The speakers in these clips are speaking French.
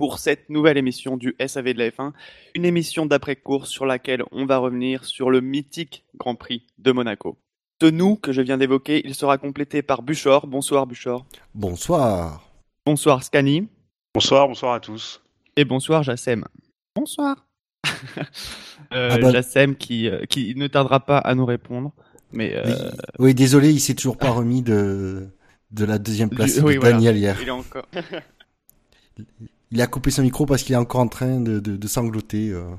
pour cette nouvelle émission du SAV de la F1, une émission d'après-course sur laquelle on va revenir sur le mythique Grand Prix de Monaco. Ce nous que je viens d'évoquer, il sera complété par Buchor. Bonsoir Buchor. Bonsoir. Bonsoir Scani. Bonsoir, bonsoir à tous. Et bonsoir Jassem. Bonsoir. euh, Ah bah- Jassem qui, euh, qui ne tardera pas à nous répondre. Mais euh, Oui, oui, désolé, il s'est toujours pas remis de, de la deuxième place Du- de oui, voilà. Daniel hier. il est encore. Il a coupé son micro parce qu'il est encore en train de, de, de sangloter. euh,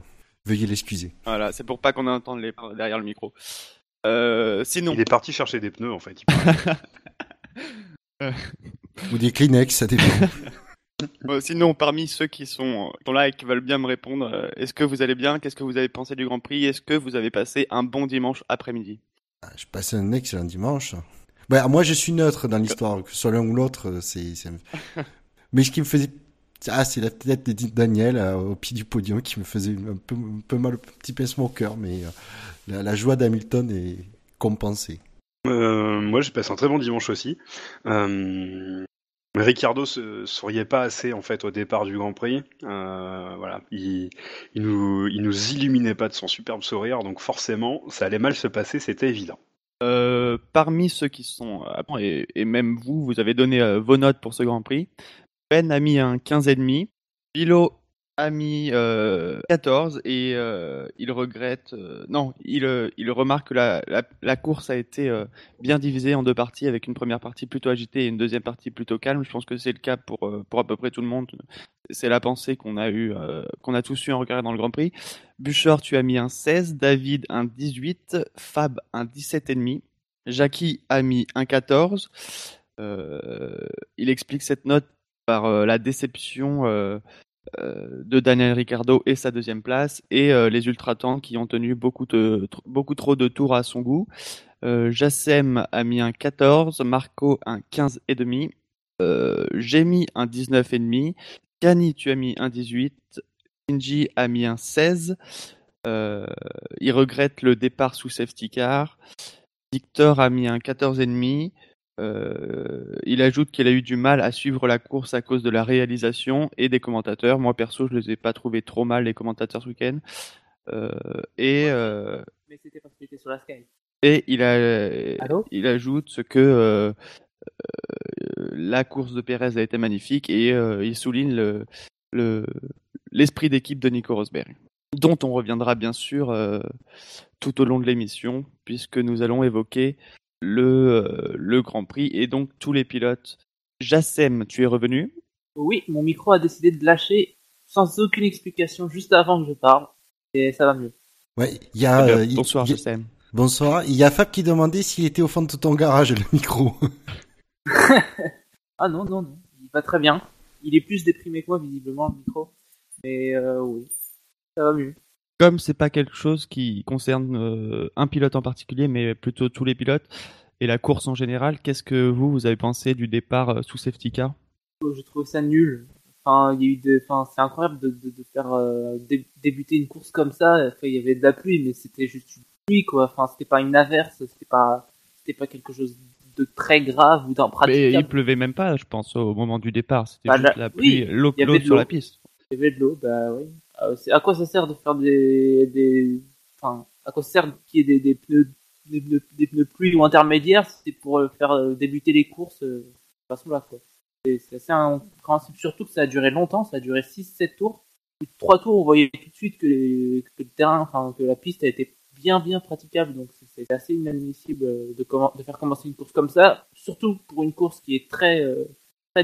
Veuillez l'excuser. voilà, c'est pour pas qu'on entende les derrière le micro. Euh, sinon, Il est parti chercher des pneus en fait. Ou des Kleenex, ça dépend. Sinon, parmi ceux qui sont, sont là et qui veulent bien me répondre, euh, est-ce que vous allez bien? Qu'est-ce que vous avez pensé du Grand Prix? Est-ce que vous avez passé un bon dimanche après-midi? Ah, je passe un excellent dimanche. Ouais, moi, je suis neutre dans l'histoire, que ce soit l'un ou l'autre, c'est, c'est... Mais ce qui me faisait, ah, c'est la tête de Daniel euh, au pied du podium qui me faisait un peu, un peu mal, un petit pincement au cœur, mais euh, la, la joie d'Hamilton est compensée. Euh, moi, j'ai passé un très bon dimanche aussi. Euh, Ricardo se souriait pas assez en fait au départ du Grand Prix. Euh, voilà, il, il nous, il nous illuminait pas de son superbe sourire, donc forcément, ça allait mal se passer, c'était évident. Euh, Parmi ceux qui sont, et, et même vous, vous avez donné euh, vos notes pour ce Grand Prix. Ben a mis un 15,5. Bilo a mis euh, 14 et euh, il regrette. euh, non, il, euh, il remarque que la, la, la course a été bien divisée en deux parties, avec une première partie plutôt agitée et une deuxième partie plutôt calme. Je pense que c'est le cas pour, pour à peu près tout le monde. C'est la pensée qu'on a eu, qu'on a tous eu en regardant dans le Grand Prix. Bouchard, tu as mis un 16, David un 18, Fab un 17,5, Jackie a mis un 14. Euh, il explique cette note par euh, la déception euh, euh, de Daniel Ricciardo et sa deuxième place et les ultratants qui ont tenu beaucoup, trop de tours à son goût. Jassem a mis un 14, Marco un 15,5, euh, j'ai mis un 19,5, Kani tu as mis un 18, Shinji a mis un 16, euh, il regrette le départ sous safety car, Victor a mis un 14,5, euh, il ajoute qu'il a eu du mal à suivre la course à cause de la réalisation et des commentateurs. Moi perso, je les ai pas trouvés trop mal les commentateurs ce week-end. Euh, et euh, Mais c'était parce qu'il était sur la Sky. et il a Allô? il ajoute que la course de Pérez a été magnifique et il souligne le le- l'esprit d'équipe de Nico Rosberg, dont on reviendra bien sûr tout au long de l'émission puisque nous allons évoquer le euh, le Grand Prix et donc tous les pilotes. Jassem, tu es revenu? Oui, mon micro a décidé de lâcher sans aucune explication juste avant que je parle. Et ça va mieux. Ouais, il y a, euh, il- Bonsoir il y a- Jassem. Bonsoir. Il y a Fab qui demandait s'il était au fond de ton garage, le micro. Ah non, non, non. Il va très bien. Il est plus déprimé que moi, visiblement, le micro. Mais euh, oui, ça va mieux. Comme c'est pas quelque chose qui concerne euh, un pilote en particulier, mais plutôt tous les pilotes et la course en général, qu'est-ce que vous vous avez pensé du départ euh, sous safety car? Je trouve ça nul. Enfin, il y a eu des... enfin, c'est incroyable de, de, de faire euh, dé- débuter une course comme ça. Enfin, il y avait de la pluie, mais c'était juste une pluie, quoi. Enfin, c'était pas une averse, c'était pas, c'était pas quelque chose de très grave ou Mais d'impraticable. il pleuvait même pas, je pense, au moment du départ. C'était Bah, juste la- la pluie, oui, l'eau sur la piste. Il y avait de l'eau, bah oui. C'est- à quoi ça sert de faire des, des, enfin, à quoi ça sert qu'il y ait des, pneus, des pneus, des pneus pluie ou intermédiaires, si c'est pour euh, faire euh, débuter les courses, euh, de cette façon-là, quoi. C'est assez incompréhensible, surtout que ça a duré longtemps, ça a duré 6-7 tours. Au bout de 3 tours, on voyait tout de suite que, le terrain, enfin, que la piste a été bien, bien praticable, donc c'est- assez inadmissible de, de faire commencer une course comme ça, surtout pour une course qui est très, très,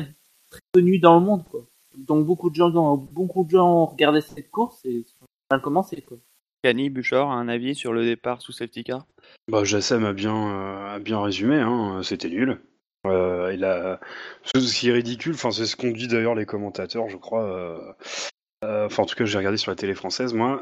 très connue dans le monde, quoi. Donc beaucoup de gens, beaucoup de gens ont regardé cette course et ça a mal commencé, quoi. Cani, Buchor, a un avis sur le départ sous safety car? Bah, Jassem a bien, euh, a bien résumé, hein, c'était nul. Euh, il a... Ce qui est ridicule, enfin, c'est ce qu'ont dit d'ailleurs les commentateurs, je crois. euh, euh, Enfin, en tout cas, j'ai regardé sur la télé française, moi.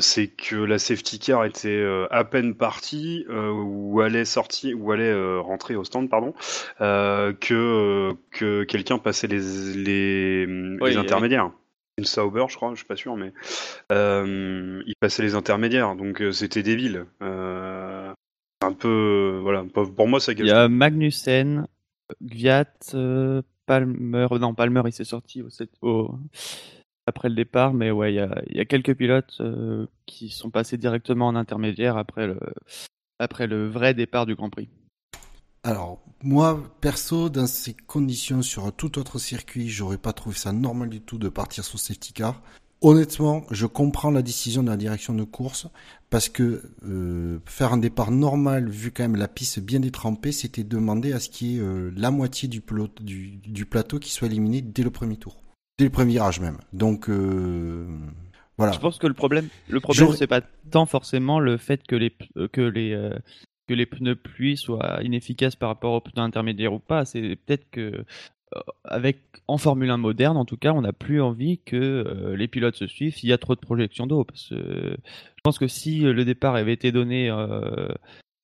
C'est que la safety car était euh, à peine partie euh, ou allait sortir ou allait euh, rentrer au stand pardon euh, que que quelqu'un passait les les, Oui, les oui. intermédiaires une Sauber je crois je suis pas sûr mais euh, il passait les intermédiaires donc euh, c'était débile euh, un peu voilà pour moi ça Il y a Magnussen, Gviat, euh, Palmer. Non, Palmer, il s'est sorti au, au- après le départ, mais ouais, il y a, quelques pilotes euh, qui sont passés directement en intermédiaire après le, après le vrai départ du Grand Prix. Alors, moi, perso, dans ces conditions, sur un tout autre circuit, j'aurais pas trouvé ça normal du tout de partir sur safety car. Honnêtement, je comprends la décision de la direction de course parce que euh, faire un départ normal, vu quand même la piste bien détrempée, c'était demander à ce qu'il y ait euh, la moitié du, du plateau qui soit éliminé dès le premier tour, dès le premier virage même. Donc euh, voilà. Je pense que le problème, le problème, c'est pas tant forcément le fait que les, euh, que les, euh, que les pneus pluie soient inefficaces par rapport aux pneus intermédiaires ou pas. C'est peut-être que euh, avec en Formule 1 moderne, en tout cas, on n'a plus envie que les pilotes se suivent. s'il y a trop de projections d'eau, parce que je pense que si le départ avait été donné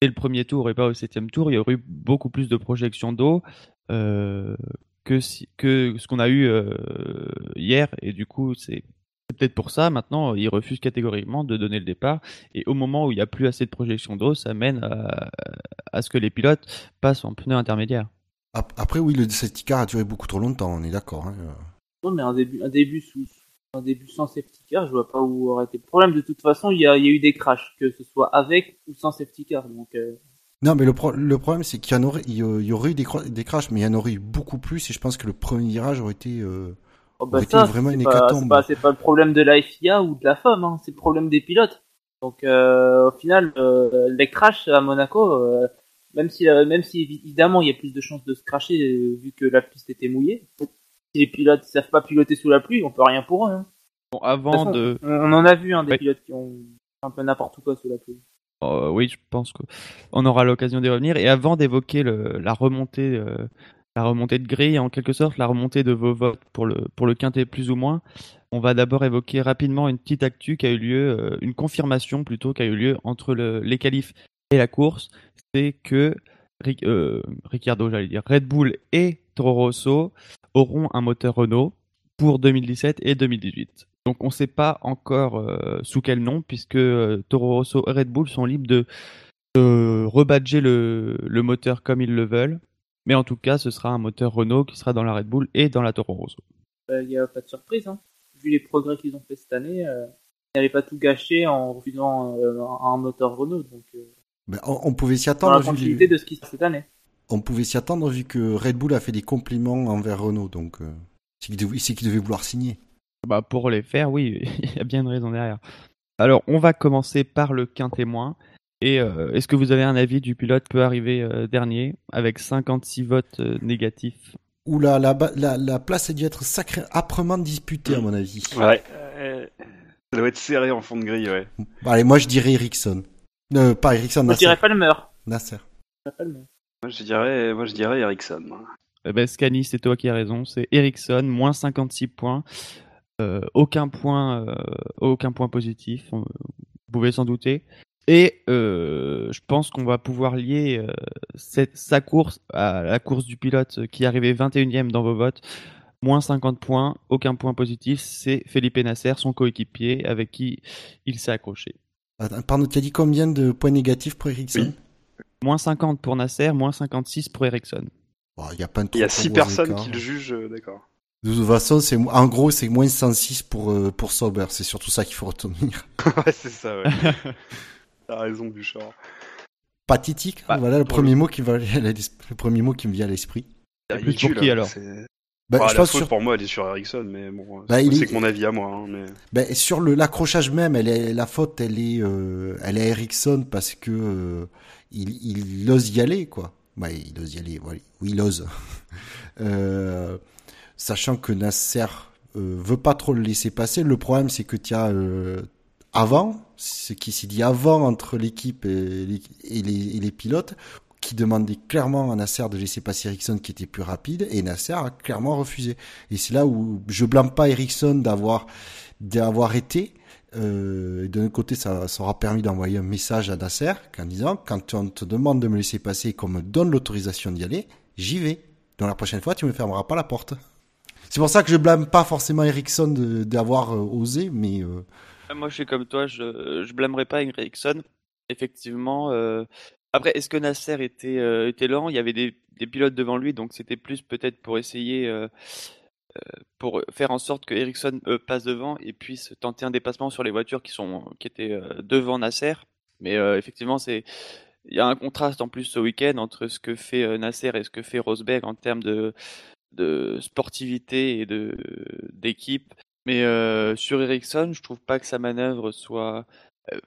dès le premier tour et pas au septième tour, il y aurait eu beaucoup plus de projections d'eau. euh, que, si, que ce qu'on a eu euh, hier et du coup c'est peut-être pour ça, maintenant, ils refusent catégoriquement de donner le départ. Et au moment où il n'y a plus assez de projection d'eau, ça mène à, à ce que les pilotes passent en pneus intermédiaires. Ap- Après, oui, le safety car a duré beaucoup trop longtemps, on est d'accord. hein. Non, mais un début, un début sous, un début sans safety car, je vois pas où aurait été le problème. De toute façon, il y a, il y a eu des crashs, que ce soit avec ou sans safety car. Donc, euh, Non, mais le, pro- le problème, c'est qu'il y, en aurait, il y aurait eu des, des crashs, mais il y en aurait eu beaucoup plus, et je pense que le premier virage aurait été... euh, oh, bah, aurait été ça, vraiment une pas, hécatombe. c'est pas, le problème de la FIA ou de la FOM, hein, c'est le problème des pilotes. Donc, euh, au final, euh, les crashs à Monaco, euh, même si, euh, même si évidemment il y a plus de chances de se crasher euh, vu que la piste était mouillée. Si les pilotes savent pas piloter sous la pluie, on peut rien pour eux. Hein. Bon, De avant façon, de. on, on en a vu hein, des Ouais. pilotes qui ont fait un peu n'importe quoi sous la pluie. Euh, oui, je pense qu'on aura l'occasion d'y revenir. Et avant d'évoquer la remontée, euh, la remontée de grille, en quelque sorte, la remontée de vos votes pour le pour quintet plus ou moins, on va d'abord évoquer rapidement une petite actu qui a eu lieu, euh, une confirmation plutôt qui a eu lieu entre le- les qualifs et la course, c'est que Ric- Ricciardo, j'allais dire, Red Bull et Toro Rosso auront un moteur Renault pour 2017 et 2018. Donc on ne sait pas encore euh, sous quel nom, puisque euh, Toro Rosso et Red Bull sont libres de, de rebadger le, le moteur comme ils le veulent. Mais en tout cas, ce sera un moteur Renault qui sera dans la Red Bull et dans la Toro Rosso. Euh, Il n'y a pas de surprise. Hein. Vu les progrès qu'ils ont fait cette année, euh, ils n'avaient pas tout gâché en refusant euh, un moteur Renault. Donc, on, on pouvait s'y dans la attendre, vu, les- de ce qui se passe cette année. on pouvait s'y attendre vu que Red Bull a fait des compliments envers Renault, donc euh, c'est qu'il devait, c'est qu'il devait vouloir signer. Bah, pour les faire, oui, il y a bien une raison derrière. Alors, on va commencer par le quintémoin. Et euh, est-ce que vous avez un avis du pilote peut arriver euh, dernier avec 56 votes euh, négatifs? Oula, la, la, la place a dû être sacré, âprement disputée à mon avis. Ouais. euh, ça doit être serré en fond de grille, ouais. Bon, allez, moi je dirais Ericsson. Euh, pas Ericsson, Moi, je Nasser. dirais Palmer. Nasser. Je dirais Palmer. Moi je dirais, moi je dirais Ericsson. Eh ben, Scani, c'est toi qui as raison. C'est Ericsson, moins 56 points. Euh, aucun point, euh, aucun point positif. on- Vous pouvez s'en douter. Et euh, je pense qu'on va pouvoir lier euh, cette, sa course à la course du pilote qui est arrivé 21e dans vos votes. Moins 50 points, aucun point positif. C'est Felipe Nasser, son coéquipier, avec qui il s'est accroché. Attends, Pardon, tu as dit combien de points négatifs pour Ericsson Oui. Moins 50 pour Nasser, moins 56 pour Ericsson. Bon, Il y a pas de Il y a trop six gros personnes écarts. qui le jugent, d'accord. De toute façon, c'est en gros, c'est moins 106 pour euh, pour Sauber. C'est surtout ça qu'il faut retenir. ouais, c'est ça, ouais. T'as raison, Bouchard. Pathétique. Bah, voilà le premier mot qui va le premier mot qui me vient à l'esprit. C'est plus pour qui, alors Bah, Bah, je la pense faute sur, pour moi, elle est sur Ericsson, mais bon, Bah, c'est est- que mon avis à moi. Hein, mais... ben, sur le l'accrochage même, elle est la faute, elle est euh, elle est Ericsson parce que euh, il il ose y aller quoi. Bah, il ose y aller. Voilà. Oui, il ose. Euh, sachant que Nasser euh, veut pas trop le laisser passer. Le problème, c'est que tu as euh, avant, ce qui s'est dit avant entre l'équipe et, les, et les- et les pilotes, qui demandait clairement à Nasser de laisser passer Ericsson qui était plus rapide, et Nasser a clairement refusé. Et c'est là où je blâme pas Ericsson d'avoir d'avoir été, Euh, et notre côté, ça, ça aura permis d'envoyer un message à Nasser en disant quand on te demande de me laisser passer, qu'on me donne l'autorisation d'y aller, j'y vais. Donc la prochaine fois, tu me fermeras pas la porte. C'est pour ça que je blâme pas forcément Ericsson d'avoir euh, osé, mais euh, Moi, je suis comme toi, je, je blâmerai pas Ericsson. Effectivement. euh, Après, est-ce que Nasser était, était lent? Il y avait des, des pilotes devant lui, donc c'était plus peut-être pour essayer, pour faire en sorte que Ericsson passe devant et puisse tenter un dépassement sur les voitures qui sont, qui étaient devant Nasser. Mais effectivement, il y a un contraste en plus ce week-end entre ce que fait Nasser et ce que fait Rosberg en termes de, de sportivité et de d'équipe. Mais euh, sur Ericsson, je trouve pas que sa manœuvre soit, euh,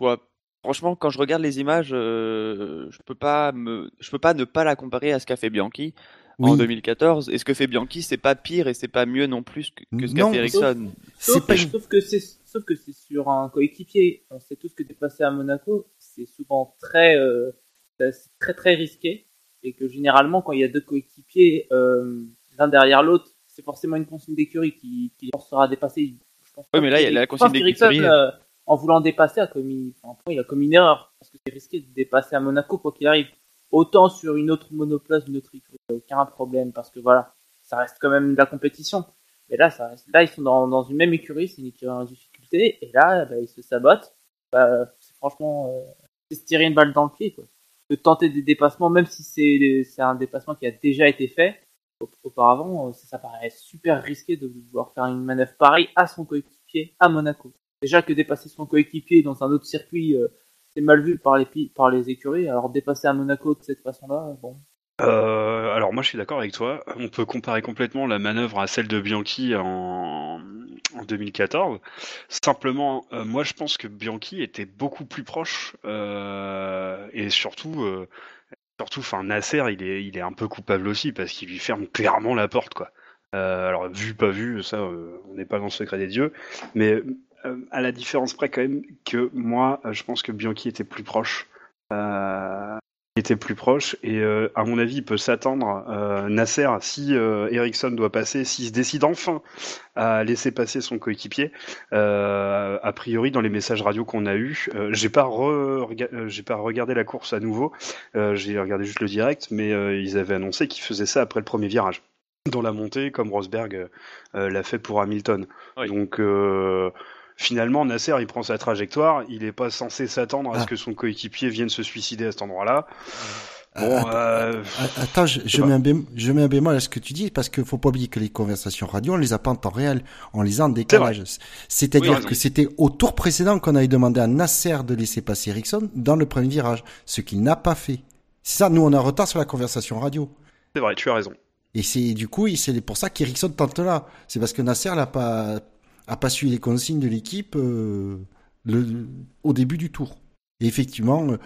soit- Franchement, quand je regarde les images, euh, je peux pas me, je peux pas ne pas la comparer à ce qu'a fait Bianchi en oui, 2014. Et ce que fait Bianchi, c'est pas pire et c'est pas mieux non plus que, que ce qu'a fait Ericsson. Sauf, pas que- sauf que c'est sauf que c'est sur un coéquipier. On sait tous que t'es passé à Monaco, c'est souvent très euh, c'est très très risqué et que généralement quand il y a deux coéquipiers euh, l'un derrière l'autre, c'est forcément une consigne d'écurie qui qui à dépasser. Je pense Oui, mais là, il y a la consigne d'écurie. euh, en voulant dépasser, a commis, enfin, il a commis une erreur parce que c'est risqué de dépasser à Monaco quoi qu'il arrive. Autant sur une autre monoplace, une autre écurie, aucun problème parce que voilà, ça reste quand même de la compétition. Mais là, ça reste, là, ils sont dans, dans une même écurie, c'est une écurie en difficulté, et là, bah, ils se sabotent. Bah, c'est franchement, euh, c'est se tirer une balle dans le pied, quoi. De tenter des dépassements, même si c'est, c'est un dépassement qui a déjà été fait auparavant, euh, ça, paraît super risqué de vouloir faire une manœuvre pareille à son coéquipier à Monaco. Déjà que dépasser son coéquipier dans un autre circuit, euh, c'est mal vu par les, par les écuries, alors dépasser à Monaco de cette façon-là, bon. Euh, alors moi je suis d'accord avec toi. On peut comparer complètement la manœuvre à celle de Bianchi en, en 2014. Simplement, moi je pense que Bianchi était beaucoup plus proche et surtout, surtout, enfin Nasser, il est, il est un peu coupable aussi parce qu'il lui ferme clairement la porte quoi. Euh, alors vu pas vu, ça, euh, on n'est pas dans le secret des dieux, mais euh, à la différence près quand même que moi, je pense que Bianchi était plus proche. Était plus proche. Et euh, à mon avis il peut s'attendre euh, Nasser si euh, Ericsson doit passer s'il se décide enfin à laisser passer son coéquipier euh, a priori dans les messages radio qu'on a eu euh, j'ai pas j'ai pas regardé la course à nouveau. J'ai regardé juste le direct mais ils avaient annoncé qu'ils faisaient ça après le premier virage. Dans la montée comme Rosberg l'a fait pour Hamilton. Oui. donc Finalement, Nasser, il prend sa trajectoire, il n'est pas censé s'attendre à Ah. ce que son coéquipier vienne se suicider à cet endroit-là. Ah, Bon, euh, att- attends, je, je pas. mets un bémol, je mets un bémol à ce que tu dis parce qu'il faut pas oublier que les conversations radio, on les a pas en temps réel, on les a en décalage. C'est-à-dire Oui, que c'était au tour précédent qu'on avait demandé à Nasser de laisser passer Ericsson dans le premier virage, ce qu'il n'a pas fait. C'est ça, nous on a un retard sur la conversation radio. c'est vrai, tu as raison. Et c'est du coup, c'est pour ça qu'Ericsson tente là. C'est parce que Nasser n'a pas a pas suivi les consignes de l'équipe euh, au début du tour. Et effectivement, euh,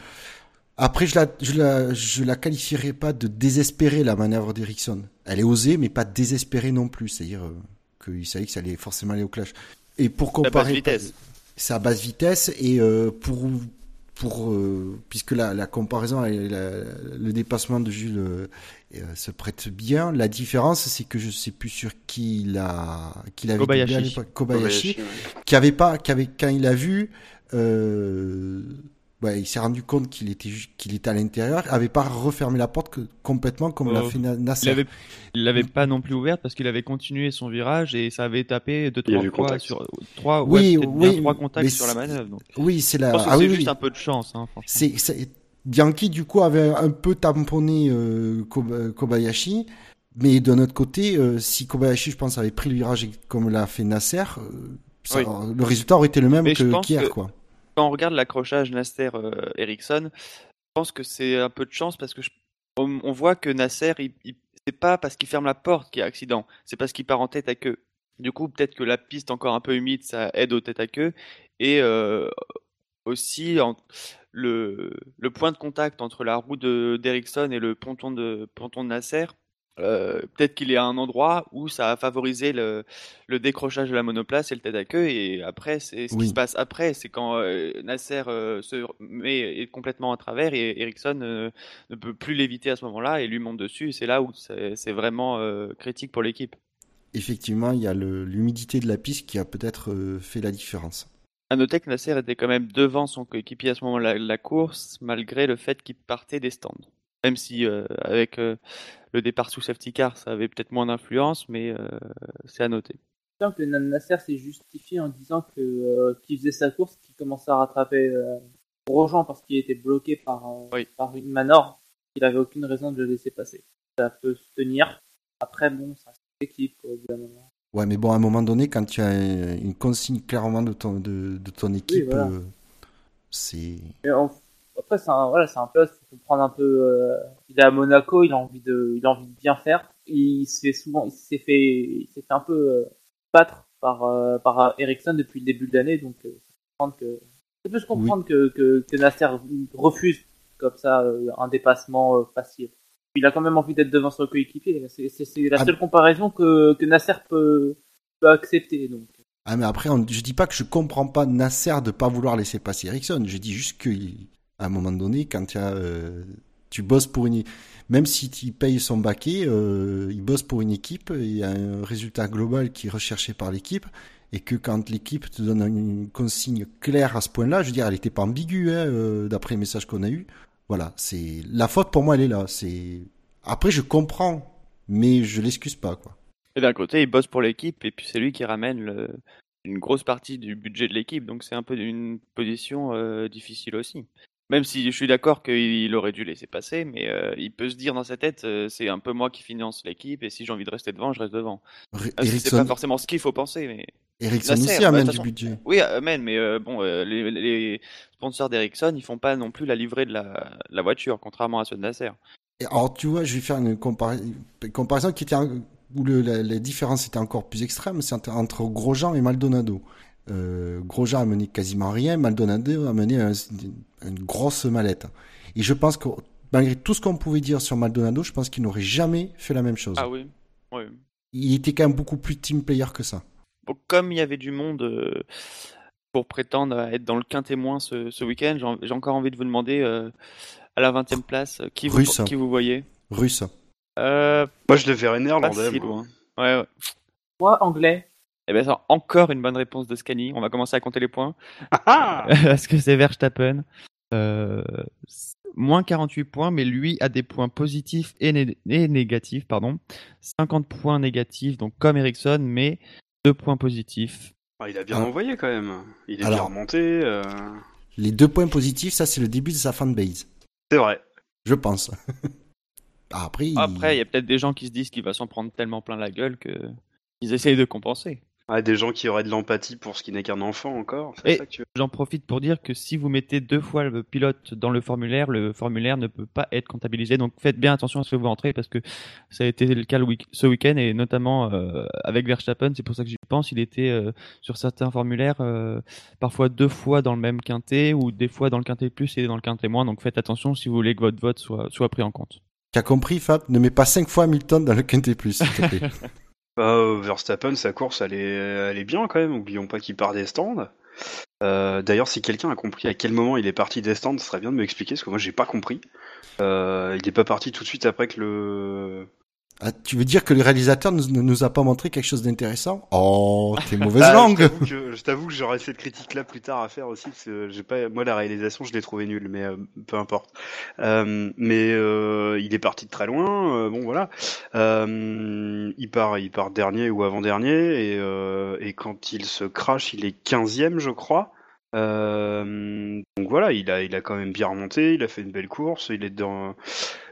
après je la je la je la qualifierais pas de désespérer la manœuvre d'Ericsson. Elle est osée, mais pas désespérée non plus. C'est-à-dire euh, qu'il savait que ça allait forcément aller au clash. Et pour La basse comparer, vitesse. à basse vitesse et pour pour euh, puisque la, la comparaison et la- le dépassement de Jules euh, euh, se prête bien. La différence, c'est que je sais plus sur qui il a qu'il avait Kobayashi. doublé à l'époque. Kobayashi, Kobayashi, ouais. qui avait pas, qui avait quand il a vu, euh, il s'est rendu compte qu'il était qu'il était à l'intérieur, avait pas refermé la porte que- complètement comme l'a Oh, fait Na- Nasser. Il avait, il l'avait pas non plus ouverte parce qu'il avait continué son virage et ça avait tapé deux Il y a trois eu fois contact. sur trois, Oui, ouais, oui, bien trois contacts sur la manœuvre. Donc. Oui, c'est la. Je pense que ah c'est oui, juste oui. un peu de chance, hein, franchement. C'est, c'est- Bianchi, du coup, avait un peu tamponné euh, Kob- Kobayashi. Mais d'un autre côté, euh, si Kobayashi, je pense, avait pris le virage comme l'a fait Nasser, euh, ça- Oui. le résultat aurait été le même Mais que que- quoi. Quand on regarde l'accrochage Nasser euh, je pense que c'est un peu de chance parce que on, voit que Nasser, il, il- c'est pas parce qu'il ferme la porte qu'il y a accident, c'est parce qu'il part en tête à queue. Du coup, peut-être que la piste encore un peu humide, ça aide au tête à queue et euh, aussi le, point de contact entre la roue de d'Ericsson et le ponton de ponton de Nasser. Euh, peut-être qu'il est à un endroit où ça a favorisé le, le décrochage de la monoplace et le tête à queue et après c'est ce Oui. qui se passe après c'est quand euh, Nasser euh, se met est complètement à travers et Ericsson euh, ne peut plus l'éviter à ce moment-là et lui monte dessus c'est là où c'est vraiment critique pour l'équipe. Effectivement, il y a l'humidité de la piste qui a peut-être fait la différence. À noter que Nasser était quand même devant son coéquipier à ce moment-là de la course, malgré le fait qu'il partait des stands. Même si euh, avec euh, le départ sous safety car, ça avait peut-être moins d'influence, mais euh, c'est à noter. que Nasser s'est justifié en disant que euh, qu'il faisait sa course, qu'il commençait à rattraper euh, Grosjean parce qu'il était bloqué par, euh, Oui. par une manor. Il avait aucune raison de le laisser passer. Ça peut se tenir. Après, bon, ça d'un moment. Ouais, mais bon, à un moment donné, quand tu as une consigne clairement de ton, de, de ton équipe, voilà. euh, c'est. Après, c'est un, voilà, c'est un peu, faut comprendre un peu. euh, il est à Monaco, il a envie de, il a envie de bien faire. Il s'est souvent, il s'est fait, il s'est fait un peu euh, battre par euh, par Ericsson depuis le début de l'année, donc euh, comprendre que, peut se comprendre que, que que Nasser refuse comme ça un dépassement facile. Il a quand même envie d'être devant son coéquipier. C'est c'est c'est la Ah, seule comparaison que que Nasser peut peut accepter. Donc Ah, mais après, on- je dis pas que je comprends pas Nasser de pas vouloir laisser passer Ericsson. Je dis juste que, à un moment donné, quand euh, tu bosses pour une, même si tu payes son baquet, euh, il bosse pour une équipe, il y a un résultat global qui est recherché par l'équipe, et que quand l'équipe te donne une consigne claire à ce point-là, je veux dire, elle était pas ambiguë, hein, euh, d'après les messages qu'on a eus. Voilà, c'est, la faute pour moi, elle est là. C'est, après, je comprends, mais je l'excuse pas, quoi. Et d'un côté, il bosse pour l'équipe, et puis c'est lui qui ramène le- une grosse partie du budget de l'équipe, donc c'est un peu une position difficile aussi. Même si je suis d'accord qu'il aurait dû laisser passer, mais euh, il peut se dire dans sa tête, euh, c'est un peu moi qui finance l'équipe, et si j'ai envie de rester devant, je reste devant. Ah, c'est- pas forcément ce qu'il faut penser, mais Ericsson Nasser, aussi bah, amène de du budget. oui, amen, mais euh, bon, les, les sponsors d'Ericsson, ils font pas non plus la livrée de la, voiture, contrairement à ceux de Nasser. Et alors, tu vois, je vais faire une, compara- une comparaison qui était un- où le, la, la différence était encore plus extrême, c'est entre Grosjean et Maldonado. Euh, Grosjean a mené quasiment rien, Maldonado a mené un- une grosse mallette. Et je pense que malgré tout ce qu'on pouvait dire sur Maldonado, je pense qu'il n'aurait jamais fait la même chose. Ah oui, oui. Il était quand même beaucoup plus team player que ça. Bon, comme il y avait du monde euh, pour prétendre à être dans le quin témoin ce, ce week-end, j'ai en- j'ai encore envie de vous demander euh, à la 20 e place qui vous, Russe. qui vous voyez? Russe. Euh, Moi, je le verrais néerlandais. si ouais, ouais. moi, anglais. Eh ben, ça, encore une bonne réponse de Scani. On va commencer à compter les points. Ah Parce que c'est Verstappen. Euh, moins 48 points, mais lui a des points positifs et, né- et négatifs. Pardon. 50 points négatifs, donc comme Ericsson, mais 2 points positifs. Ah, il a bien Ah. envoyé quand même. Il est bien remonté. euh, Les deux points positifs, ça c'est le début de sa fanbase. C'est vrai. Je pense. Ah, Après, il- Après, il y a peut-être des gens qui se disent qu'il va s'en prendre tellement plein la gueule que ils essayent de compenser. Ah, des gens qui auraient de l'empathie pour ce qui n'est qu'un enfant encore. C'est Et- ça que tu veux. J'en profite pour dire que si vous mettez deux fois le pilote dans le formulaire, le formulaire ne peut pas être comptabilisé. Donc faites bien attention à ce que vous rentrez parce que ça a été le cas le week- ce week-end et notamment euh, avec Verstappen. C'est pour ça que j'y pense. Il était euh, sur certains formulaires euh, parfois deux fois dans le même quintet ou des fois dans le quintet plus et dans le quintet moins. Donc faites attention si vous voulez que votre vote soit, soit pris en compte. Tu as compris, Fab? Ne mets pas cinq fois Hamilton dans le quintet plus, s'il te plaît. Bah, Verstappen, sa course, elle est, elle est bien quand même. Oublions pas qu'il part des stands. Euh, D'ailleurs, si quelqu'un a compris à quel moment il est parti des stands, ce serait bien de me expliquer, parce que moi, j'ai pas compris. Euh, il est pas parti tout de suite après que le. Ah, tu veux dire que le réalisateur nous- ne nous a pas montré quelque chose d'intéressant? Oh, t'es mauvaise Ah, langue Je t'avoue que- je t'avoue que j'aurai cette critique-là plus tard à faire aussi, parce que j'ai pas, moi la réalisation je l'ai trouvé nulle, mais euh, peu importe. Euh, mais euh, il est parti de très loin, bon voilà. Il part, il part dernier ou avant dernier, et, et quand il se crache, il est 15e je crois. Euh, donc voilà, il a, il a quand même bien remonté, il a fait une belle course, il est dans,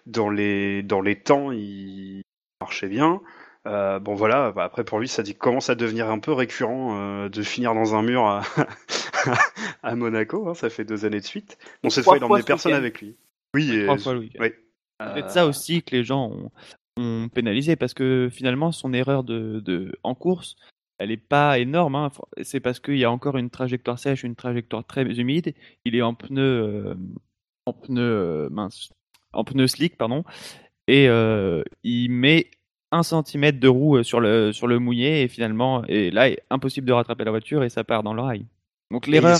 dans les, dans les temps, il marchait bien. Euh, bon voilà, bah, après pour lui ça dit- commence à devenir un peu récurrent euh, de finir dans un mur à, à Monaco, hein, ça fait deux années de suite. Bon cette Trois fois il fois emmenait personne avec lui. Oui, et- fois oui. Peut-être Euh, ça aussi que les gens ont, ont pénalisé parce que finalement son erreur de, de en course, elle est pas énorme. hein. C'est parce qu'il y a encore une trajectoire sèche, une trajectoire très humide. Il est en pneu, euh, en pneu euh, mince, en pneu slick pardon, et euh, il met un centimètre de roue euh, sur le sur le mouillé et finalement et là impossible de rattraper la voiture et ça part dans le rail. Donc l'erreur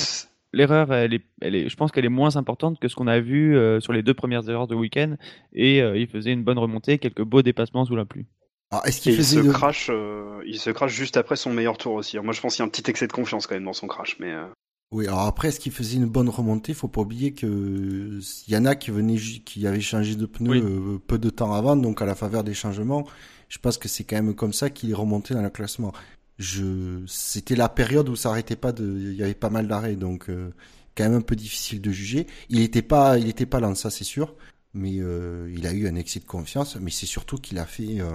elle est, elle est, je pense qu'elle est moins importante que ce qu'on a vu euh, sur les deux premières heures de week-end. Et euh, il faisait une bonne remontée, quelques beaux dépassements sous la pluie. Alors, est-ce qu'il il se crache, euh, il se crache juste après son meilleur tour aussi. Moi je pense qu'il y a un petit excès de confiance quand même dans son crash, mais euh, Oui, alors après, est-ce qu'il faisait une bonne remontée? Faut pas oublier que il y en a qui venaient, qui avaient changé de pneus Oui. euh, peu de temps avant, donc à la faveur des changements, je pense que c'est quand même comme ça qu'il est remonté dans le classement. Je, c'était la période où ça arrêtait pas de, il y avait pas mal d'arrêts, donc euh, quand même un peu difficile de juger. Il était pas, il était pas lent, ça c'est sûr, mais euh, il a eu un excès de confiance, mais c'est surtout qu'il a fait euh,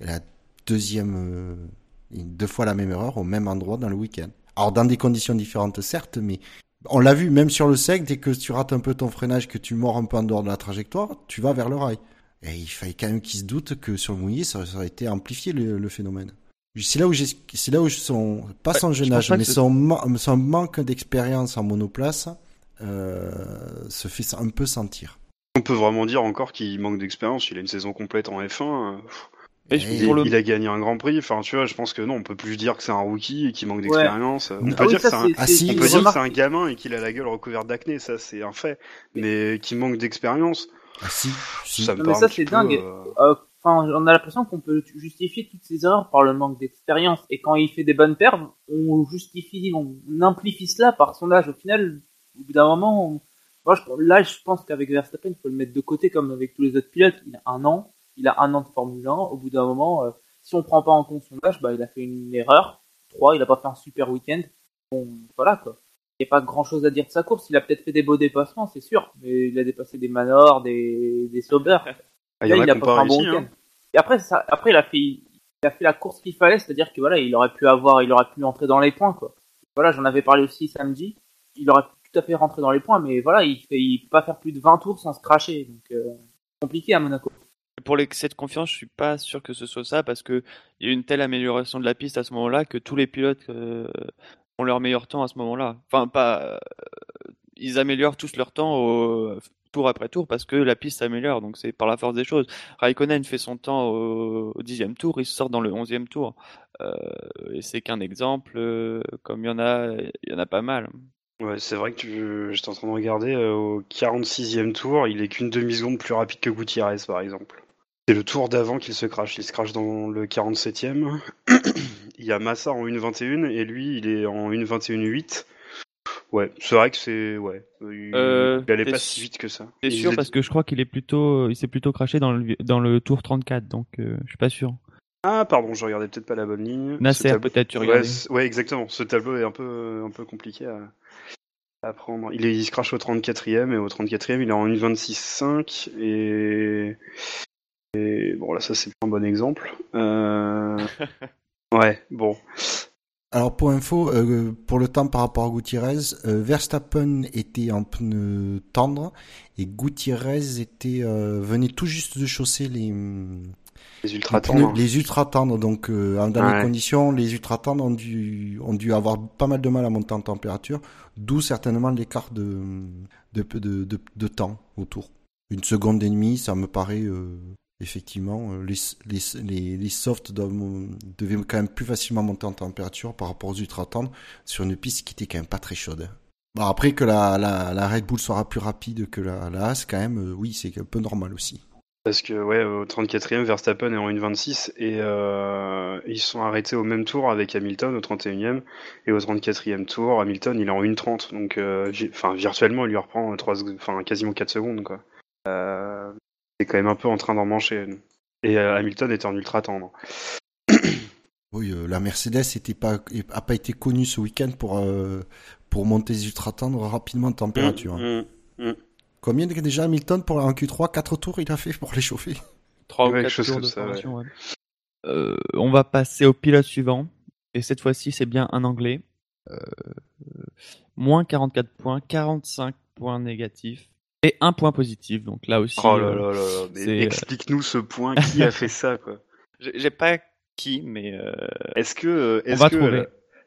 la deuxième, deux fois la même erreur au même endroit dans le week-end. Alors dans des conditions différentes certes, mais on l'a vu même sur le sec, dès que tu rates un peu ton freinage, que tu mords un peu en dehors de la trajectoire, tu vas vers le rail. Et il fallait quand même qu'ils se doutent que sur le mouillé, ça, ça aurait été amplifié le, le phénomène. C'est là où c'est là où son, pas Ouais, son je jeune âge, mais ce- son, ma- son manque d'expérience en monoplace euh, se fait un peu sentir. On peut vraiment dire encore qu'il manque d'expérience. Il a une saison complète en F1. Et Et Il, pour le- il a gagné un Grand Prix. Enfin, tu vois, je pense que non, on peut plus dire que c'est un rookie et qu'il manque d'expérience. On peut dire que c'est un, Ah, si, on une peut dire que remarque. c'est un gamin et qu'il a la gueule recouverte d'acné. Ça, c'est un fait. Mais qu'il manque d'expérience, Ah si, si. ça me Non, mais ça, c'est dingue. euh, Euh, Enfin, on a l'impression qu'on peut justifier toutes ces erreurs par le manque d'expérience. Et quand il fait des bonnes pertes, on justifie, on amplifie cela par son âge. Au final, au bout d'un moment, on- moi, je, là, je pense qu'avec Verstappen, il faut le mettre de côté comme avec tous les autres pilotes. Il a un an, il a un an de Formule 1. Au bout d'un moment, euh, si on prend pas en compte son âge, bah, il a fait une erreur. Trois, il a pas fait un super week-end. Bon, voilà, quoi. Il n'y a pas grand chose à dire de sa course. Il a peut-être fait des beaux dépassements, c'est sûr. Mais il a dépassé des Manor, des, des Sauber. ah, il a il pas fait un bon week-end. hein. Et après, ça, après, il a fait, il a fait la course qu'il fallait, c'est-à-dire que voilà, il aurait pu avoir, il aurait pu entrer dans les points, quoi. Voilà, j'en avais parlé aussi samedi. Il aurait pu tout à fait rentrer dans les points, mais voilà, il fait, il peut pas faire plus de 20 tours sans se cracher, donc euh, compliqué à Monaco. Pour de confiance, je suis pas sûr que ce soit ça parce que il y a une telle amélioration de la piste à ce moment-là que tous les pilotes euh, ont leur meilleur temps à ce moment-là. Enfin, pas. euh, ils améliorent tous leur temps au, tour après tour parce que la piste s'améliore. Donc c'est par la force des choses. Raikkonen fait son temps au, dixième tour, il sort dans le onzième tour. Euh, et c'est qu'un exemple. comme il y en a, y en a pas mal. Ouais, c'est vrai que tu... j'étais en train de regarder au 46e tour, il est qu'une demi-seconde plus rapide que Gutiérrez, par exemple. C'est le tour d'avant qu'il se crache. Il se crache dans le 47e. il y a Massa en 1.21 et lui, il est en 1.21.8. Ouais, c'est vrai que c'est. Ouais. Il, Euh, il allait pas si vite que ça. C'est sûr est- parce que je crois qu'il est plutôt, il s'est plutôt craché dans le dans le tour 34, donc euh, je suis pas sûr. Ah, pardon, je regardais peut-être pas la bonne ligne. Nasser peut-être tu Ouais, regardais. ouais, exactement. Ce tableau est un peu, un peu compliqué à, à prendre. Il, est, il se crache au 34e et au 34e, il est en 1.26.5 et... et bon là ça c'est pas un bon exemple. Euh... ouais, bon. Alors pour info, euh, pour le temps par rapport à Gutiérrez, euh, Verstappen était en pneu tendre et Gutiérrez était euh, venait tout juste de chausser les Les ultra tendres. les ultra tendres. Donc euh, dans Ouais. les conditions, les ultra tendres ont dû ont dû avoir pas mal de mal à monter en température, d'où certainement l'écart de de, de de de temps autour. Une seconde et demie, ça me paraît euh, effectivement euh, les les les, les softs devaient quand même plus facilement monter en température par rapport aux ultra tendres sur une piste qui était quand même pas très chaude. Bon après que la la, la Red Bull sera plus rapide que la Haas quand même, euh, oui c'est un peu normal aussi. Parce que ouais, au 34e, Verstappen est en 1.26 et euh, ils sont arrêtés au même tour avec Hamilton au 31e et au 34e tour, Hamilton il est en 1.30 donc virtuellement il lui reprend 3 enfin quasiment 4 secondes quoi. C'est quand même un peu en train d'en mancher. Et euh, Hamilton était en ultra tendre. Oui, euh, la Mercedes était pas a pas été connue ce week-end pour euh, pour monter les ultra tendres rapidement en température. hein. Mm, mm. Combien déjà Hamilton pour un Q3 4 tours il a fait pour les chauffer 3 ou Ouais, 4 quelque chose tours comme de ça, ouais. formation. ouais. Euh, on va passer au pilote suivant. Et cette fois-ci, c'est bien un anglais. Euh, moins 44 points, 45 points négatifs et un point positif. Donc là aussi, Oh là euh, là là c'est- explique-nous ce point, qui a fait ça quoi j'ai pas qui, mais euh, Est-ce que, euh, On est-ce va que trouver.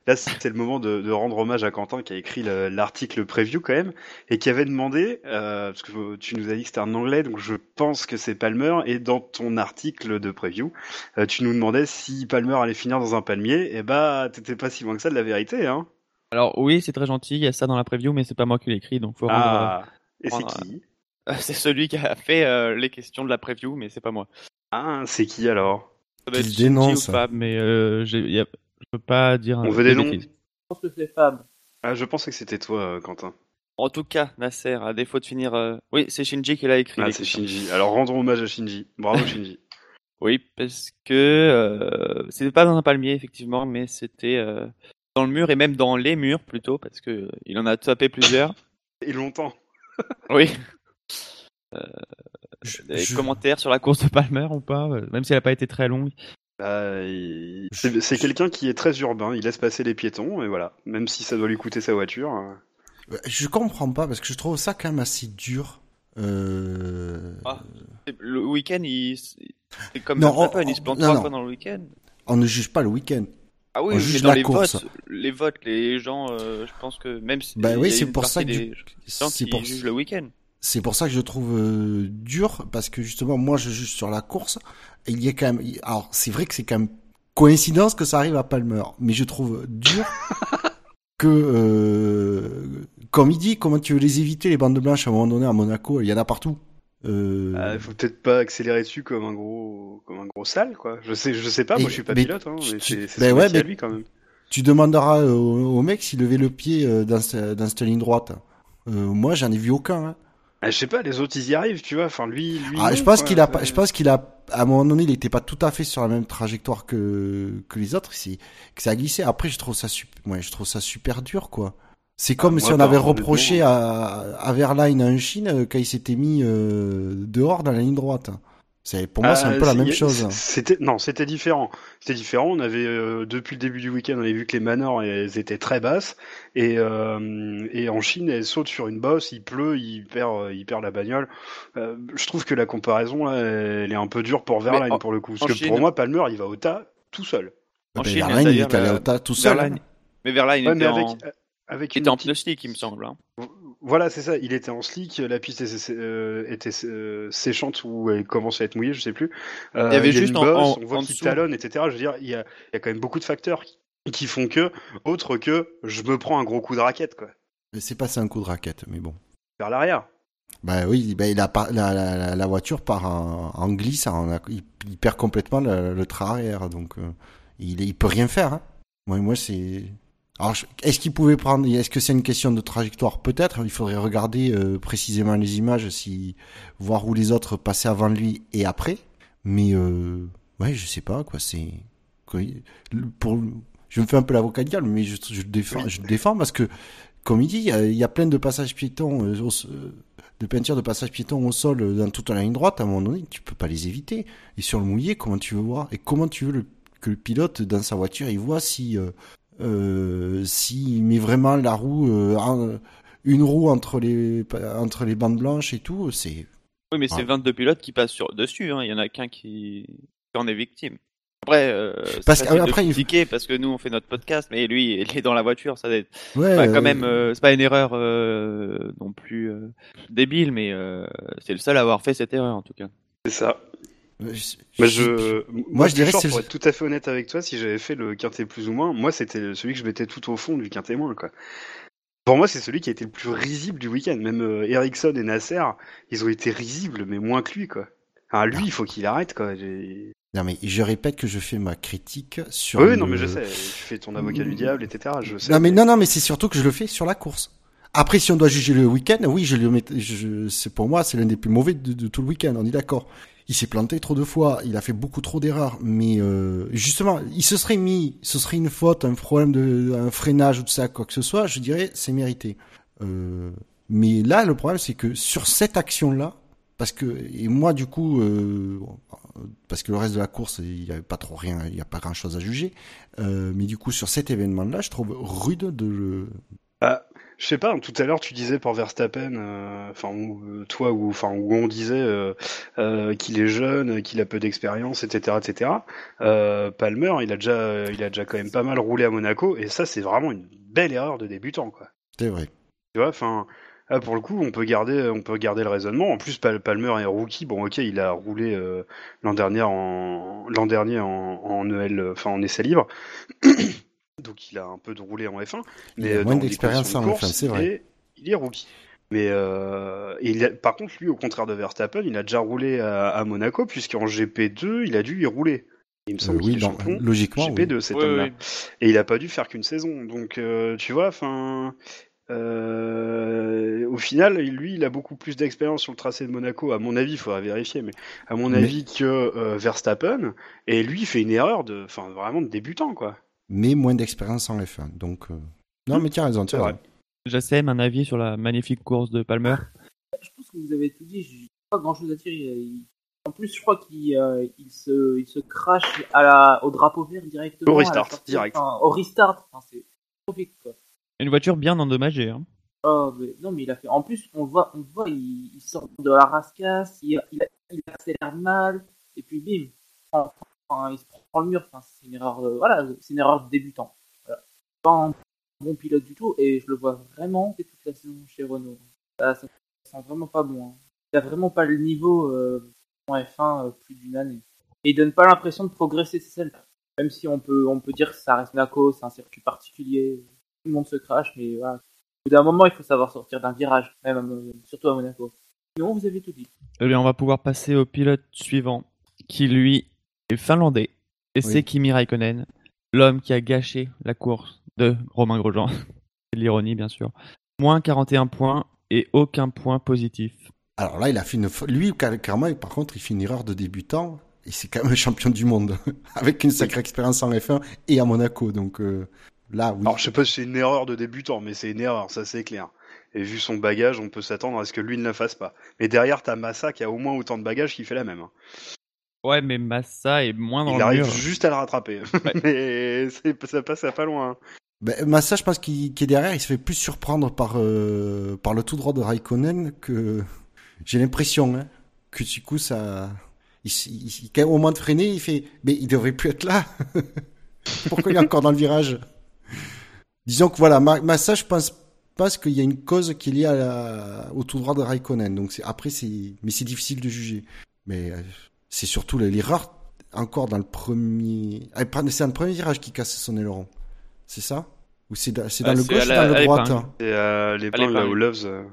là, c'était le moment de, de rendre hommage à Quentin qui a écrit le- l'article preview quand même et qui avait demandé, euh, parce que tu nous as dit que c'était un anglais, donc je pense que c'est Palmer. Et dans ton article de preview, euh, tu nous demandais si Palmer allait finir dans un palmier. Et bah, t'étais pas si loin que ça de la vérité, hein alors oui, c'est très gentil. Il y a ça dans la preview, mais c'est pas moi qui l'ai écrit, donc faut rendre. Ah, et c'est qui euh, c'est celui qui a fait euh, les questions de la preview, mais c'est pas moi. Ah, c'est qui alors? Ça doit être Qu'il Shinji dénonce. ou Fab, mais euh, j'ai- y a- je peux pas dire. On veut des noms bêtises. Je pense que c'est Fab. Ah, je pensais que c'était toi, euh, Quentin. En tout cas, Nasser, à défaut de finir. euh, Oui, c'est Shinji qui l'a écrit. Ah, c'est. Shinji. Alors rendons hommage à Shinji. Bravo Shinji. Oui, parce que euh, c'était pas dans un palmier, effectivement, mais c'était euh, dans le mur et même dans les murs plutôt, parce que euh, il en a tapé plusieurs. Et longtemps. Oui. Euh, Je- Des je- commentaires sur la course de Palmer ou pas, euh, même si elle n'a pas été très longue. Bah, il- c'est quelqu'un qui est très urbain. Il laisse passer les piétons et voilà. Même si ça doit lui coûter sa voiture. euh. Je comprends pas parce que je trouve ça quand même assez dur. Euh... Ah. Le week-end, il... c'est comme Non, on- il se plante trois fois dans le week-end. On ne juge pas le week-end. Ah oui, mais juge dans la les course. votes, les votes, les gens, euh, je pense que même si Bah oui, c'est pour ça que c'est pour jugent le week-end. C'est pour ça que je trouve euh, dur parce que justement moi je juge sur la course et il y a quand même alors c'est vrai que c'est quand même coïncidence que ça arrive à Palmer mais je trouve dur que euh, comme il dit comment tu veux les éviter les bandes blanches à un moment donné à Monaco il y en a partout euh, Ah, faut peut-être pas accélérer dessus comme un gros, comme un gros sale, quoi. Je sais, je sais pas. Et- moi, je suis pas mais pilote, hein, tu- mais c'est ben ouais, à lui quand même. tu demanderas au, au mec s'il levait le pied euh, dans, dans cette ligne droite euh, moi j'en ai vu aucun hein. Ah, je sais pas, les autres ils y arrivent, tu vois. Enfin, lui, lui. Ah, non, je pense qu'il a, je pense qu'il a, à un moment donné, il était pas tout à fait sur la même trajectoire que que les autres. C'est que ça a glissé. Après, je trouve ça super, ouais, je trouve ça super dur, quoi. C'est comme Ah, si moi, on pas, avait reproché à, à Verline en Chine euh, quand il s'était mis euh, dehors dans la ligne droite. C'est pour moi, c'est un Ah, peu la même chose. C'était non, c'était différent. C'était différent. On avait euh, depuis le début du week-end, on avait vu que les manors elles étaient très basses et euh, et en Chine, elles sautent sur une bosse, il pleut, il perd il perd la bagnole. Euh, je trouve que la comparaison là, elle est un peu dure pour Verlaine en- pour le coup, parce que Chine- pour moi, Palmer, il va au tas tout seul. En Ben, Chine, Verlaine, il est allé au tas tout seul. Verlaine. Mais Verlaine, il Ouais, mais était avec en, avec il une était en petite- slick, il me semble. hein. Voilà, c'est ça. Il était en slick, la piste était, euh, était euh, séchante ou elle commençait à être mouillée, je sais plus. Euh, Il y avait a juste une en- bosse, en- on voit en qu'il dessous. talonne, etc. Je veux dire, il y a, il y a quand même beaucoup de facteurs qui, font que, autre que, je me prends un gros coup de raquette, quoi, Mais C'est passé un coup de raquette, mais bon. vers l'arrière. Bah oui, bah, il a pas, la, la, la- la voiture part en, en glisse, en- il, il perd complètement le, le train arrière, donc euh, il, il peut rien faire. Hein. Moi, moi c'est. Alors, est-ce qu'il pouvait prendre Est-ce que c'est une question de trajectoire? Peut-être. Il faudrait regarder euh, précisément les images, si voir où les autres passaient avant lui et après. Mais euh, ouais, je sais pas quoi. C'est pour. Je me fais un peu l'avocat diable, mais je, je le défends, je défends parce que, comme il dit, il y a, il y a plein de passages piétons euh, au- euh, de peinture de passage piéton au sol euh, dans toute la ligne droite, à un moment donné, tu peux pas les éviter. Et sur le mouillé, comment tu veux voir? Et comment tu veux le- que le pilote, dans sa voiture, il voit si euh, s'il met vraiment la roue, euh, une roue entre les entre les bandes blanches et tout, c'est Oui, mais c'est Ouais. 22 pilotes qui passent sur dessus. Hein. Il y en a qu'un qui... qui en est victime. Après, euh, c'est Parce que- après, de il- parce que nous on fait notre podcast, mais lui il est dans la voiture, ça être ouais. Enfin, euh, quand même, euh, c'est pas une erreur euh, non plus euh, débile, mais euh, c'est le seul à avoir fait cette erreur en tout cas. C'est ça. Mais je- je, moi, je dirais c'est- pour être tout à fait honnête avec toi, si j'avais fait le quintet plus ou moins, moi, c'était celui que je mettais tout au fond du quintet moins, quoi. Pour moi, c'est celui qui a été le plus risible du week-end. Même euh, Ericsson et Nasser, ils ont été risibles, mais moins que lui, quoi. Lui, il faut qu'il arrête, quoi. Non mais je répète que je fais ma critique sur. Oui, le- non, mais je sais. Tu fais ton avocat du diable, etc. Je sais. Non mais non non mais c'est surtout que je le fais sur la course. Après si on doit juger le week-end, oui je le mets. Je, c'est pour moi c'est l'un des plus mauvais de, de tout le week-end. On est d'accord. Il s'est planté trop de fois, il a fait beaucoup trop d'erreurs, mais euh, justement, il se serait mis, ce serait une faute, un problème de, freinage ou tout ça, quoi que ce soit, je dirais, c'est mérité. Euh, mais là, le problème, c'est que sur cette action-là, parce que et moi du coup, euh, parce que le reste de la course, il y avait pas trop rien, il y a pas grand-chose à juger. Mais du coup, sur cet événement-là, je trouve rude de le. Je sais pas. Tout à l'heure, tu disais pour Verstappen, euh, enfin euh, toi ou enfin où on disait euh, euh, qu'il est jeune, qu'il a peu d'expérience, etc., etc. Palmer, il a déjà, il a déjà quand même pas mal roulé à Monaco, et ça, c'est vraiment une belle erreur de débutant, quoi. C'est vrai. Tu vois, enfin. Pour le coup, on peut garder, on peut garder le raisonnement. En plus, Pal- Palmer est rookie. Bon, ok, il a roulé euh, l'an dernier en l'an dernier en, en EL, enfin en essai libre. Donc, il a un peu de roulé en F1. Il Mais a euh, moins d'expérience en F1, course, c'est il vrai. est- Il est rookie. Mais euh, et il a- par contre, lui, au contraire de Verstappen, il a déjà roulé à, à Monaco, puisqu'en GP2, il a dû y rouler. Il me semble Euh, qu'il oui, est dans- champion logiquement. oui. GP2 cet Ouais, homme-là. ouais. Et il a pas dû faire qu'une saison. Donc, euh, tu vois, enfin, euh, au final, lui, il a beaucoup plus d'expérience sur le tracé de Monaco. À mon avis, il faudra vérifier, mais à mon Mais- avis que euh, Verstappen. Et lui, il fait une erreur de, enfin, vraiment de débutant, quoi. Mais moins d'expérience en F1. Donc, euh, non, mais tu as raison, tu as raison. J'assème un avis sur la magnifique course de Palmer. Je pense que vous avez tout dit. J'ai pas grand chose à dire. Il- il- En plus, je crois qu'il euh, il se, il se crache à la, au drapeau vert directement. Au restart, sortie. direct. Enfin, au restart. Enfin, c'est trop vite, quoi. Une voiture bien endommagée. Hein. Oh, mais, non, mais il a fait. En plus, on le voit, on voit il, il sort de la rascasse, il, il, il accélère mal, et puis bim. Enfin, il se prend le mur. C'est une erreur. euh, voilà, c'est une erreur de débutant. Pas un bon pilote du tout, et je le vois vraiment toute la saison chez Renault. Ça, sent vraiment pas bon. hein. Il a vraiment pas le niveau euh, en F1 euh, plus d'une année. Et il donne pas l'impression de progresser, c'est celle Même si on peut, on peut dire que ça reste Monaco, c'est un circuit particulier, tout le monde se crache, mais voilà. Au bout d'un moment, il faut savoir sortir d'un virage, même Mo- surtout à Monaco. Sinon, vous avez tout dit. Eh on va pouvoir passer au pilote suivant, qui lui est finlandais. Et c'est. Kimi Raikkonen, l'homme qui a gâché la course de Romain Grosjean. c'est de l'ironie, bien sûr. Moins 41 points et aucun point positif. Alors là, il a fait une. Lui, carrément, par contre, il fait une erreur de débutant. Et c'est quand même un champion du monde. Avec une sacrée expérience en F1 et à Monaco. Donc euh, là, oui. Alors, je sais pas si c'est une erreur de débutant, mais c'est une erreur, ça c'est clair. Et vu son bagage, on peut s'attendre à ce que lui ne la fasse pas. Mais derrière, t'as Massa qui a au moins autant de bagages qui fait la même. Ouais, mais Massa est moins dans Il le arrive mur. juste à le rattraper. mais c'est- ça passe à pas loin. hein. Ben, Massa, je pense qu'il est derrière, il se fait plus surprendre par, euh, par le tout droit de Raikkonen que. J'ai l'impression hein, que du coup, ça. Il, il, au moment de freiner, il fait. Mais il devrait plus être là. Pourquoi il est encore dans le virage? Disons que voilà, Ma- Massa, je pense, pense qu'il y a une cause qui est liée à la- au tout droit de Raikkonen. Donc c'est- après, c'est. Mais c'est difficile de juger. Mais euh, c'est surtout l'erreur encore dans le premier. Ah, C'est dans le premier virage qui casse son aileron. C'est ça? Ou c'est dans, c'est dans Ouais, le c'est gauche à ou dans à le l'épingle. hein euh, les Allez, plans là où Loves. euh,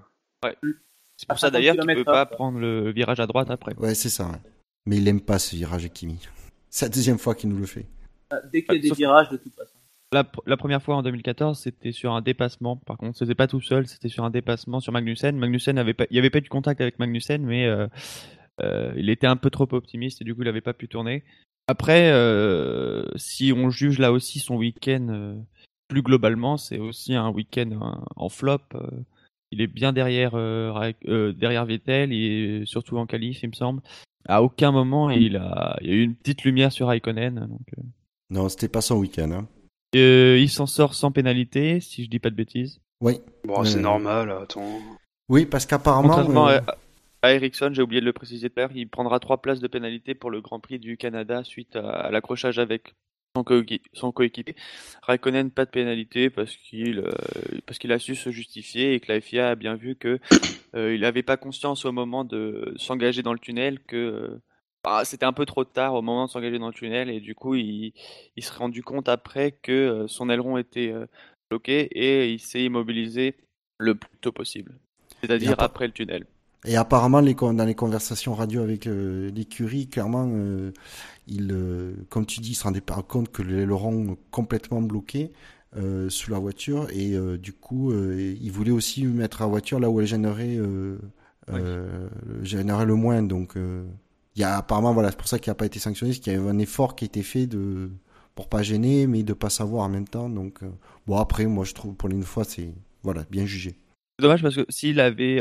C'est pour À ça 50 d'ailleurs qu'il peut kilomètres pas quoi. prendre le virage à droite après. Ouais, c'est ça. ouais. Mais il aime pas ce virage Kimi. C'est la deuxième fois qu'il nous le fait. Euh, Dès qu'il y a Ouais, des sauf- virages, de toute façon. La, pr- la première fois en 2014, c'était sur un dépassement. Par contre, c'était pas tout seul, c'était sur un dépassement sur Magnussen. Magnussen avait pas, il y avait pas eu de contact avec Magnussen, mais euh, euh, il était un peu trop optimiste et du coup, il avait pas pu tourner. Après, euh, si on juge là aussi son week-end euh, plus globalement, c'est aussi un week-end hein, en flop. euh, il est bien derrière euh, euh, derrière Vettel et surtout en qualif, il me semble. À aucun moment il a, il y a eu une petite lumière sur Raikkonen. Donc, euh, Non, c'était pas son week-end. Hein. euh, il s'en sort sans pénalité, si je dis pas de bêtises. Oui. Bon, c'est normal, attends. Oui, parce qu'apparemment. Contrairement euh, à, à Ericsson, j'ai oublié de le préciser tout à l'heure, il prendra trois places de pénalité pour le Grand Prix du Canada suite à, à l'accrochage avec son coéqui- son coéquipier. Raikkonen, pas de pénalité parce qu'il euh, parce qu'il a su se justifier et que la FIA a bien vu que euh, il n'avait pas conscience au moment de s'engager dans le tunnel que euh, bah, c'était un peu trop tard au moment de s'engager dans le tunnel et du coup il, il s'est rendu compte après que euh, son aileron était euh, bloqué et il s'est immobilisé le plus tôt possible, c'est-à-dire après le tunnel. Et apparemment, les, dans les conversations radio avec euh, l'écurie, clairement, euh, il, euh, comme tu dis, il se rendait pas compte que l'aileron complètement bloqué euh, sous la voiture. Et du coup, il voulait aussi mettre la voiture là où elle gênerait, euh, gênerait le moins. Donc, il y a apparemment, voilà, c'est pour ça qu'il n'a pas été sanctionné, c'est qu'il y avait un effort qui a été fait de pour pas gêner, mais de pas savoir en même temps. Donc, bon, après, moi, je trouve pour une fois, c'est voilà, bien jugé. C'est dommage parce que s'il avait,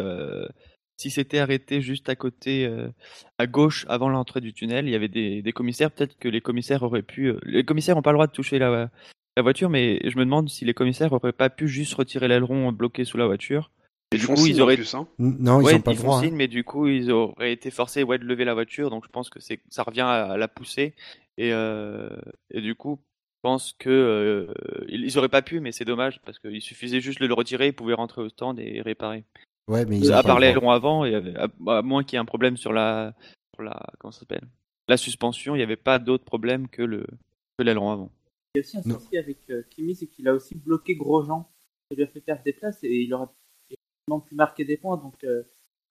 euh, si c'était arrêté juste à côté, euh, à gauche, avant l'entrée du tunnel, il y avait des, des commissaires. Peut-être que les commissaires auraient pu. euh, les commissaires n'ont pas le droit de toucher la, la voiture, mais je me demande si les commissaires auraient pas pu juste retirer l'aileron bloqué sous la voiture. Et Ils du font coup, signe ils en auraient. plus, hein. Non, ouais, ils ont pas le droit. hein. signe, mais du coup, ils auraient été forcés ouais, de lever la voiture. Donc, je pense que c'est, ça revient à la pousser. Et, euh, et du coup, je pense que euh, ils ils auraient pas pu, mais c'est dommage parce qu'il suffisait juste de le retirer, ils pouvaient rentrer au stand et réparer. Ouais, mais ils ont à part avant, et à, à- à moins qu'il y ait un problème sur la, sur la, comment ça s'appelle, la suspension, il n'y avait pas d'autre problème que le, que l'aileron avant. Il y a aussi un Non. souci avec euh, Kimi, c'est qu'il a aussi bloqué Grosjean. Ça lui a fait perdre des places et il aurait non pu marquer des points. Donc, euh,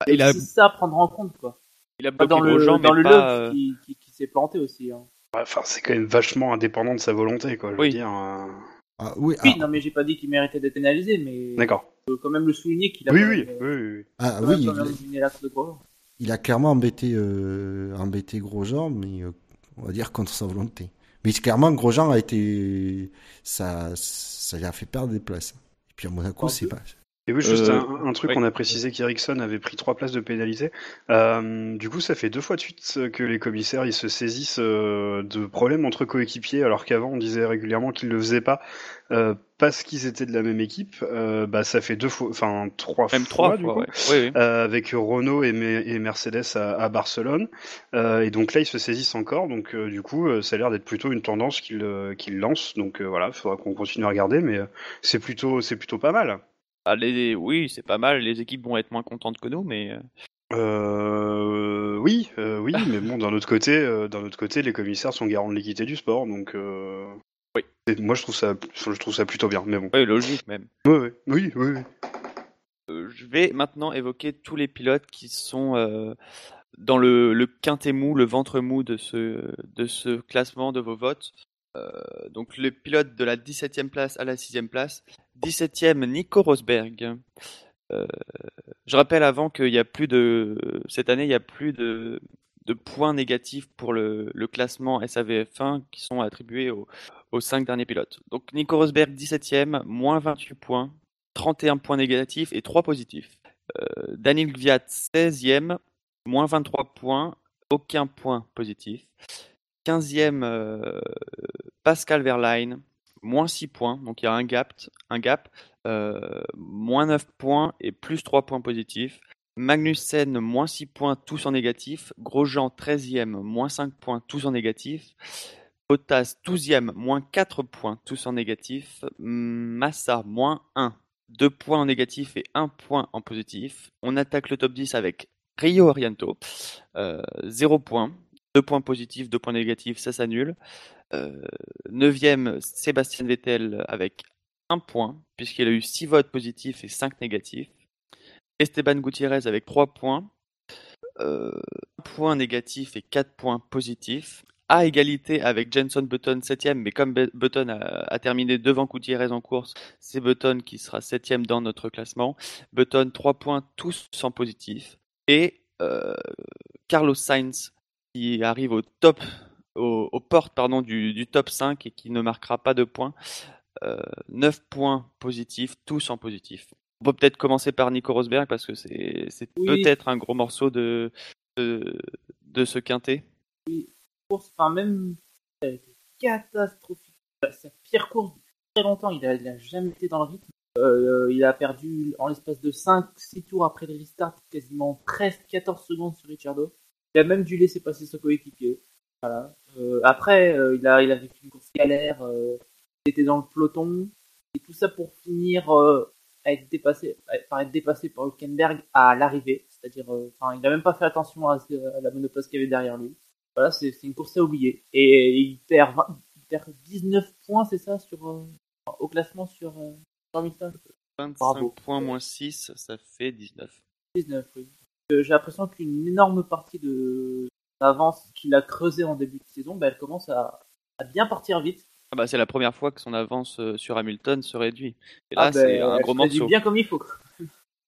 il a, ça à prendre en compte, quoi. il a Pas bloqué dans le, Grosjean, dans mais le pas, love euh, qui, qui, qui s'est planté aussi. Hein. Enfin, c'est quand même vachement indépendant de sa volonté, quoi. Je Oui. veux dire. euh, Ah, oui, Oui, ah, non, mais j'ai pas dit qu'il méritait d'être pénalisé, mais D'accord. je peux quand même le souligner qu'il a Oui, oui, ah, oui, il, a clairement embêté, euh, embêté Grosjean, mais euh, on va dire contre sa volonté. Mais clairement, Grosjean a été, ça, ça lui a fait perdre des places. Et puis à Monaco, c'est pas. Et oui, juste Euh, un, un truc, oui. on a précisé qu'Ericsson avait pris trois places de pénalité. Euh, du coup, ça fait deux fois de suite que les commissaires ils se saisissent euh, de problèmes entre coéquipiers, alors qu'avant on disait régulièrement qu'ils le faisaient pas euh, parce qu'ils étaient de la même équipe. Euh, bah, ça fait deux fois, enfin trois Même fois, trois du fois, coup. ouais. Oui, oui. Avec Renault et, Me- et Mercedes à, à Barcelone. Euh, et donc là, ils se saisissent encore. Donc euh, du coup, euh, ça a l'air d'être plutôt une tendance qu'ils qu'ils lancent. Donc euh, voilà, il faudra qu'on continue à regarder, mais euh, c'est plutôt, c'est plutôt pas mal. Ah, les- Oui, c'est pas mal. Les équipes vont être moins contentes que nous, mais euh, Euh, oui, euh, oui, mais bon, d'un autre côté, euh, d'un autre côté, les commissaires sont garants de l'équité du sport, donc Oui. moi je trouve ça, je trouve ça plutôt bien. Mais bon, oui, logique même. ouais, ouais. oui, oui, oui. Je vais maintenant évoquer tous les pilotes qui sont dans le, le quintet mou, le ventre mou de ce, de ce classement de vos votes. Euh, donc le pilote de la 17e place à la 6e place. 17e, Nico Rosberg. Euh, je rappelle avant qu'il y a plus de cette année, il y a plus de, de points négatifs pour le, le classement SAVF1 qui sont attribués aux, aux 5 derniers pilotes. Donc Nico Rosberg 17e, moins 28 points. 31 points négatifs et 3 positifs. Euh, Daniel Gviat, 16e, moins 23 points, aucun point positif. 15e, euh, Pascal Verlaine, moins 6 points, donc il y a un gap, euh, moins 9 points et plus 3 points positifs. Magnussen, moins 6 points, tous en négatif. Grosjean, 13e, moins 5 points, tous en négatif. Bottas, 12e, moins 4 points, tous en négatif. Massa, moins 1, 2 points en négatif et 1 point en positif. On attaque le top 10 avec Rio Oriento, euh, 0 points, 2 points positifs, 2 points négatifs, ça s'annule. Euh, 9e, Sébastien Vettel avec 1 point, puisqu'il a eu 6 votes positifs et 5 négatifs. Esteban Gutiérrez avec 3 points, euh, 1 point négatif et 4 points positifs. À égalité avec Jenson Button 7ème, mais comme Button a, terminé devant Gutiérrez en course, c'est Button qui sera 7ème dans notre classement. Button 3 points, tous sans positif. Et euh, Carlos Sainz qui arrive au top, au- aux portes pardon, du, du top 5 et qui ne marquera pas de points. Euh, 9 points positifs, tous en positif. On peut peut-être commencer par Nico Rosberg parce que c'est Oui. peut-être un gros morceau de, de, de ce quintet. course, enfin même, catastrophique. Sa pire course depuis très longtemps, il a, il a jamais été dans le rythme. Euh, il a perdu en l'espace de 5-6 tours après le restart quasiment 13-14 secondes sur Ricciardo. Il a même dû laisser passer son coéquipier. Voilà. Euh, après, euh, il, a, il a vécu une course galère, euh, il était dans le peloton, et tout ça pour finir à être dépassé, par être dépassé par Hülkenberg à l'arrivée. C'est-à-dire, enfin, il n'a même pas fait attention à, à la monoplace qu'il y avait derrière lui. Voilà, c'est une course à oublier. Et il perd, 20 il perd 19 points, c'est ça, sur, au classement sur, sur Hamilton 25 Bravo. points moins 6, ça fait 19. 19, oui. Euh, J'ai l'impression qu'une énorme partie de l'avance qu'il a creusé en début de saison, bah, elle commence à, à bien partir vite. Ah bah, c'est la première fois que son avance euh, sur Hamilton se réduit. Et là, Ah, bah, c'est un elle gros morceau. bien comme il faut.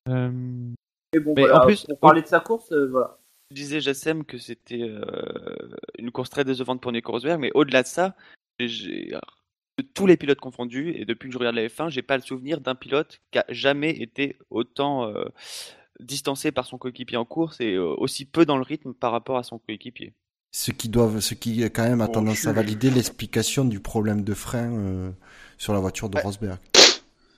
Euh, Mais bon, Mais voilà, en plus- pour parler de sa course, euh, voilà. Tu disais, Jassem, que c'était euh, une course très décevante pour Nico Rosberg, mais au-delà de ça, j'ai- de tous les pilotes confondus, et depuis que je regarde la F1, j'ai pas le souvenir d'un pilote qui a jamais été autant euh, distancé par son coéquipier en course et euh, aussi peu dans le rythme par rapport à son coéquipier. Ce qui doivent, ce qui quand même a Bon, tendance je- à valider l'explication du problème de frein euh, sur la voiture de Ouais. Rosberg.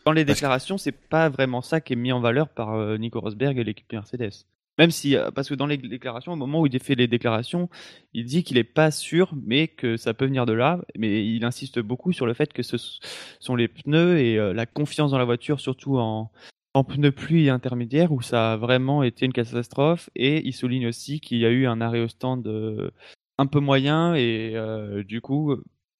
Dans les Parce que- déclarations, c'est pas vraiment ça qui est mis en valeur par euh, Nico Rosberg et l'équipe Mercedes. Même si, euh, parce que dans les déclarations, au moment où il fait les déclarations, il dit qu'il est pas sûr, mais que ça peut venir de là. Mais il insiste beaucoup sur le fait que ce sont les pneus et euh, la confiance dans la voiture, surtout en, en pneus pluie intermédiaire, où ça a vraiment été une catastrophe. Et il souligne aussi qu'il y a eu un arrêt au stand euh, un peu moyen et euh, du coup,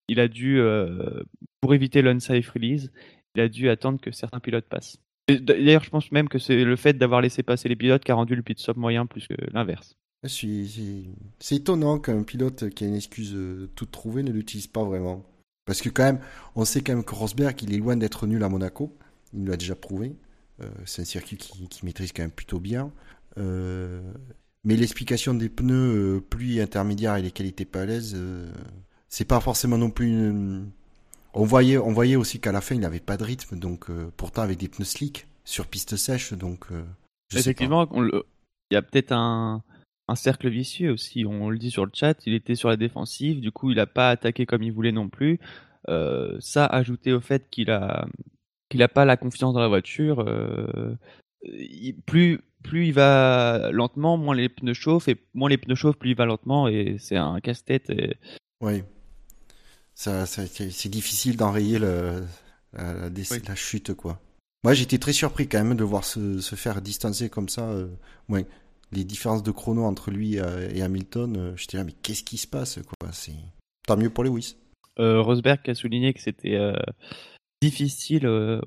il a dû, euh, pour éviter l'unsafe release, il a dû attendre que certains pilotes passent. D'ailleurs, je pense même que c'est le fait d'avoir laissé passer les pilotes qui a rendu le pit stop moyen plus que l'inverse. C'est étonnant qu'un pilote qui a une excuse toute trouvée ne l'utilise pas vraiment. Parce que quand même, on sait quand même que Rosberg, il est loin d'être nul à Monaco. Il l'a déjà prouvé. Euh, c'est un circuit qui, qui maîtrise quand même plutôt bien. Euh, mais l'explication des pneus euh, pluie intermédiaire et les qualités pas à l'aise, euh, c'est pas forcément non plus une... On voyait, on voyait aussi qu'à la fin, il n'avait pas de rythme. Donc, euh, pourtant, avec des pneus slick sur piste sèche. Donc, euh, je sais pas. Effectivement, le- il y a peut-être un, un cercle vicieux aussi. On le dit sur le chat, il était sur la défensive, du coup, il n'a pas attaqué comme il voulait non plus. Euh, ça, ajouté au fait qu'il a qu'il a pas la confiance dans la voiture, euh, il- plus plus il va lentement, moins les pneus chauffent et moins les pneus chauffent, plus il va lentement et c'est un casse-tête. et- Oui. Ça, ça- c'est difficile d'enrayer le, la, la dé- Oui. la chute, quoi. Moi, j'étais très surpris quand même de voir se, se faire distancer comme ça. euh, ouais. Les différences de chrono entre lui euh, et Hamilton, euh, j'étais là, mais qu'est-ce qui se passe, quoi? Tant mieux pour Lewis. Euh, Rosberg a souligné que c'était difficile, euh,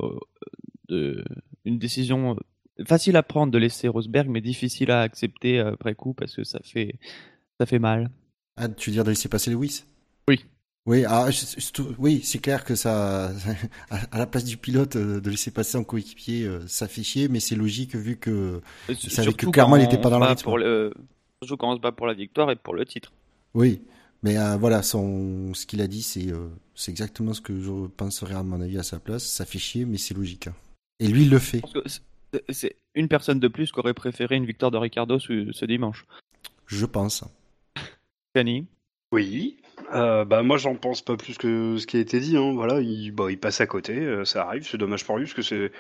de, une décision euh, facile à prendre de laisser Rosberg, mais difficile à accepter après coup parce que ça fait, ça fait mal. Ah, tu veux dire de laisser passer Lewis? Oui. Oui, ah, oui, c'est clair que ça, à la place du pilote euh, de laisser passer un coéquipier, euh, ça fait chier, mais c'est logique vu que Euh, savait que clairement, il était pas dans rythme. pour le- Surtout quand on se bat pour la victoire et pour le titre. Oui, mais euh, voilà, son, ce qu'il a dit, c'est euh, c'est exactement ce que je penserais à mon avis à sa place. Ça fait chier, mais c'est logique. hein. Et lui, il le fait. C'est- une personne de plus qui aurait préféré une victoire de Ricardo ce, ce dimanche. Je pense. Fanny Oui. Euh, bah moi j'en pense pas plus que ce qui a été dit. Hein. Voilà, il, bah, il passe à côté, euh, ça arrive. C'est dommage pour lui parce que c'est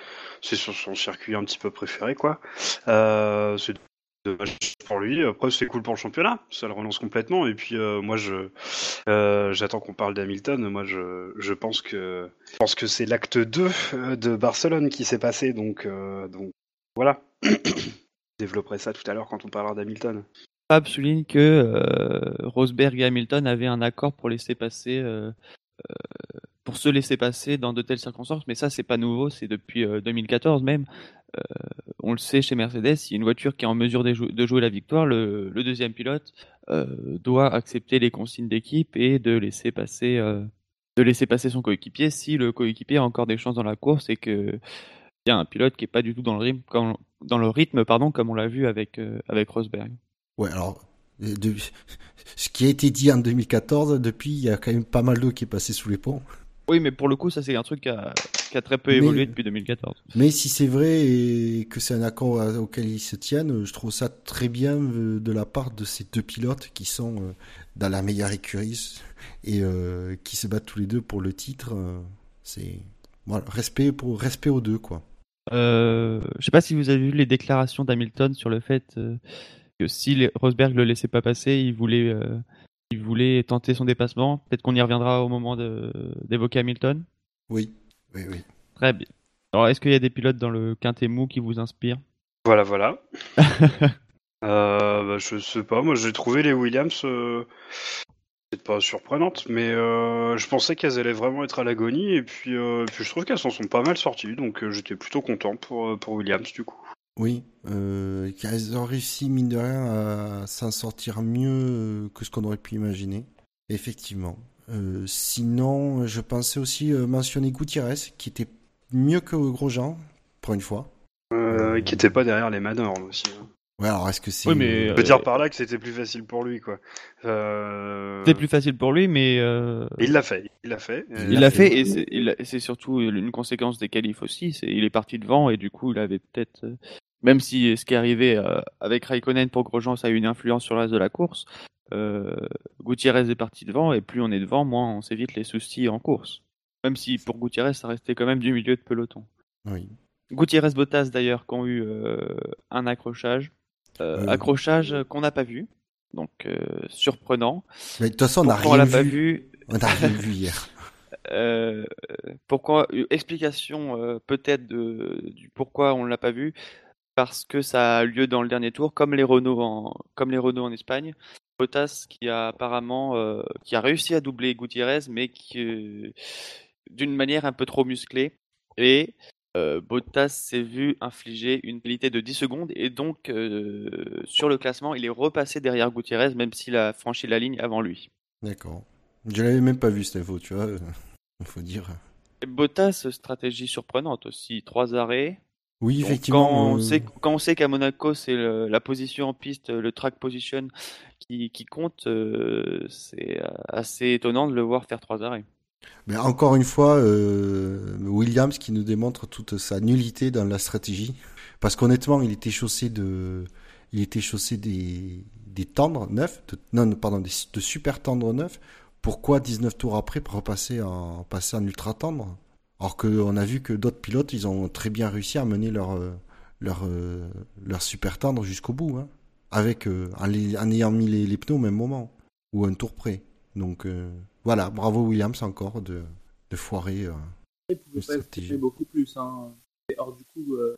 c'est sur son circuit un petit peu préféré quoi. Euh, c'est pour lui. Après c'est cool pour le championnat, ça le relance complètement. Et puis euh, moi euh, j'attends qu'on parle d'Hamilton. Moi je pense que je pense que c'est l'acte 2 euh, de Barcelone qui s'est passé. Donc voilà. Je développerai ça tout à l'heure quand on parlera d'Hamilton. Fab souligne que Rosberg et Hamilton avaient un accord pour laisser passer, pour se laisser passer dans de telles circonstances, mais ça c'est pas nouveau, c'est depuis euh, 2014 même. On le sait chez Mercedes, si une voiture qui est en mesure de, jou- de jouer la victoire, le, deuxième pilote euh, doit accepter les consignes d'équipe et de laisser passer, euh, de laisser passer son coéquipier si le coéquipier a encore des chances dans la course et que y a un pilote qui est pas du tout dans le rythme, comme, pardon, comme on l'a vu avec euh, avec Rosberg. Ouais, alors, ce qui a été dit en 2014, depuis, il y a quand même pas mal d'eau qui est passée sous les ponts. Oui, mais pour le coup, ça c'est un truc qui a, qui a très peu Mais- évolué depuis 2014. Mais si c'est vrai et que c'est un accord auquel ils se tiennent, je trouve ça très bien euh, de la part de ces deux pilotes qui sont euh, dans la meilleure écurie et euh, qui se battent tous les deux pour le titre. C'est voilà, respect pour respect aux deux quoi. Euh, je sais pas si vous avez vu les déclarations d'Hamilton sur le fait que si Rosberg le laissait pas passer, il voulait, euh, il voulait tenter son dépassement. Peut-être qu'on y reviendra au moment de- d'évoquer Hamilton. Oui, oui, oui. Très bien. Alors, est-ce qu'il y a des pilotes dans le quintet mou qui vous inspirent? Voilà, voilà. Euh, bah, je sais pas, moi j'ai trouvé les Williams euh, peut-être pas surprenantes, mais euh, je pensais qu'elles allaient vraiment être à l'agonie, et puis, euh, puis je trouve qu'elles s'en sont pas mal sorties, donc euh, j'étais plutôt content pour, pour Williams du coup. Oui, euh, qu'elles ont réussi mine de rien à s'en sortir mieux euh, que ce qu'on aurait pu imaginer. Effectivement. Euh, sinon, je pensais aussi mentionner Gutiérrez, qui était mieux que Grosjean, pour une fois. Euh, qui était pas derrière les Manors aussi. hein. Ouais, alors est-ce que c'est... Oui, mais, Je Euh, veux dire par là que c'était plus facile pour lui, quoi. Euh, C'était plus facile pour lui, mais euh, Il l'a fait, il l'a fait. Il l'a fait. fait et c'est- surtout une conséquence des qualifs aussi. C'est il est parti devant et du coup il avait peut-être, même si ce qui est arrivé euh, avec Raikkonen pour Grosjean ça a eu une influence sur le reste de la course, euh, Gutiérrez est parti devant et plus on est devant, moins on s'évite les soucis en course. Même si pour Gutiérrez ça restait quand même du milieu de peloton. Oui. Gutiérrez Bottas d'ailleurs qui ont eu euh, un accrochage, euh, accrochage qu'on n'a pas vu, donc surprenant. Mais de toute façon, on n'a rien pas vu. vu On n'a rien vu hier. Pourquoi explication peut-être de du pourquoi on l'a pas vu parce que ça a lieu dans le dernier tour comme les Renault en comme les Renault en Espagne Bottas qui a apparemment euh, qui a réussi à doubler Gutiérrez mais qui euh, d'une manière un peu trop musclée et euh, Bottas s'est vu infliger une pénalité de 10 secondes et donc sur le classement, il est repassé derrière Gutiérrez même s'il a franchi la ligne avant lui. D'accord. Je l'avais même pas vu cette tu vois. Il faut dire. Et Bottas, stratégie surprenante aussi, trois arrêts. Oui, Donc, effectivement. quand, on euh, sait, quand on sait qu'à Monaco, c'est la position en piste, le track position qui, qui compte, euh, c'est euh, assez étonnant de le voir faire trois arrêts. Mais encore une fois, euh, Williams qui nous démontre toute sa nullité dans la stratégie. Parce qu'honnêtement, il était chaussé de, il était chaussé des, des tendres neufs, de, non, pardon, des, de super tendres neufs. Pourquoi 19 tours après pour repasser en, passer en ultra tendre? Alors qu'on a vu que d'autres pilotes, ils ont très bien réussi à mener leur, euh, leur, euh, leur super tendre jusqu'au bout, hein. Avec, euh, en, les- en ayant mis les, les pneus au même moment. Ou un tour près. Donc, euh, voilà, bravo Williams encore de, de foirer. euh. Il pouvait Une pas stratégie. beaucoup plus. Hein. Or, du coup, euh,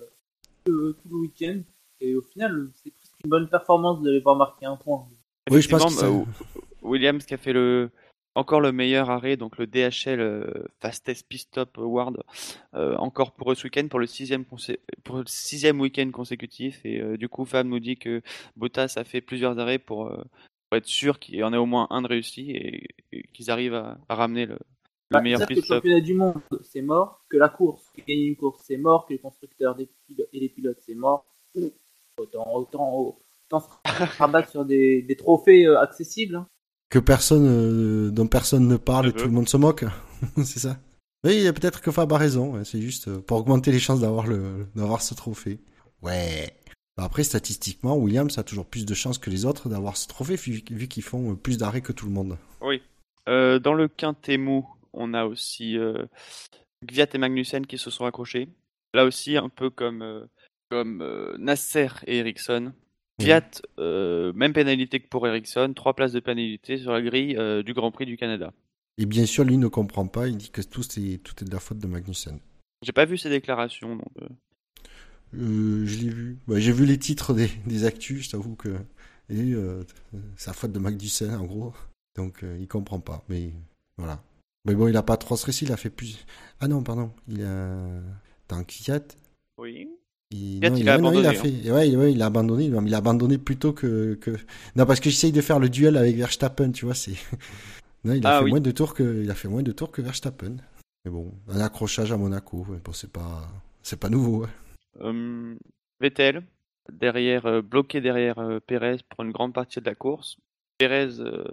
tout, tout le week-end, et au final, c'est presque une bonne performance de les voir marquer un point. Oui, je pense que ça- euh, Williams qui a fait le encore le meilleur arrêt, donc le DHL euh, Fastest Pit Stop Award, euh, encore pour eux ce week-end, pour le sixième, pour le sixième week-end consécutif. Et euh, du coup, Fab nous dit que Bottas a fait plusieurs arrêts pour, pour être sûr qu'il y en ait au moins un de réussi et, et qu'ils arrivent à, à ramener le, le Bah, meilleur pit que le stop. championnat du monde, c'est mort, que la course, gagner une course, c'est mort, que les constructeurs des et les pilotes, c'est mort. Autant, autant, autant se rabattre sur des, des trophées euh, accessibles. hein. Que personne, euh, dont personne ne parle et tout le monde se moque. c'est ça. Oui, peut-être que Fab a raison. C'est juste euh, pour augmenter les chances d'avoir le, d'avoir ce trophée. Ouais. Bah, Après, statistiquement, Williams a toujours plus de chances que les autres d'avoir ce trophée vu, vu qu'ils font euh, plus d'arrêts que tout le monde. Oui. Euh, dans le quintet mou, on a aussi euh, Gviat et Magnussen qui se sont accrochés. Là aussi, un peu comme, euh, comme Nasser et Ericsson. Gviat, euh, même pénalité que pour Ericsson, trois places de pénalité sur la grille euh, du Grand Prix du Canada. Et bien sûr, lui ne comprend pas. Il dit que tout, c'est, tout est de la faute de Magnussen. J'ai pas vu ces déclarations, donc euh, je l'ai vu. Bah, j'ai vu les titres des, des actus, je t'avoue que. Et c'est la faute de Magnussen, en gros. Donc, il comprend pas. Mais voilà. Mais bon, il a pas trop stressé, il a fait plus. Ah non, pardon. Il a. Dans Kvyat. oui. Il... Kvyat, non, il a non, abandonné, hein. a fait... ouais, ouais, il a abandonné. mais Il a abandonné plutôt que. que... Non, parce que j'essaye de faire le duel avec Verstappen, tu vois. C'est. non, il a Ah fait oui. moins de tours que. Il a fait moins de tours que Verstappen. Mais bon, un accrochage à Monaco. Bon, c'est pas. C'est pas nouveau. Euh, Vettel, derrière, euh, bloqué derrière euh, Perez pour une grande partie de la course. Perez, euh,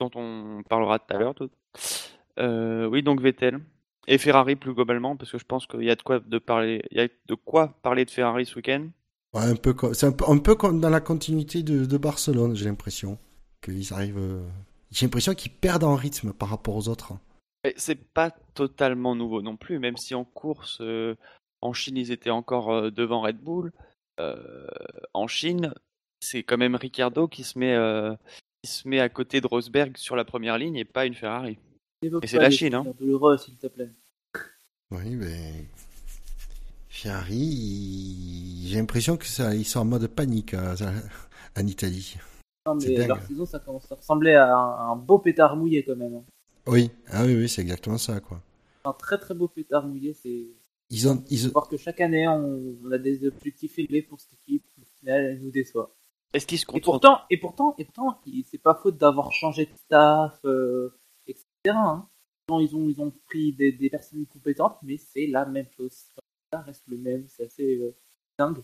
dont on parlera tout à l'heure. Euh, oui, donc Vettel. Et Ferrari plus globalement, parce que je pense qu'il y a de quoi de parler, il y a de quoi parler de Ferrari ce week-end. Ouais, un peu c'est un peu, un peu comme dans la continuité de, de Barcelone, j'ai l'impression. Qu'ils arrivent, euh, j'ai l'impression qu'ils perdent en rythme par rapport aux autres. C'est pas totalement nouveau non plus, même si en course, euh, en Chine, ils étaient encore euh, devant Red Bull. En Chine, c'est quand même Ricciardo qui se met, qui se met à côté de Rosberg sur la première ligne et pas une Ferrari. Et c'est la Chine, hein. souvenirs douloureux, s'il te plaît. Oui, mais Ferrari, j'ai l'impression que ça, ils sont en mode panique à- à- en Italie. Non, mais leur saison, ça commence à ressembler à un, un beau pétard mouillé quand même. hein. Oui, ah oui, oui, c'est exactement ça, quoi. Un très très beau pétard mouillé. C'est Ils ont, ils ont- voir que chaque année, on, on a des objectifs élevés pour cette équipe. Final, elle nous déçoit. Est-ce qu'ils se Et contentent pourtant, et pourtant, et pourtant, c'est pas faute d'avoir changé de staff, euh, hein. Non, ils ont, ils ont pris des, des personnes compétentes, mais c'est la même chose. Ça reste le même, c'est assez euh, dingue.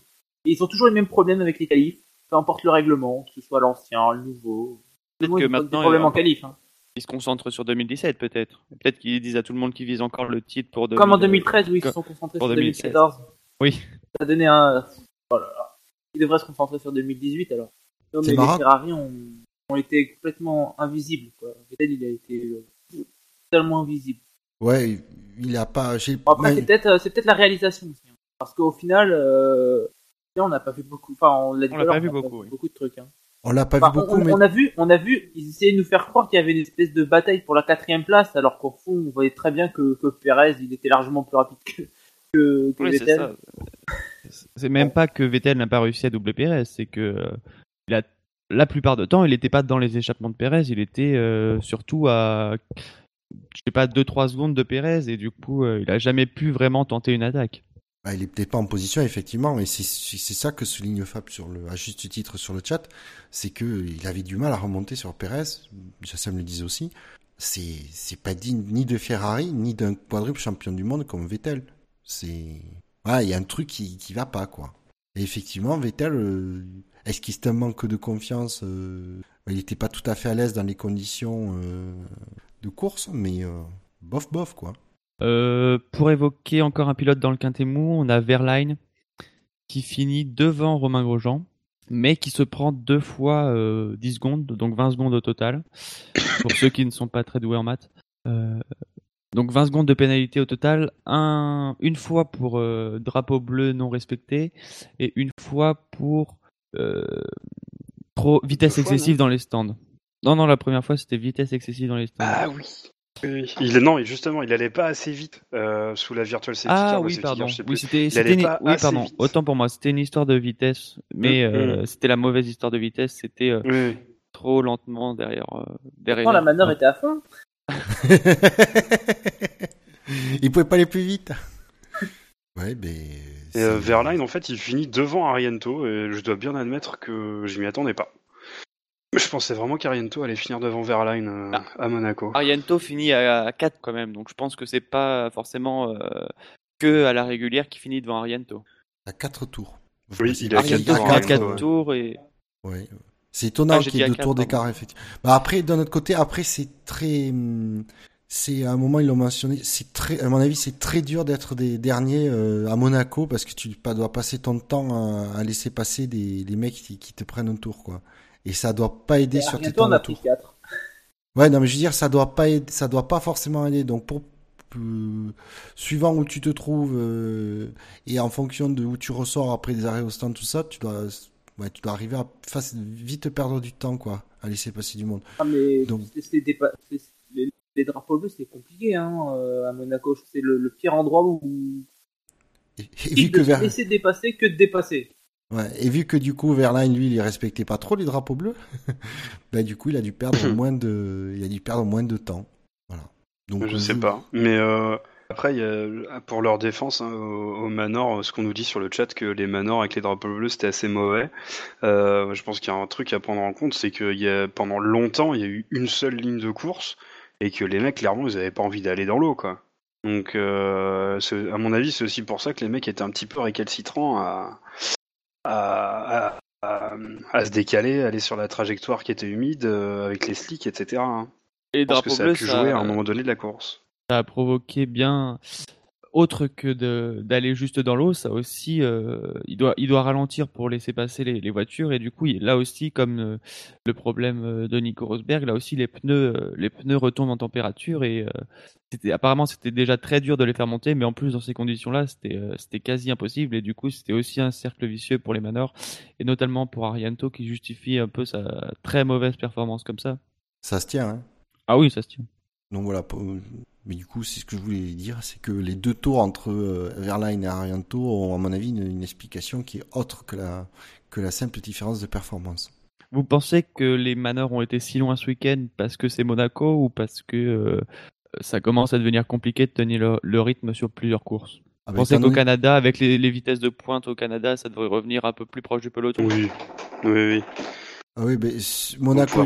Et ils ont toujours les mêmes problèmes avec les qualifs, peu importe le règlement, que ce soit l'ancien, le nouveau. Peut-être que maintenant, des problèmes il y a en qualif. hein. Ils se concentrent sur 2017 peut-être. Peut-être qu'ils disent à tout le monde qu'ils visent encore le titre pour 2000, Comme en 2013 où ils se sont concentrés pour sur 2016. 2014. Oui. Ça a donné un. Oh là là. Ils devraient se concentrer sur 2018 alors. Non, mais les Ferrari ont, ont été complètement invisibles. Quoi. Vettel, il a été euh, totalement invisible. ouais, il a pas, j'ai, Bon, après, ouais, c'est peut-être euh, c'est peut-être la réalisation aussi. hein. Parce qu'au final, euh, on n'a pas vu beaucoup. Enfin, on l'a dit On tout à l'a pas l'heure, vu on a beaucoup, oui. beaucoup de trucs. Hein. on l'a pas Enfin, vu beaucoup, on, mais on a vu, on a vu, ils essayaient de nous faire croire qu'il y avait une espèce de bataille pour la quatrième place, alors qu'au fond, on voyait très bien que, que Perez, il était largement plus rapide que, que, que Oui, c'est Vettel. ça. C'est même pas que Vettel n'a pas réussi à doubler Pérez, c'est que euh, il a, la plupart du temps, il n'était pas dans les échappements de Pérez, il était euh, surtout à je sais pas, 2-3 secondes de Pérez et du coup, euh, il a jamais pu vraiment tenter une attaque. Bah, il est peut-être pas en position effectivement, et c'est ça que souligne Fab sur le à juste titre sur le chat, c'est que il avait du mal à remonter sur Pérez. Ça me le disait aussi. C'est c'est pas digne ni de Ferrari ni d'un quadruple champion du monde comme Vettel. C'est il y a un truc qui qui va pas quoi. Et effectivement, Vettel, euh, est-ce qu'il se manque de confiance euh, Il n'était pas tout à fait à l'aise dans les conditions de course, mais euh, bof bof quoi. Euh, pour évoquer encore un pilote dans le quintet mou, on a Verline qui finit devant Romain Grosjean, mais qui se prend deux fois euh, 10 secondes, donc 20 secondes au total, pour ceux qui ne sont pas très doués en maths. Euh, donc 20 secondes de pénalité au total, un, une fois pour euh, drapeau bleu non respecté et une fois pour euh, trop vitesse excessive dans les stands. Non, non, la première fois c'était vitesse excessive dans les stands. Ah oui. Il, non, et justement, il allait pas assez vite euh, sous la virtual safety Ah car oui, pardon. car, Oui, c'était, une- pardon. vite. Autant pour moi, c'était une histoire de vitesse, mais Mm, euh, c'était la mauvaise histoire de vitesse. C'était euh, trop lentement derrière. euh, derrière. La manœuvre était à fond. il pouvait pas aller plus vite. Ouais, mais. Et euh, Verline, en fait, il finit devant Ariento, et je dois bien admettre que je m'y attendais pas. Je pensais vraiment qu'Ariento allait finir devant Verline euh, Ah. à Monaco. Ariento finit à, 4 quand même, donc je pense que c'est pas forcément euh, que à la régulière qui finit devant Ariento. à 4 tours. Oui, C'est- il a Ariento quatre finit tours, à ouais. 4 ouais. tours et. C'est étonnant Ah, qu'il y ait deux tours d'écart, effectivement. Bah après, d'un autre côté, après, c'est très, hum, c'est, à un moment, ils l'ont mentionné, c'est très, à mon avis, c'est très dur d'être des derniers euh, à Monaco parce que tu dois passer ton temps à, à laisser passer des, des mecs qui, qui te prennent un tour, quoi. Et ça doit pas aider Et sur tes bientôt, temps on de a pris tour. 4. Ouais, non, mais je veux dire, ça doit pas aider, ça doit pas forcément aider. Donc, pour, euh, suivant où tu te trouves, euh, et en fonction de où tu ressors après des arrêts au stand, tout ça, tu dois, ouais, tu dois arriver à vite perdre du temps, quoi, à laisser passer du monde. Ah, mais Donc- des les, les drapeaux bleus, c'est compliqué hein, euh, à Monaco. C'est le, le pire endroit où Et, et vu que Ver... laisser dépasser que de dépasser. Ouais, et vu que du coup Verline lui il respectait pas trop les drapeaux bleus, bah du coup il a dû perdre moins de, il a dû perdre moins de temps. Voilà. Donc Je sais pas. Mais euh, après, il y a, pour leur défense, hein, au, au Manor, ce qu'on nous dit sur le chat, que les Manors avec les drapeaux bleus, c'était assez mauvais. Euh, je pense qu'il y a un truc à prendre en compte, c'est que y a, pendant longtemps, il y a eu une seule ligne de course, et que les mecs, clairement, ils avaient pas envie d'aller dans l'eau, quoi. Donc, euh, à mon avis, c'est aussi pour ça que les mecs étaient un petit peu récalcitrants à, à, à, à- à se décaler, aller sur la trajectoire qui était humide, euh, avec les slicks, etc. hein. et Je pense que ça a pu ça- jouer à un moment donné de la course. ça a provoqué bien autre que d'aller juste dans l'eau, ça aussi euh, il doit il doit ralentir pour laisser passer les, les voitures et du coup il- là aussi comme euh, le problème euh, de Nico Rosberg, là aussi les pneus euh, les pneus retombent en température et c'était apparemment c'était déjà très dur de les faire monter mais en plus dans ces conditions-là, c'était c'était quasi impossible et du coup c'était aussi un cercle vicieux pour les Manors et notamment pour Arianto qui justifie un peu sa très mauvaise performance comme ça. ça se tient. Hein. Ah oui, ça se tient. Donc voilà. Mais du coup, c'est ce que je voulais dire, c'est que les deux tours entre euh, Verline et Arianto ont, à mon avis, une, une explication qui est autre que la que la simple différence de performance. Vous pensez que les manœuvres ont été si loin ce week-end parce que c'est Monaco ou parce que euh, ça commence à devenir compliqué de tenir le, le rythme sur plusieurs courses? Ah, Vous bah, pensez étant qu'au Canada, avec les, les vitesses de pointe au Canada, ça devrait revenir un peu plus proche du peloton? Oui, oui, oui. Ah oui, mais Monaco.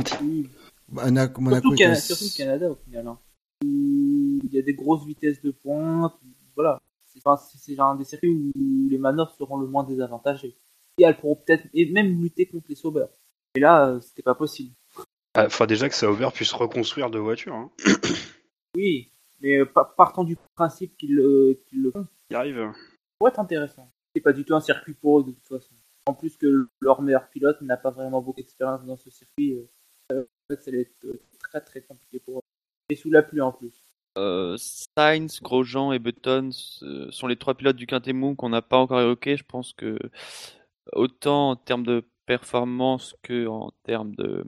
Monaco, Monaco Surtout, Cana- le Canada au final. hein. Où Il y a des grosses vitesses de pointe. Voilà. C'est enfin, un des circuits où les manœuvres seront le moins désavantagées. Et elles pourront peut-être et même lutter contre les sauveurs. Et là, euh, c'était pas possible. Ah, Enfin, déjà que Sauber puisse reconstruire deux voitures. Hein. Oui, mais euh, pa- partant du principe qu'ils le, qu'ils le font, Il arrive. ça pourrait être intéressant. C'est pas du tout un circuit pour eux de toute façon. En plus que leur meilleur pilote n'a pas vraiment beaucoup d'expérience dans ce circuit, euh, euh, fait, euh, très très compliqué pour eux. Et sous la pluie en plus. Euh, Sainz, Grosjean et Button sont les trois pilotes du Quintet Mou qu'on n'a pas encore évoqués. Je pense que autant en termes de performance que en termes de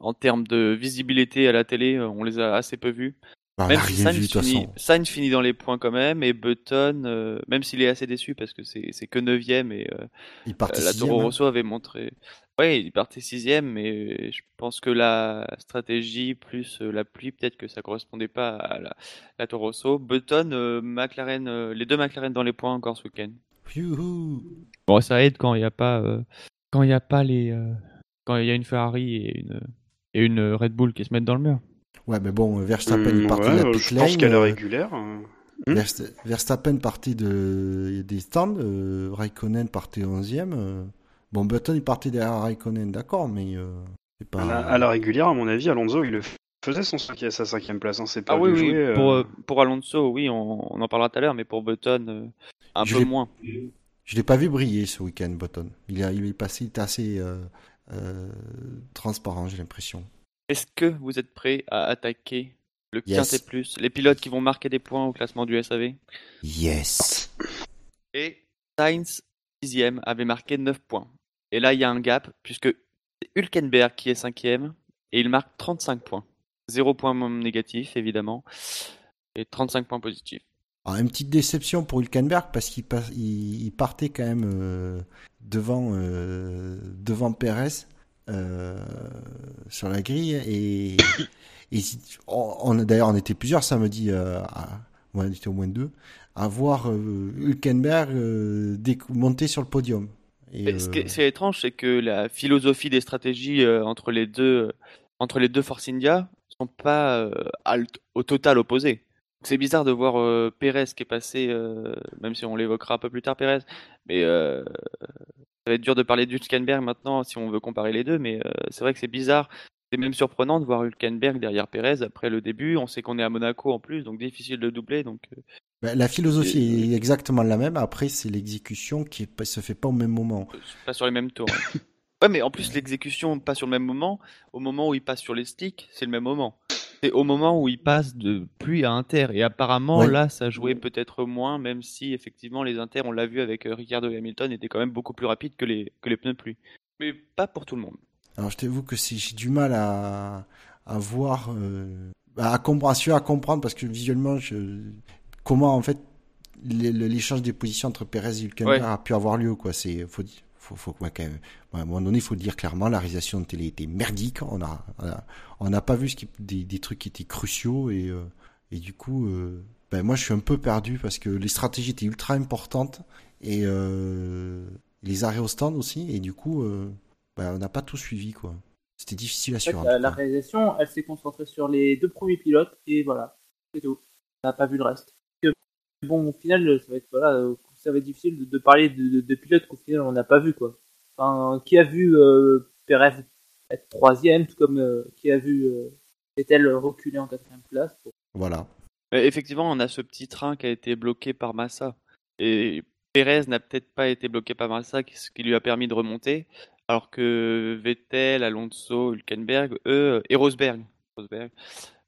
en termes de visibilité à la télé, euh, on les a assez peu vus. Bah, on Même si rien Sainz vu, finit, façon. Sainz finit dans les points quand même, et Button, euh, même s'il est assez déçu parce que c'est c'est que 9 et euh, Il partait la Toro hein. Rosso avait montré. Ouais, il partait sixième, mais je pense que la stratégie plus euh, la pluie, peut-être que ça correspondait pas à la, la Toro Rosso. Button, euh, McLaren, euh, les deux McLaren dans les points encore ce week-end. Youhou. Bon, ça aide quand il n'y a pas euh, quand il y a pas les euh, quand il y a une Ferrari et une et une Red Bull qui se mettent dans le mur. Ouais, mais bon, Verstappen, il Hum, partait ouais, de la euh, pit je pense qu'à la euh, régulière. euh, Verst- Verstappen partait de, des stands, euh, Raikkonen partait 11e. euh. Bon, Button, il partait derrière Raikkonen, d'accord, mais euh, c'est pas. à, la, à la régulière, à mon avis, Alonso, il le faisait son cinquième, sa cinquième place. Hein, c'est pas Ah oui, oui, jouer, euh, pour, euh, pour Alonso, oui, on, on en parlera tout à l'heure, mais pour Button, euh, un Je peu moins. Je l'ai pas vu briller ce week-end, Button. Il, a, il est passé, il était assez euh, euh, transparent, j'ai l'impression. Est-ce que vous êtes prêts à attaquer le Yes. Quintet Plus, les pilotes qui vont marquer des points au classement du SAV Yes. Et Sainz, sixième, avait marqué 9 points. Et là, il y a un gap, puisque c'est Hülkenberg qui est cinquième, et il marque 35 points. 0 points négatif, évidemment, et 35 points positifs. Alors, une petite déception pour Hülkenberg parce qu'il partait quand même euh, devant, euh, devant Perez sur la grille et, on, on- d'ailleurs on était plusieurs samedi, euh, à, on était au moins deux, à voir euh, Hülkenberg euh, monter sur le podium. Et, ce qui est, euh, étrange, c'est que la philosophie des stratégies euh, entre les deux, entre les deux Force India sont pas euh, au total opposées. C'est bizarre de voir euh, Pérez qui est passé, euh, même si on l'évoquera un peu plus tard, Pérez, mais euh, va être dur de parler d'Hülkenberg maintenant si on veut comparer les deux, mais euh, c'est vrai que c'est bizarre. C'est même surprenant de voir Hülkenberg derrière Pérez après le début. On sait qu'on est à Monaco en plus, donc difficile de doubler. Donc euh, ben, la philosophie est exactement la même. Après, c'est l'exécution qui pas- se fait pas au même moment. pas sur les mêmes tours. Ouais, Ouais, mais en plus l'exécution pas sur le même moment. Au moment où il passe sur les sticks, c'est le même moment. C'est au moment où il passe de pluie à inter. Et apparemment Ouais. là, ça jouait peut-être moins, même si effectivement les inters, on l'a vu avec euh, Ricciardo et Hamilton, étaient quand même beaucoup plus rapides que les que les pneus de pluie. Mais pas pour tout le monde. Alors je t'avoue que j'ai du mal à, à voir, euh, à, comprendre, à comprendre parce que visuellement, je, comment en fait l'échange des positions entre Perez et Hülkenberg Ouais. a pu avoir lieu quoi. C'est faut dire, faut, faut ouais, quand même, à un moment donné, il faut le dire clairement, la réalisation de télé était merdique. On a, on n'a pas vu ce qui, des, des trucs qui étaient cruciaux et euh, et du coup, euh, ben moi je suis un peu perdu parce que les stratégies étaient ultra importantes et euh, les arrêts au stand aussi et du coup. Bah, on n'a pas tout suivi, quoi. C'était difficile à En fait, suivre. la, réalisation, elle s'est concentrée sur les deux premiers pilotes et voilà, c'est tout. On n'a pas vu le reste. Bon, au final, ça va être voilà, ça va être difficile de, de parler de, de- de pilotes qu'au final on n'a pas vu quoi. Enfin, qui a vu euh, Perez être troisième, tout comme euh, qui a vu euh, Vettel reculer en quatrième place. Voilà. Mais effectivement, on a ce petit train qui a été bloqué par Massa. Et Pérez n'a peut-être pas été bloqué par Massa, ce qui lui a permis de remonter. Alors que Vettel, Alonso, Hülkenberg, eux, et Rosberg, Rosberg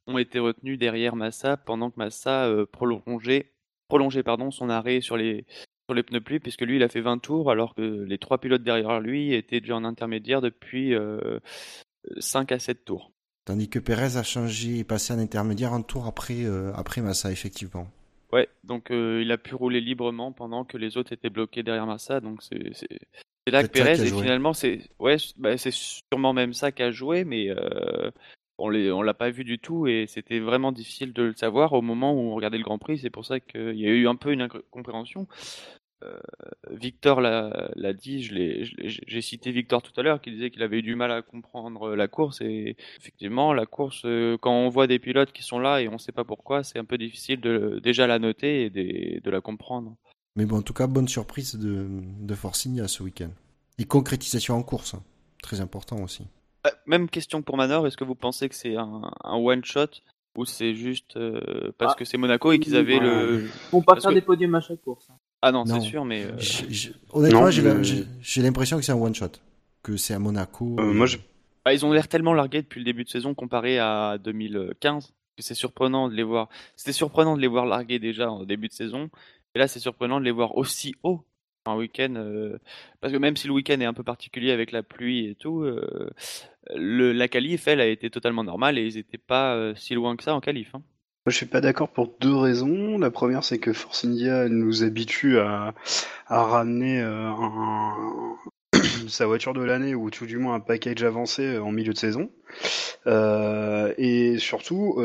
ont été retenus derrière Massa pendant que Massa euh, prolongeait, prolongeait pardon, son arrêt sur les, sur les pneus pluie, puisque lui, il a fait 20 tours, alors que les trois pilotes derrière lui étaient déjà en intermédiaire depuis euh, 5 à 7 tours. Tandis que Perez a changé et passé en intermédiaire un tour après, euh, après Massa, effectivement. Ouais, donc euh, il a pu rouler librement pendant que les autres étaient bloqués derrière Massa. Donc c'est là que Pérez et finalement c'est ouais bah, sûrement même ça qui a joué, mais euh, on on l'a pas vu du tout et c'était vraiment difficile de le savoir au moment où on regardait le Grand Prix. C'est pour ça qu'il y a eu un peu une incompréhension. Euh, Victor l'a dit, j'ai cité Victor tout à l'heure qui disait qu'il avait eu du mal à comprendre la course et effectivement la course euh, quand on voit des pilotes qui sont là et on sait pas pourquoi c'est un peu difficile de déjà la noter et de, la comprendre. Mais bon, en tout cas, bonne surprise de, de Force India ce week-end. Et concrétisation en course. hein. Très important aussi. Euh, Même question pour Manor, est-ce que vous pensez que c'est un, un one shot ou c'est juste euh, parce Ah. que c'est Monaco et qu'ils avaient le Ils vont pas Parce faire que- des podiums à chaque course. hein. ah non, Non. c'est sûr mais euh, Je- je- honnêtement, non, j'ai l'impression que c'est un one-shot. Que c'est à Monaco. Euh, moi, je- Bah, ils ont l'air tellement largués depuis le début de saison comparé à 2015 que c'est surprenant de les voir. C'était surprenant de les voir largués déjà en début de saison. Et là, c'est surprenant de les voir aussi haut un week-end. euh, Parce que même si le week-end est un peu particulier avec la pluie et tout, euh, le... la qualif, elle, a été totalement normale et ils n'étaient pas euh, si loin que ça en qualif. hein. Moi, je suis pas d'accord pour deux raisons. La première, c'est que Force India nous habitue à, ramener euh, sa voiture de l'année ou tout du moins un package avancé euh, en milieu de saison. Et surtout,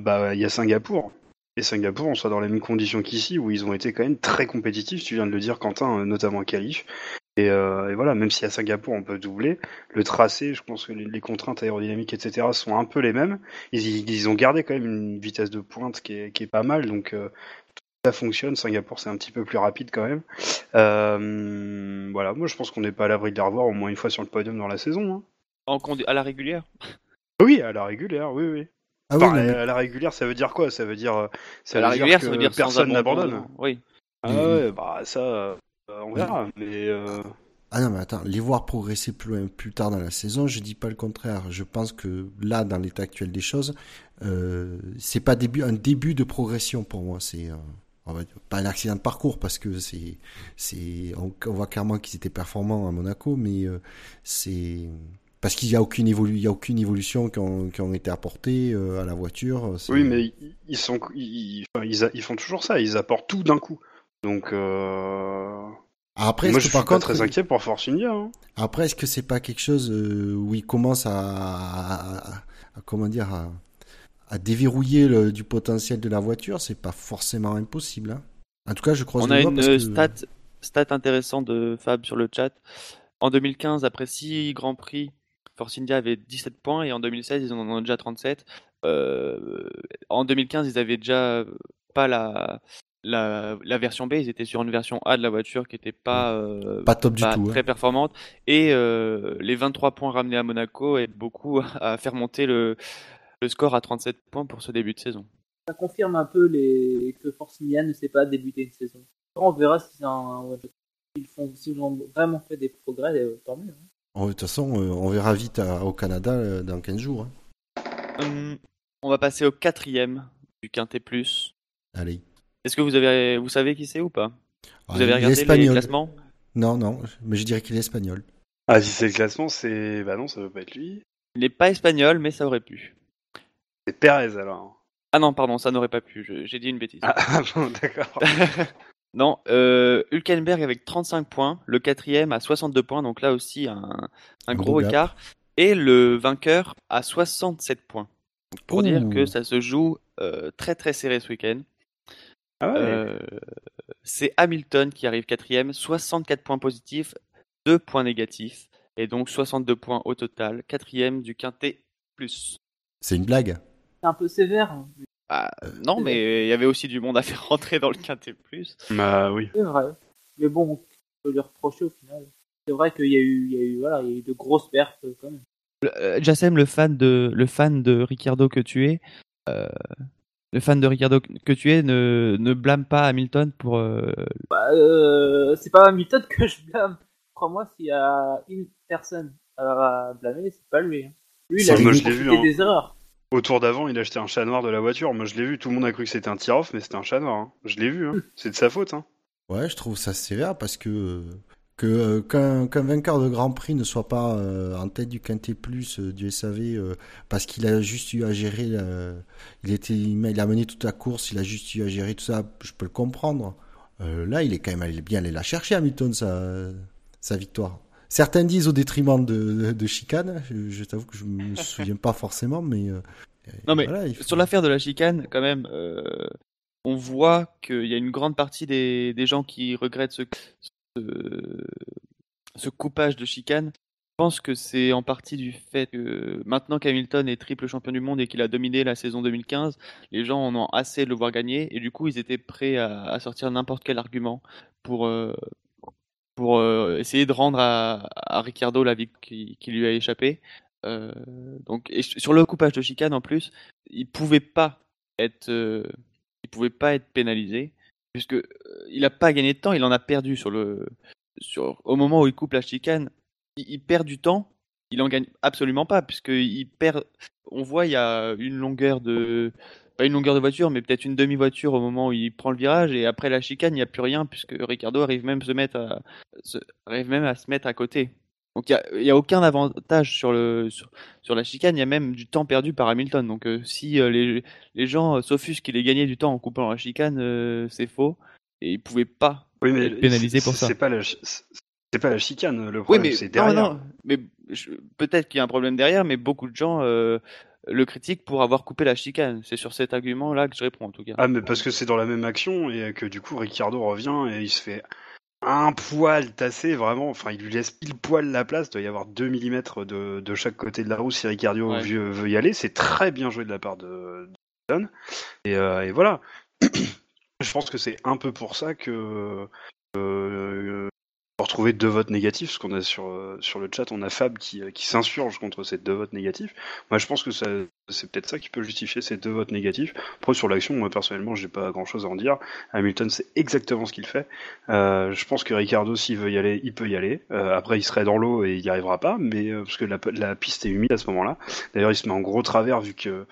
bah, il y a Singapour. Et Singapour, on soit dans les mêmes conditions qu'ici, où ils ont été quand même très compétitifs. Tu viens de le dire, Quentin, notamment en qualif. Et, euh, et voilà, même si à Singapour on peut doubler, le tracé, je pense que les, les contraintes aérodynamiques, etc., sont un peu les mêmes. Ils, ils ont gardé quand même une vitesse de pointe qui est, qui est pas mal, donc euh, tout ça fonctionne. Singapour, c'est un petit peu plus rapide quand même. Euh, voilà, moi je pense qu'on n'est pas à l'abri de les revoir au moins une fois sur le podium dans la saison. hein. En à la régulière Oui, à la régulière, oui, oui. Ah oui, Enfin, non, mais- à la régulière, ça veut dire quoi? Ça veut dire, ça À la veut régulière, que ça veut dire sans personne abandon. n'abandonne. Oui. Ah ouais, bah ça, on verra. Mais euh, Ah non, mais attends, les voir progresser plus, loin- plus tard dans la saison, je dis pas le contraire. Je pense que là, dans l'état actuel des choses, euh, c'est pas début, un début de progression pour moi. C'est euh, pas un accident de parcours parce que c'est, c'est, on, on voit clairement qu'ils étaient performants à Monaco, mais euh, c'est parce qu'il y a aucune évolu, il y a aucune évolution qui ont, qui ont été apportées euh, à la voiture. oui, mais ils- sont, ils, ils, font toujours ça. Ils apportent tout d'un coup. Donc, euh... Après, moi, est-ce je que suis par pas contre, très inquiet pour Force India. hein. Après, est-ce que c'est pas quelque chose euh, où il commence à, à- à- à- comment dire à, à déverrouiller le, du potentiel de la voiture? C'est pas forcément impossible. hein. En tout cas, je croise On a une parce que- stat, stat intéressante de Fab sur le chat. En 2015, après 6 Grands Prix, Force India avait 17 points et en 2016, ils en ont déjà 37. Euh, en 2015, ils avaient déjà pas la, la, la version B, ils étaient sur une version A de la voiture qui était pas, euh, pas top du pas tout. très hein. performante. Et euh, les 23 points ramenés à Monaco aident beaucoup à faire monter le, le score à 37 points pour ce début de saison. Ça confirme un peu les... que Force India ne sait pas débuter une saison. On verra si c'est un... Ils font, s'ils ont vraiment fait des progrès, euh, tant mieux. hein. Oh, De toute façon, euh, on verra vite à- au Canada dans 15 jours. hein. Hum, on va passer au quatrième du Quintet Plus. Allez. Est-ce que vous avez, vous savez qui c'est ou pas? Vous Ah, avez il est regardé les classements? Non, non, mais je dirais qu'il est espagnol. Ah, si c'est le classement, c'est. Bah non, ça veut pas être lui. Il n'est pas espagnol, mais ça aurait pu. C'est Perez alors. Ah non, pardon, ça n'aurait pas pu. je- J'ai dit une bêtise. Ah, bon, d'accord. non, euh, Hülkenberg avec 35 points, le quatrième à 62 points, donc là aussi un, un Un gros gap. écart, et le vainqueur à 67 points. Pour Ouh. dire que ça se joue euh, très très serré ce week-end. Ah ouais. Euh, c'est Hamilton qui arrive quatrième, 64 points positifs, 2 points négatifs, et donc 62 points au total, quatrième du quintet plus. C'est une blague. C'est un peu sévère. hein. Bah, non, mais il y avait aussi du monde à faire rentrer dans le quintet plus. Bah oui. C'est vrai. Mais bon, on peut lui reprocher au final. C'est vrai qu'il y a eu, il y a eu, voilà, il y a eu de grosses pertes euh, quand même. Euh, Jassem, le fan de le fan de Ricardo que tu es, euh, le fan de Ricardo que tu es, ne, ne blâme pas Hamilton pour. euh, Bah, euh, c'est pas Hamilton que je blâme. Crois-moi, s'il y a une personne à blâmer, c'est pas lui. hein. Lui, il a moi, je vu, profité hein. des erreurs. Au tour d'avant, il a acheté un chat noir de la voiture. Moi, je l'ai vu. Tout le monde a cru que c'était un tir-off, mais c'était un chat noir. hein. Je l'ai vu. Hein. C'est de sa faute. Hein. Ouais, je trouve ça sévère parce que euh, que euh, qu'un vainqueur de Grand Prix ne soit pas euh, en tête du Quintet Plus euh, du SAV euh, parce qu'il a juste eu à gérer, il était, il a mené toute la course, il a juste eu à gérer tout ça, je peux le comprendre. Là, il est quand même allé bien aller la chercher Hamilton sa sa victoire. Certains disent au détriment de, de, de chicane. Je, je t'avoue que je me souviens pas forcément, mais Non, mais voilà, il faut- Sur l'affaire de la chicane, quand même, on voit qu'il y a une grande partie des, des gens qui regrettent ce, ce, coupage de chicane. Je pense que c'est en partie du fait que maintenant qu'Hamilton est triple champion du monde et qu'il a dominé la saison 2015, les gens en ont assez de le voir gagner et du coup ils étaient prêts à, sortir n'importe quel argument pour, euh, pour euh, essayer de rendre à, à Ricciardo la vie qui, lui a échappé. Euh, donc, sur le coupage de chicane en plus, il pouvait pas pouvait pas être pénalisé puisque euh, il a pas gagné de temps, il en a perdu sur le, sur au moment où il coupe la chicane, il, perd du temps, il en gagne absolument pas puisque il perd. On voit il y a une longueur de pas une longueur de voiture, mais peut-être une demi-voiture au moment où il prend le virage, et après la chicane, il n'y a plus rien, puisque Ricardo arrive même, se mettre arrive même à se mettre à côté. Donc il y a, aucun avantage sur le sur, sur la chicane, il y a même du temps perdu par Hamilton. Donc euh, si euh, les les gens euh, s'offusquent qu'il ait gagné du temps en coupant la chicane, euh, c'est faux et ils pouvaient pas Oui, mais être pénalisé pour ça. C'est pas la, c'est pas la chicane. Le problème, mais c'est non, derrière. non, mais je- peut-être qu'il y a un problème derrière, mais beaucoup de gens le critiquent pour avoir coupé la chicane. C'est sur cet argument-là que je réponds en tout cas. Ah, mais parce que c'est dans la même action et que du coup, Ricciardo revient et il se fait un poil tassé, vraiment. Enfin, il lui laisse pile poil la place. Il doit y avoir 2 mm de, de chaque côté de la roue si Ricciardo Ouais. veut, veut y aller. C'est très bien joué de la part de, de. Et, euh, et voilà. Je pense que c'est un peu pour ça que. euh, pour retrouver deux votes négatifs, parce qu'on a sur, euh, sur le chat, on a Fab qui, euh, qui s'insurge contre ces deux votes négatifs. Moi, je pense que ça, c'est peut-être ça qui peut justifier ces deux votes négatifs. Après, sur l'action, moi, personnellement, j'ai pas grand chose à en dire. Hamilton, c'est exactement ce qu'il fait. Euh, je pense que Ricardo, s'il veut y aller, il peut y aller. Euh, après, il serait dans l'eau et il y arrivera pas, mais euh, parce que la, la piste est humide à ce moment-là. D'ailleurs, il se met en gros travers vu que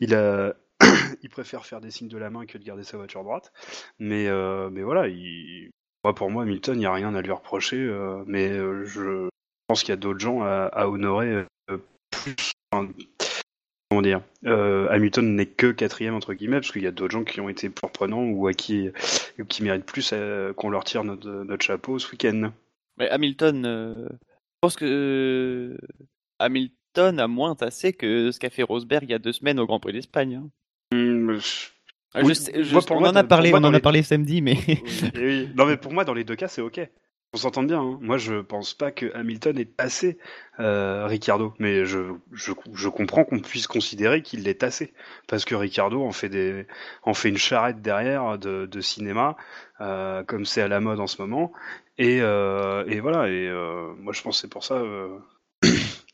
il a. il préfère faire des signes de la main que de garder sa voiture droite. Mais, euh, mais voilà, il... moi, pour moi, Hamilton, il n'y a rien à lui reprocher. euh, mais euh, je pense qu'il y a d'autres gens à, à honorer euh, plus. enfin, comment dire Hamilton n'est que quatrième entre guillemets parce qu'il y a d'autres gens qui ont été surprenants ou à qui qui méritent plus qu'on leur tire notre, notre chapeau ce week-end. Mais Hamilton, je pense que Hamilton a moins tassé que ce qu'a fait Rosberg il y a deux semaines au Grand Prix d'Espagne. hein. Hum, je- Ah, Oui, je sais- je- moi, pour on moi, en a parlé, moi, on en a les- parlé samedi, mais Oui. Non mais pour moi dans les deux cas c'est ok. On s'entend bien. hein. Moi je pense pas que Hamilton ait passé euh, Ricardo, mais je, je, je comprends qu'on puisse considérer qu'il l'ait tassé parce que Ricardo en fait des en fait une charrette derrière de, de cinéma euh, comme c'est à la mode en ce moment et, euh, et voilà et euh, moi je pense que c'est pour ça.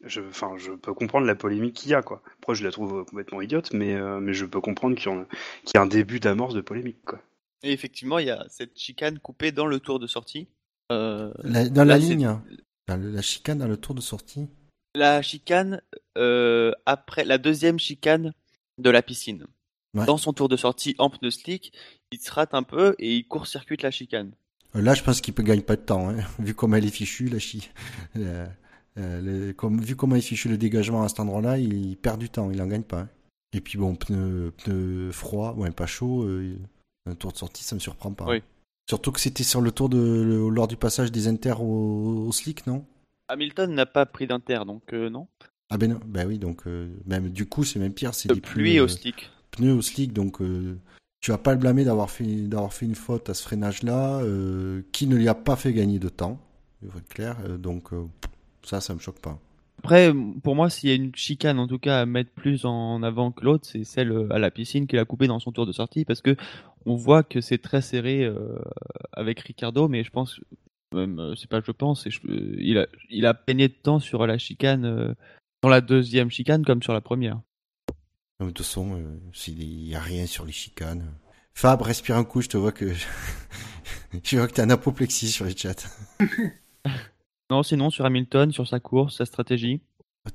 Euh, Je, enfin, je peux comprendre la polémique qu'il y a, quoi. Après, je la trouve complètement idiote, mais, euh, mais je peux comprendre qu'il y, en- qu'il y a un début d'amorce de polémique, quoi. Et effectivement, il y a cette chicane coupée dans le tour de sortie. Euh, La- dans Là, la ligne, dans le- la chicane dans le tour de sortie. la chicane euh, après la deuxième chicane de la piscine. Ouais. Dans son tour de sortie en pneu slick, il se rate un peu et il court-circuite la chicane. Euh, Là, je pense qu'il peut gagner pas de temps, hein, vu comment elle est fichue, la chi. Euh, le- comme, vu comment est fichu le dégagement à cet endroit-là, il perd du temps, il en gagne pas. hein. Et puis bon, pneu, pneu froid, ouais, pas chaud, euh, un tour de sortie, ça me surprend pas. Oui. Surtout que c'était sur le tour de, le- lors du passage des inters au, au slick, non? Hamilton n'a pas pris d'inter, donc euh, non. Ah ben non, ben oui, donc même du coup c'est même pire, c'est De des pluie pneus, au slick. pneus au slick, donc tu vas pas le blâmer d'avoir fait d'avoir fait une faute à ce freinage-là, qui ne lui a pas fait gagner de temps, il faut être clair. donc ça, ça me choque pas. Après, pour moi, s'il y a une chicane en tout cas à mettre plus en avant que l'autre, c'est celle euh, à la piscine qu'il a coupée dans son tour de sortie parce que on voit que c'est très serré euh, avec Ricardo, mais je pense, même euh, c'est pas je pense, et je- euh, il a il a peigné de temps sur la chicane euh, dans la deuxième chicane comme sur la première. Non, mais De toute façon, euh, s'il y a rien sur les chicanes. Fab, respire un coup, je te vois que je vois que t'as un apoplexie sur les chats. Non, sinon sur Hamilton, sur sa course, sa stratégie.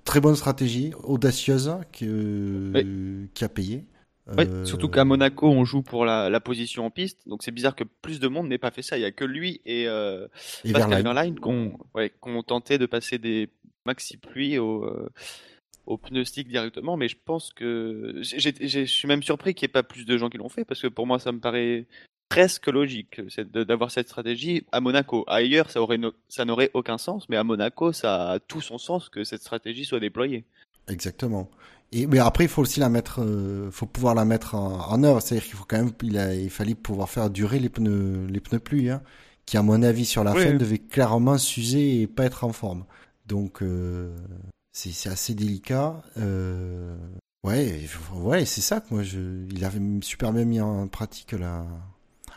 Très bonne stratégie, audacieuse, qui a payé. Ouais, Euh, surtout qu'à Monaco, on joue pour la, la position en piste, donc c'est bizarre que plus de monde n'ait pas fait ça. Il y a que lui et euh, et Pascal Verlaine. Ouais, qu'on tenté de passer des maxi pluies au, euh, au directement, mais je pense que je suis même surpris qu'il n'y ait pas plus de gens qui l'ont fait parce que pour moi ça me paraît presque logique d'avoir cette stratégie à Monaco. Ailleurs ça aurait no- ça n'aurait aucun sens, mais à Monaco ça a tout son sens que cette stratégie soit déployée. Exactement. Et mais après, il faut aussi la mettre, euh, faut pouvoir la mettre en, en œuvre. C'est-à-dire qu'il faut quand même, il, a, il fallait pouvoir faire durer les pneus, les pneus pluie, hein, qui à mon avis sur la Oui, fin devaient clairement s'user et pas être en forme. Donc euh, c'est assez délicat. Euh, ouais, ouais, c'est ça que moi je, il avait super bien mis en pratique là.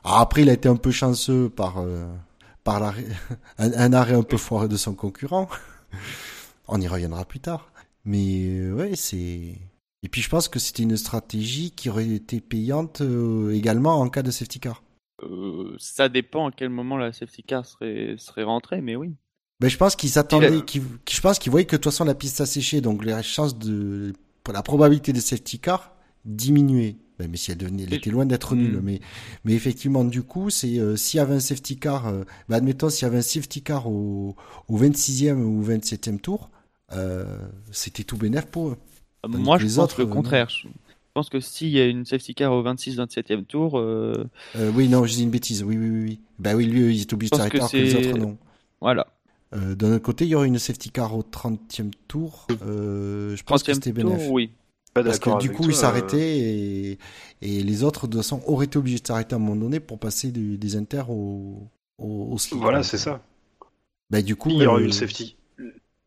Alors après, il a été un peu chanceux par euh, par un, un arrêt un peu foireux de son concurrent. On y reviendra plus tard. Mais euh, ouais, c'est. Et puis je pense que c'était une stratégie qui aurait été payante euh, également en cas de safety car. Euh, ça dépend à quel moment la safety car serait, serait rentrée, mais oui. Mais je pense qu'ils attendaient, je pense qu'ils voyaient que de toute façon la piste a séché, donc les chances de, pour la probabilité de safety car diminué. Ben, mais si elle, devenait, elle était loin d'être nulle. Mm. Mais, mais effectivement, du coup, c'est euh, s'il y avait un safety car, euh, ben, admettons, s'il y avait un safety car au, au 26e ou 27e tour, euh, c'était tout bénef pour eux. Tandis Moi, je pense autres, le euh, contraire. Je pense que s'il y a une safety car au 26-27e tour, euh, Euh, oui, non, je dis une bêtise. Oui, oui, oui. oui. Ben oui, lui, il est obligé de s'arrêter que alors que les autres, non. voilà. Euh, D'un autre côté, il y aurait une safety car au 30e tour. Euh, je pense que 30e c'était tour, bénef. oui. Pas Parce que d'accord du coup, toi, ils euh, s'arrêtaient et, et les autres, de toute façon, auraient été obligés de s'arrêter à un moment donné pour passer du- des inters au, au. Voilà, c'est ça. Bah, du coup, Il y aurait euh, eu le safety.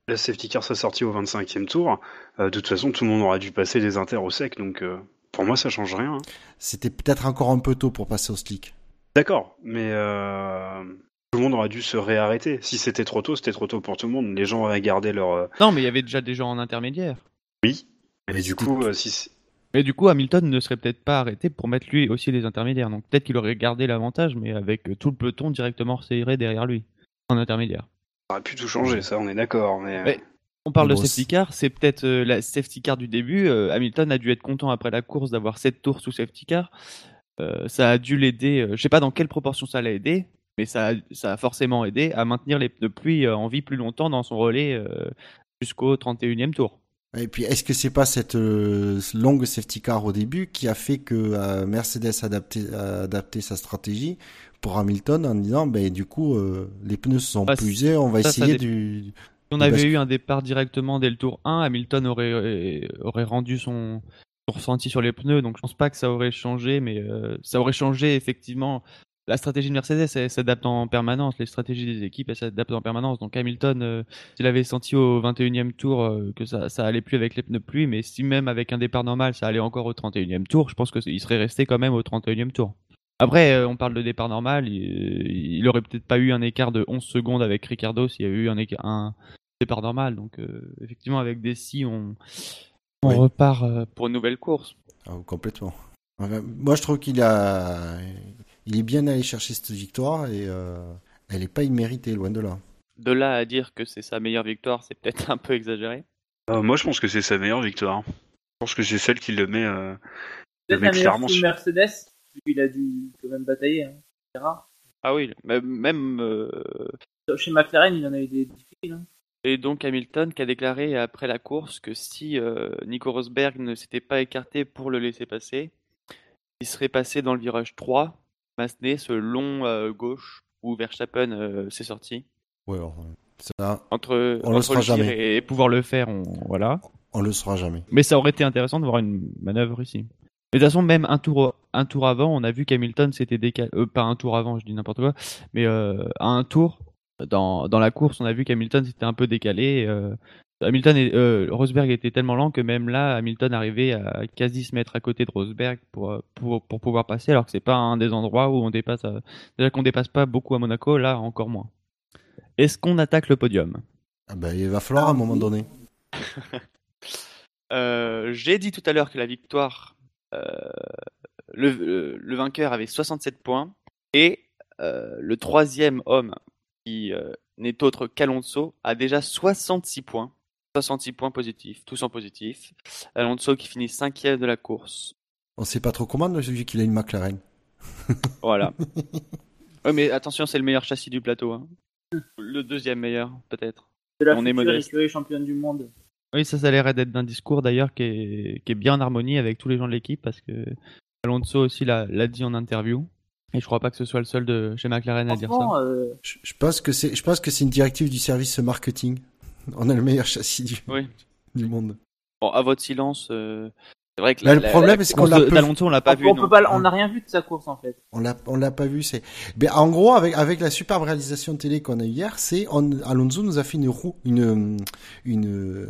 La safety car serait sortie au 25e tour. Euh, de toute façon, tout le monde aurait dû passer des inters au sec, donc euh, pour moi, ça change rien. hein. c'était peut-être encore un peu tôt pour passer au slick. D'accord, mais euh, tout le monde aurait dû se réarrêter. Si c'était trop tôt, c'était trop tôt pour tout le monde. Les gens auraient gardé leur. euh, Non, mais il y avait déjà des gens en intermédiaire. Oui. Mais Mais du c'était- coup, euh, si Mais du coup, Hamilton ne serait peut-être pas arrêté pour mettre lui aussi les intermédiaires. Donc peut-être qu'il aurait gardé l'avantage, mais avec tout le peloton directement serré derrière lui, en intermédiaire. ça aurait pu tout changer, ça, on est d'accord. Mais. On parle de safety car, c'est peut-être euh, la safety car du début. Euh, Hamilton a dû être content après la course d'avoir 7 tours sous safety car. Euh, ça a dû l'aider, euh, je sais pas dans quelle proportion ça l'a aidé, mais ça a, ça a forcément aidé à maintenir les pneus pluie euh, en vie plus longtemps dans son relais euh, jusqu'au 31e tour. Et puis, est-ce que c'est pas cette euh, longue safety car au début qui a fait que euh, Mercedes a adapté, a adapté sa stratégie pour Hamilton en disant, ben, du coup, euh, les pneus se sont usés, on va ça, essayer du. Si on Du avait eu un départ directement dès le tour 1, Hamilton aurait, aurait rendu son, son ressenti sur les pneus, donc je pense pas que ça aurait changé, mais ça aurait changé effectivement. La stratégie de Mercedes, elle s'adapte en permanence, les stratégies des équipes, elles s'adaptent en permanence. Donc Hamilton, euh, s'il avait senti au 21e tour euh, que ça, ça allait plus avec les pneus pluie, mais si même avec un départ normal, ça allait encore au 31e tour, je pense qu'il serait resté quand même au 31e tour. Après, euh, on parle de départ normal, il, il aurait peut-être pas eu un écart de 11 secondes avec Ricardo s'il y avait eu un, un départ normal. Donc, euh, effectivement, avec Dessy, on, on Oui. repart euh, pour une nouvelle course. Ah, complètement. Moi, je trouve qu'il a, il est bien allé chercher cette victoire et euh, elle est pas imméritée, loin de là. De là à dire que c'est sa meilleure victoire, c'est peut-être un peu exagéré. euh, moi, je pense que c'est sa meilleure victoire. Je pense que c'est celle qui le met. euh, meilleure clairement, Mercedes, qu'il a dû quand même batailler. Hein. C'est rare. Ah oui, même. même, euh, Chez McLaren, il en a eu des difficiles. Hein. et donc Hamilton qui a déclaré après la course que si euh, Nico Rosberg ne s'était pas écarté pour le laisser passer, il serait passé dans le virage 3, Massenet, ce long euh, gauche où Verstappen euh, s'est sorti. Ouais, alors, ça, Entre, On le entre saura dire jamais. et, pouvoir le faire, on, voilà. on le saura jamais. Mais ça aurait été intéressant de voir une manœuvre ici. Mais de toute façon, même un tour, un tour avant, on a vu qu'Hamilton s'était décalé. euh, pas un tour avant, je dis n'importe quoi. Mais euh, à un tour, dans, dans la course, on a vu qu'Hamilton s'était un peu décalé. euh, Hamilton et euh, Rosberg était tellement lent que même là, Hamilton arrivait à quasi se mettre à côté de Rosberg pour, euh, pour, pour pouvoir passer, alors que c'est pas un des endroits où on dépasse. euh, déjà qu'on dépasse pas beaucoup à Monaco, là encore moins. Est-ce qu'on attaque le podium? Ah ben, il va falloir à un moment donné. Euh, J'ai dit tout à l'heure que la victoire, euh, le, le- le vainqueur avait 67 points et euh, le troisième homme qui euh, n'est autre qu'Alonso a déjà 66 points. 66 points positifs, tous en positif. Alonso qui finit cinquième de la course. On sait pas trop comment, vu qu'il a une McLaren. Voilà. ouais, mais attention, c'est le meilleur châssis du plateau. hein. Le deuxième meilleur, peut-être. C'est la On est modeste. écurie championne du monde. Oui, ça, ça a l'air d'être d'un discours d'ailleurs qui est, qui est bien en harmonie avec tous les gens de l'équipe parce que Alonso aussi l'a dit en interview. Et je crois pas que ce soit le seul de chez McLaren à dire ça. Euh, Je, je pense que c'est, je pense que c'est une directive du service marketing. On a le meilleur châssis du, Oui. du monde. Bon, à votre silence, euh, c'est vrai que Là, la- le problème, c'est qu'on l'a on pas vu. on non. peut pas, on n'a rien vu de sa course en fait. On l'a, on l'a pas vu. C'est, ben, en gros, avec avec la superbe réalisation de télé qu'on a eu hier, c'est on, Alonso nous a fait une roue, une une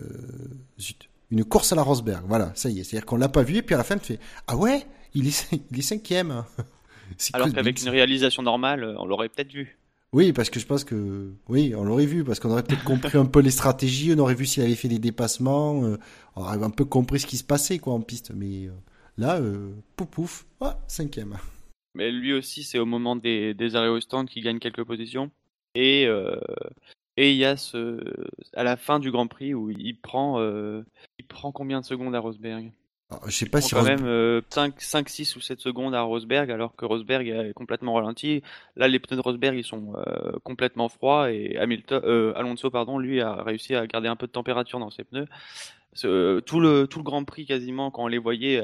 zut, une course à la Rosberg. Voilà, ça y est. C'est-à-dire qu'on l'a pas vu et puis à la fin, tu fais ah ouais, il est cin- il est cinquième. C'est Alors qu'avec une réalisation normale, on l'aurait peut-être vu. Oui, parce que je pense que oui, on l'aurait vu parce qu'on aurait peut-être compris un peu les stratégies, on aurait vu s'il avait fait des dépassements, euh, on aurait un peu compris ce qui se passait quoi en piste. Mais euh, là, euh, pouf pouf, ah, cinquième. Mais lui aussi, c'est au moment des, des arrêts au stand qu'il gagne quelques positions. Et et il y a à la fin du Grand Prix où il prend il prend combien de secondes à Rosberg? Je sais pas si quand Rosberg- même euh, 5, 5, 6 ou 7 secondes à Rosberg, alors que Rosberg est complètement ralenti. Là, les pneus de Rosberg, ils sont euh, complètement froids et Hamilton, euh, Alonso, pardon, lui a réussi à garder un peu de température dans ses pneus. Euh, tout le tout le Grand Prix quasiment, quand on les voyait,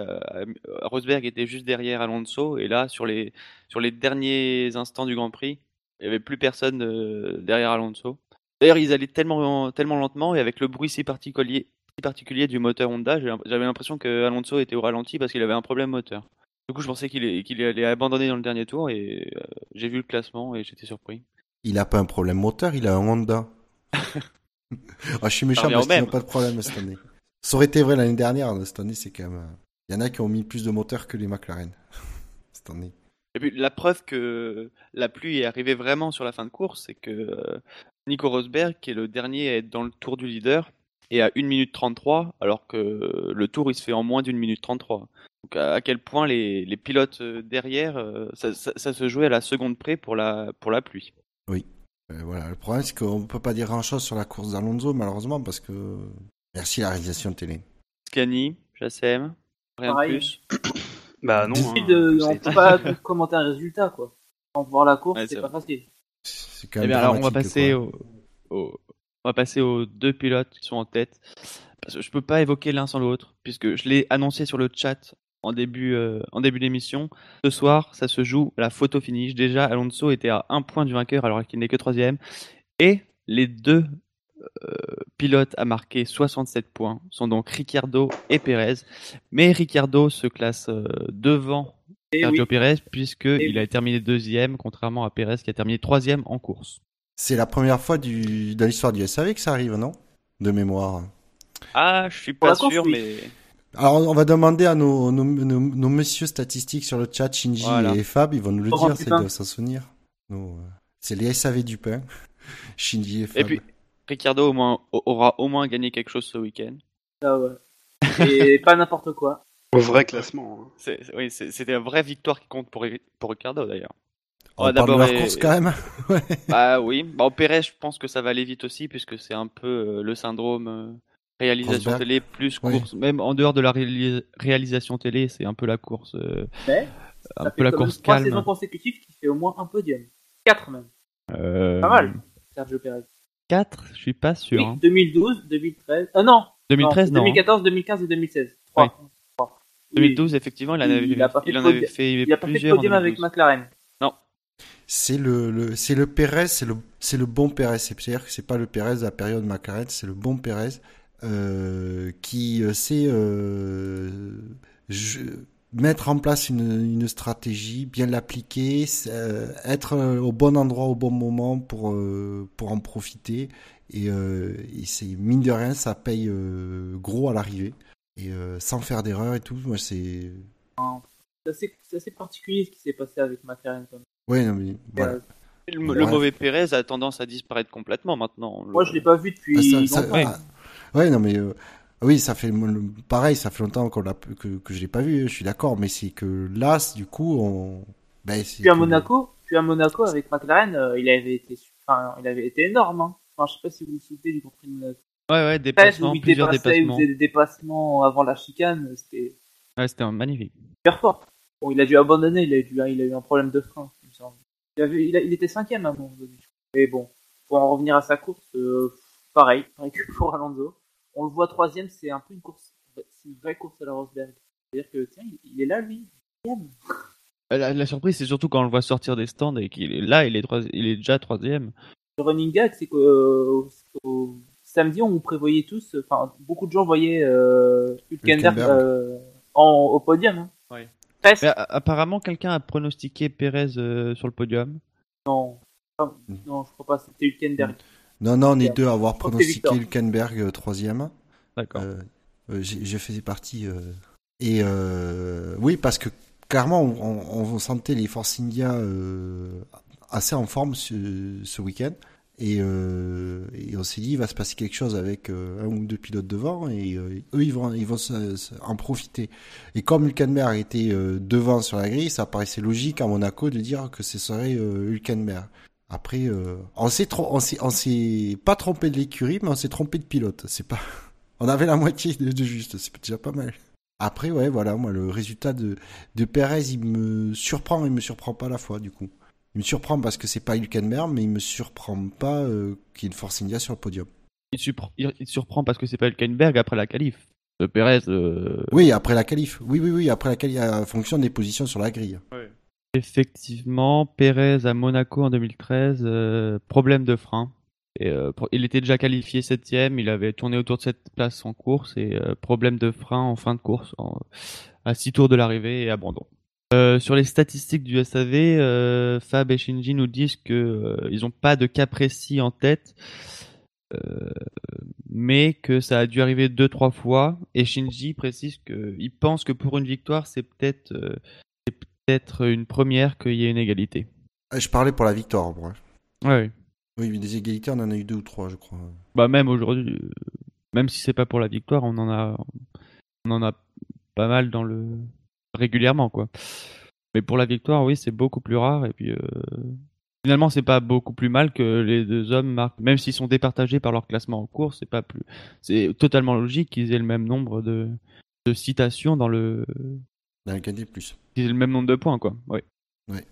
Rosberg était juste derrière Alonso et là, sur les sur les derniers instants du Grand Prix, il y avait plus personne derrière Alonso. D'ailleurs, ils allaient tellement tellement lentement et avec le bruit si particulier particulier du moteur Honda, j'avais l'impression que Alonso était au ralenti parce qu'il avait un problème moteur. Du coup, je pensais qu'il allait abandonner dans le dernier tour et euh, j'ai vu le classement et j'étais surpris. il a pas un problème moteur, il a un Honda. ah, je suis méchant parce qu'il n'a pas de problème cette année. Ça aurait été vrai l'année dernière, cette année c'est quand même... euh, Il y en a qui ont mis plus de moteurs que les McLaren. cette année. Et puis la preuve que la pluie est arrivée vraiment sur la fin de course, c'est que euh, Nico Rosberg, qui est le dernier à être dans le tour du leader, est à 1 minute 33, alors que le tour il se fait en moins d'une minute 33. Donc à, quel point les, les pilotes euh, derrière, euh, ça, ça- ça se jouait à la seconde près pour la, pour la pluie. Euh, voilà, le problème c'est qu'on peut pas dire grand chose sur la course d'Alonso malheureusement parce que... Merci la réalisation télé. Scani, Chassem, rien Pareil. de plus. Bah non. Hein, on peut pas commenter un résultat, quoi. Sans voir la course, Ouais, c'est pas facile. C'est quand Eh même bien, alors on va passer au- on va passer aux deux pilotes qui sont en tête. Parce que je peux pas évoquer l'un sans l'autre, puisque je l'ai annoncé sur le chat en début, euh, en début d'émission. Ce soir, ça se joue à la photo finish. Déjà, Alonso était à un point du vainqueur alors qu'il n'est que troisième. Et les deux euh, pilotes à marquer 67 points sont donc Ricciardo et Perez. Mais Ricciardo se classe euh, devant Et Sergio oui, Perez puisqu'il oui. a terminé deuxième, contrairement à Perez qui a terminé troisième en course. C'est la première fois du... dans l'histoire du SAV que ça arrive, non? De mémoire. Ah, je suis pas la sûr, mais Alors, on va demander à nos, nos, nos, nos messieurs statistiques sur le chat, Shinji Voilà. et Fab, ils vont nous le Laurent dire, c'est de s'en souvenir. Euh, c'est les SAV du pain. Shinji et Fab. Et puis, Ricciardo au moins, a- aura au moins gagné quelque chose ce week-end. ah ouais. Et pas n'importe quoi. Au vrai classement. hein. C'est- c'est- Oui, c'est- c'était une vraie victoire qui compte pour, Ri- pour Ricciardo d'ailleurs. On de d'abord leur les- course quand même. Ouais. Bah oui, bah, au Perez, je pense que ça va aller vite aussi puisque c'est un peu euh, le syndrome euh, réalisation Rosberg. télé plus Oui. course. Même en dehors de la réali- réalisation télé, c'est un peu la course, euh, Mais un peu la course trois calme. saisons consécutives qui fait au moins un podium. Quatre même. Euh, Pas mal. Sergio Perez. 4, je suis pas sûr. Oui, hein. 2012, 2013. Ah non. 2013, non. hein. 2014, 2015 et 2016. Trois. Oui. Trois. 2012, effectivement, il en il avait, a pas fait il en avait podium. fait Il a pas fait de plusieurs en podium avec 2012. McLaren. C'est le, c'est le Perez, c'est le c'est le bon Perez. C'est-à-dire que c'est pas le Perez de la période McLaren, c'est le bon Perez euh, qui euh, sait euh, mettre en place une, stratégie, bien l'appliquer, être au bon endroit au bon moment pour pour en profiter. Et, et c'est mine de rien, ça paye gros à l'arrivée et sans faire d'erreur et tout. Moi, C'est assez, c'est assez particulier ce qui s'est passé avec McLaren. quand même. ouais, non, mais voilà. Euh, Le, le Ouais. mauvais Perez a tendance à disparaître complètement maintenant. Moi, je l'ai pas vu depuis Ah, ça- longtemps. Ah, ouais, non, mais euh, oui, ça fait le- pareil, ça fait longtemps qu'on que, que je l'ai pas vu. Je suis d'accord, mais c'est que là, du coup, on. Ben, Puis à que- Monaco, puis à Monaco avec McLaren, euh, il avait été, enfin, il avait été énorme. Hein. Enfin, je sais pas si vous vous souvenez du Grand Prix de Monaco. Ouais, ouais, 13 déplacements, où il plusieurs dépassements. faisait des dépassements avant la chicane, c'était Ouais, c'était magnifique. super fort. Bon, il a dû abandonner, il a, dû, il a eu un problème de frein. il me semble. Il, avait, il, a- il était cinquième à un moment donné. Mais bon, pour en revenir à sa course, euh, pareil, pareil que pour Alonso. On le voit troisième, c'est un peu une course, c'est une vraie course à la Rosberg. C'est-à-dire que tiens, il, il est là lui. Troisième. Euh, La, la surprise, c'est surtout quand on le voit sortir des stands et qu'il est là, il est, trois- il est déjà troisième. Le running gag, c'est que euh, au- samedi, on prévoyait tous, enfin, beaucoup de gens voyaient euh, Hülkenberg Hülkenberg. euh, en, au podium. Hein. Mais apparemment, quelqu'un a pronostiqué Perez euh, sur le podium. Non, non, je crois pas, c'était Hülkenberg. Non, non, on est deux à avoir pronostiqué. Hülkenberg euh, troisième. D'accord. J'ai- je faisais partie. euh, et euh, oui, parce que clairement, on, on- on sentait les Force India euh, assez en forme ce, ce week-end. Et, euh, et on s'est dit, il va se passer quelque chose avec euh, un ou deux pilotes devant, et euh, eux, ils vont, ils vont en profiter. Et comme Hülkenberg était devant sur la grille, ça paraissait logique à Monaco de dire que ce serait Hülkenberg. Après, on s'est on s'est, pas trompé de l'écurie, mais on s'est trompé de pilote. C'est pas, on avait la moitié de, juste, c'est déjà pas mal. Après, ouais, voilà, moi, le résultat de, de Perez, il me surprend, il me surprend pas à la fois, du coup. Il me surprend parce que c'est pas Hülkenberg, mais il me surprend pas euh, qu'il y ait une Force India sur le podium. Il, surpr- il- il surprend parce que c'est pas Hülkenberg après la qualif. Euh, Perez, euh, Oui, après la qualif. Oui, oui, oui, après la qualif, en fonction des positions sur la grille. effectivement, Perez à Monaco en 2013, euh, problème de frein. Et, euh, il était déjà qualifié septième, il avait tourné autour de cette place en course et euh, problème de frein en fin de course, en- à six tours de l'arrivée et abandon. Euh, sur les statistiques du SAV, euh, Fab et Shinji nous disent que euh, ils n'ont pas de cas précis en tête, mais que ça a dû arriver deux trois fois. Et Shinji précise qu'il pense que pour une victoire, c'est peut-être une première qu'il y ait une égalité. Euh, Je parlais pour la victoire, moi. Ouais. Oui, mais des égalités, on en a eu deux ou trois, je crois. Bah même aujourd'hui, même si c'est pas pour la victoire, on en a, on en a pas mal dans le régulièrement quoi. Mais pour la victoire, oui, c'est beaucoup plus rare et puis euh, finalement c'est pas beaucoup plus mal que les deux hommes marquent, même s'ils sont départagés par leur classement en course, c'est pas plus, c'est totalement logique qu'ils aient le même nombre de, de citations dans le, Dans le KD+. qu'ils aient le même nombre de points quoi. Oui. Ouais.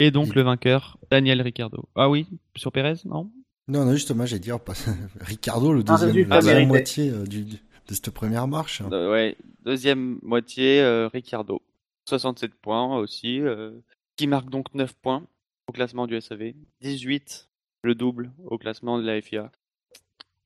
Et donc Et- le vainqueur, Daniel Ricciardo. Ah oui, sur Pérez, non? Non, non, justement, j'ai dit, on passe- Ricardo, le Un deuxième, résultat la moitié euh, du, de cette première marche. Euh, ouais, deuxième moitié, euh, Ricciardo. 67 points aussi, euh, qui marque donc 9 points au classement du SAV. 18, le double au classement de la FIA.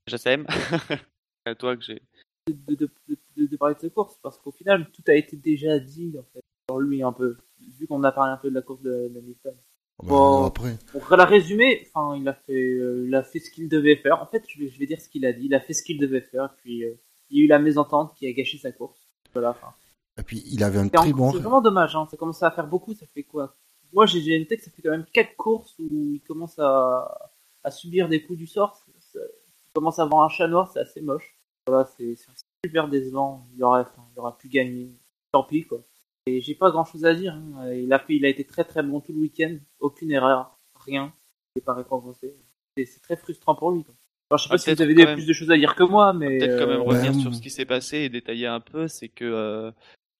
Jassem, à toi que j'ai. de, de, de, de- de parler de cette course parce qu'au final tout a été déjà dit en fait sur lui un peu vu qu'on a parlé un peu de la course de, de Hamilton. Bah, Bon. Après, Pour la résumer, enfin il a fait euh, il a fait ce qu'il devait faire. En fait, je vais, je vais dire ce qu'il a dit. Il a fait ce qu'il devait faire. Puis euh, il y a eu la mésentente qui a gâché sa course. Voilà. Enfin, et puis il avait un très bon. c'est vraiment dommage. Hein. Ça commence à faire beaucoup. Ça fait quoi? Moi, j'ai noté que ça fait quand même quatre courses où il commence à, à subir des coups du sort. Ça- il commence à avoir un chat noir. C'est assez moche. Voilà, c'est super décevant. Il aurait, enfin, il aurait pu gagner. Tant pis quoi. Et j'ai pas grand chose à dire. hein. Il a fait, il a été très très bon tout le week-end. Aucune erreur, rien. Il est pas récompensé. C'est c'est très frustrant pour lui. Quoi. Alors, je sais Ah, pas si peut-être vous avez même- plus de choses à dire que moi, mais Peut-être quand même euh, revenir ouais, sur ce qui s'est passé et détailler un peu, c'est que euh,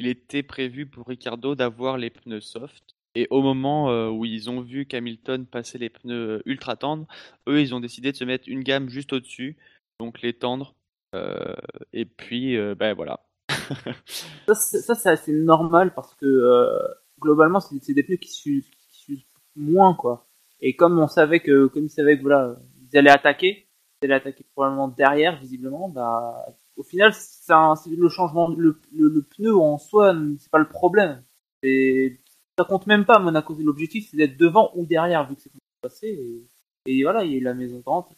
il était prévu pour Ricardo d'avoir les pneus soft. Et au moment euh, où ils ont vu qu'Hamilton passait les pneus ultra tendres, eux, ils ont décidé de se mettre une gamme juste au-dessus, donc les tendres. Euh, et puis, euh, ben voilà. Ça, c'est assez normal parce que euh, globalement, c'est des pneus qui s'usent qui s'usent moins, quoi. Et comme on savait que, comme ils savaient que voilà, ils allaient attaquer, ils allaient attaquer probablement derrière, visiblement, bah, au final, c'est le changement, le, pneu en soi, c'est pas le problème. C'est- Ça compte même pas, Monaco. L'objectif, c'est d'être devant ou derrière, vu que c'est passé. Et, et voilà, il y a eu la mésentente.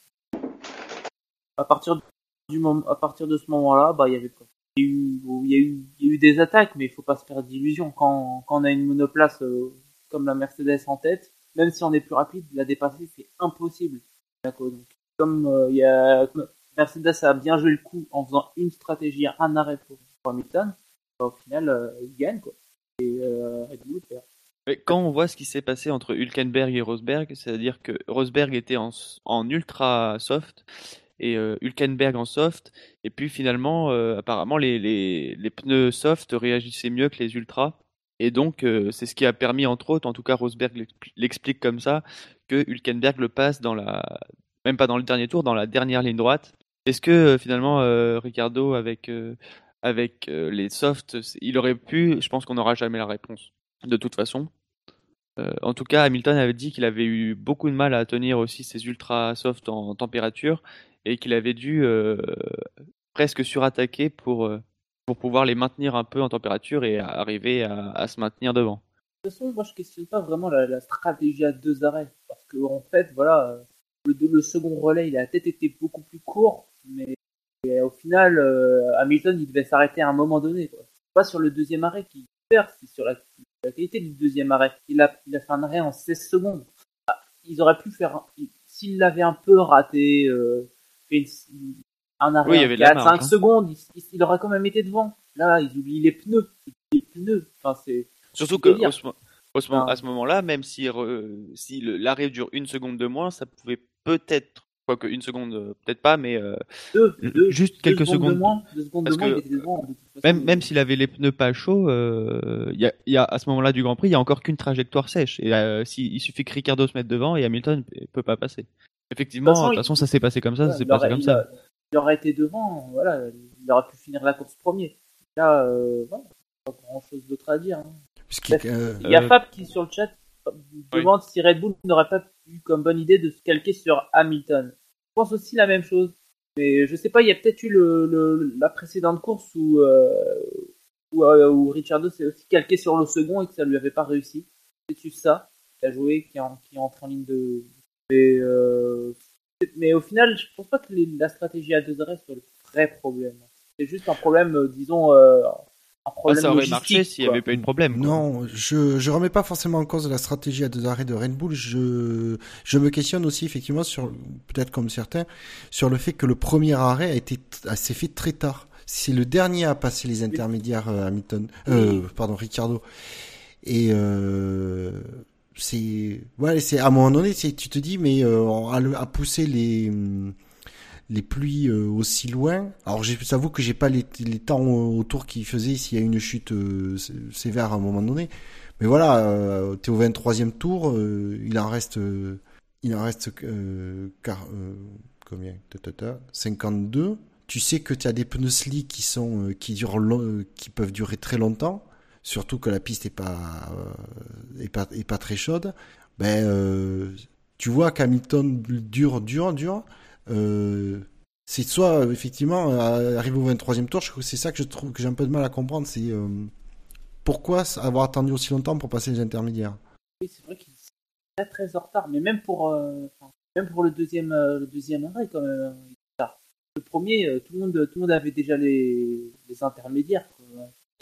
À partir du moment, à partir de ce moment-là, bah, il y avait quoi il y, a eu, des attaques, mais il faut pas se faire d'illusions. Quand, on a une monoplace euh, comme la Mercedes en tête, même si on est plus rapide, la dépasser, c'est impossible. Donc, comme euh, il y a, Mercedes a bien joué le coup en faisant une stratégie, un arrêt pour, Hamilton, bah, au final, euh, il gagne. Quoi. Et euh, quand on voit ce qui s'est passé entre Hülkenberg et Rosberg, c'est-à-dire que Rosberg était en, en ultra soft et euh, Hülkenberg en soft, et puis finalement, apparemment, les, les, les pneus soft réagissaient mieux que les ultras, et donc c'est ce qui a permis, entre autres, en tout cas Rosberg l'expli- l'explique comme ça, que Hülkenberg le passe dans la, même pas dans le dernier tour, dans la dernière ligne droite. Est-ce que euh, finalement euh, Ricardo avec euh, avec les softs, il aurait pu, je pense qu'on n'aura jamais la réponse de toute façon. En tout cas, Hamilton avait dit qu'il avait eu beaucoup de mal à tenir aussi ses ultra soft en, température et qu'il avait dû presque surattaquer pour, pour pouvoir les maintenir un peu en température et arriver à, se maintenir devant. De toute façon, moi je questionne pas vraiment la, la stratégie à deux arrêts. Parce que en fait, voilà, le, le second relais, il a peut-être été beaucoup plus court, mais et au final, euh, Hamilton, il devait s'arrêter à un moment donné. Quoi. Pas sur le deuxième arrêt qu'il perd, c'est sur la, la qualité du deuxième arrêt. Il a, il a fait un arrêt en 16 secondes. Ah, ils auraient pu faire, il- s'il l'avait un peu raté, euh, fait une- un arrêt Oui, il y en avait de la 4, marge, 5 hein. seconde, il, il- il aurait quand même été devant. Là, ils oublient les pneus. Les pneus. Enfin, c'est, Surtout C'est que. Au ce moment- à ce moment-là, même si, re- si l'arrêt dure une seconde de moins, ça pouvait peut-être quoique une seconde, euh, peut-être pas, mais euh, Deux, deux, juste deux quelques De secondes. moins, deux secondes de Parce moins, que- il était devant. de même même s'il avait les pneus pas chauds, euh, il y, a, il y a à ce moment-là du Grand Prix, il y a encore qu'une trajectoire sèche. Et euh, si, il suffit que Ricardo se mette devant et Hamilton ne peut pas passer. Effectivement, De toute façon, de ça s'est passé comme ça, Ouais, ça s'est il passé aurait- comme il ça. a- Il aurait été devant, voilà, il aurait pu finir la course premier. Là, euh, voilà, pas grand chose d'autre à dire. hein. Puisqu'il- euh, Il y a Euh, Fab qui, sur le chat, demande si Red Bull n'aurait pas eu comme bonne idée de se calquer sur Hamilton. Je pense aussi la même chose. Mais je sais pas, il y a peut-être eu le, le- la précédente course où, euh, où, euh, où Ricciardo s'est aussi calqué sur le second et que ça lui avait pas réussi. C'est juste ça qui a joué, qui, en, qui entre en ligne de. Mais, euh, mais au final, je pense pas que les- la stratégie à deux arrêts soit le vrai problème. C'est juste un problème, euh, disons, problème ça aurait marché s'il n'y avait pas eu de problème. quoi. Non, je je remets pas forcément en cause la stratégie à deux arrêts de Red Bull. Je je me questionne aussi effectivement sur peut-être comme certains sur le fait que le premier arrêt a été a- s'est fait très tard. C'est le dernier à passer les intermédiaires euh, Hamilton, euh, pardon Ricardo. Et euh, c'est ouais, c'est à un moment donné, tu te dis mais euh, à, le- à pousser les hum, les pluies euh, aussi loin. Alors j'avoue que j'ai pas les, temps autour qui faisaient s'il y a une chute euh, sé- sévère à un moment donné. Mais voilà, euh, t'es au 23e tour, il en reste il en reste combien? Ta, ta, ta, 52. Tu sais que tu as des pneus slick qui sont qui durent qui peuvent durer très longtemps, surtout que la piste est pas est pas est pas très chaude. Ben tu vois qu'Hamilton dure dure dure euh, c'est soit effectivement euh, arrivé au 23e tour, c'est ça que je trouve que j'ai un peu de mal à comprendre, c'est euh, pourquoi avoir attendu aussi longtemps pour passer les intermédiaires? Oui, c'est vrai qu'il est très très en retard, mais même pour, euh, même pour le deuxième, le deuxième arrêt quand même. hein. Le premier, tout le monde, tout le monde avait déjà les, les intermédiaires. quoi.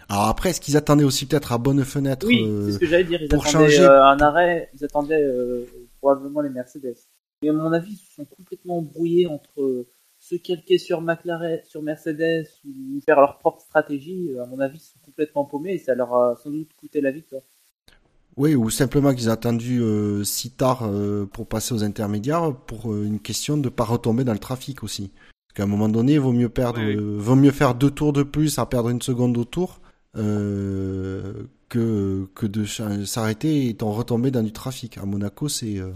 Alors après, est-ce qu'ils attendaient aussi peut-être à bonne fenêtre Oui, c'est ce que j'allais dire. Ils pour attendaient changer- un arrêt, ils attendaient probablement les Mercedes. Mais à mon avis, ils se sont complètement brouillés entre euh, se calquer sur McLaren, sur Mercedes ou faire leur propre stratégie. À mon avis, ils sont complètement paumés et ça leur a sans doute coûté la victoire. Oui, ou simplement qu'ils ont attendu euh, si tard euh, pour passer aux intermédiaires pour euh, une question de pas retomber dans le trafic aussi. Parce qu'à un moment donné, il vaut mieux perdre, Oui, oui. euh, vaut mieux faire deux tours de plus à perdre une seconde au tour euh, que que de s'arrêter et en retomber dans du trafic. À Monaco, c'est euh,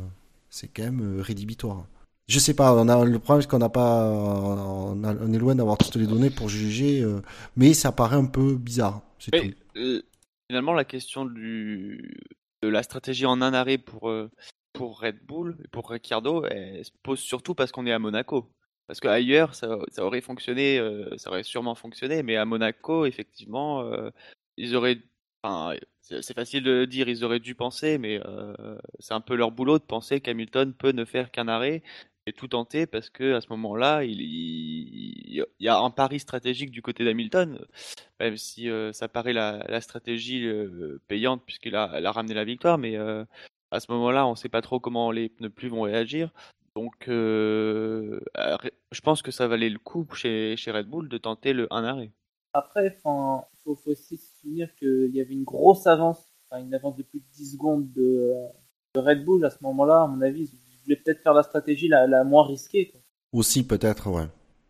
c'est quand même euh, rédhibitoire. Je sais pas, on a le problème c'est qu'on n'a pas, on, a- on est loin d'avoir toutes les données pour juger, euh, mais ça paraît un peu bizarre. Mais euh, finalement, la question du, de la stratégie en un arrêt pour, euh, pour Red Bull et pour Ricciardo, elle se pose surtout parce qu'on est à Monaco. Parce qu'ailleurs, ça, ça aurait fonctionné, ça aurait sûrement fonctionné, mais à Monaco, effectivement, ils auraient. C'est facile de dire, ils auraient dû penser, mais euh, c'est un peu leur boulot de penser qu'Hamilton peut ne faire qu'un arrêt et tout tenter parce que à ce moment-là, il, y a un pari stratégique du côté d'Hamilton même si euh, ça paraît la, stratégie euh, payante puisqu'il a, ramené la victoire, mais à ce moment-là, on ne sait pas trop comment les pneus vont réagir. Donc, je pense que ça valait le coup chez, Red Bull de tenter le 1 arrêt. Après, enfin, faut, faut aussi se souvenir qu'il y avait une grosse avance, enfin, une avance de plus de 10 secondes de, de Red Bull à ce moment-là. À mon avis, ils voulaient peut-être faire la stratégie la, la moins risquée. quoi. Aussi peut-être, ouais.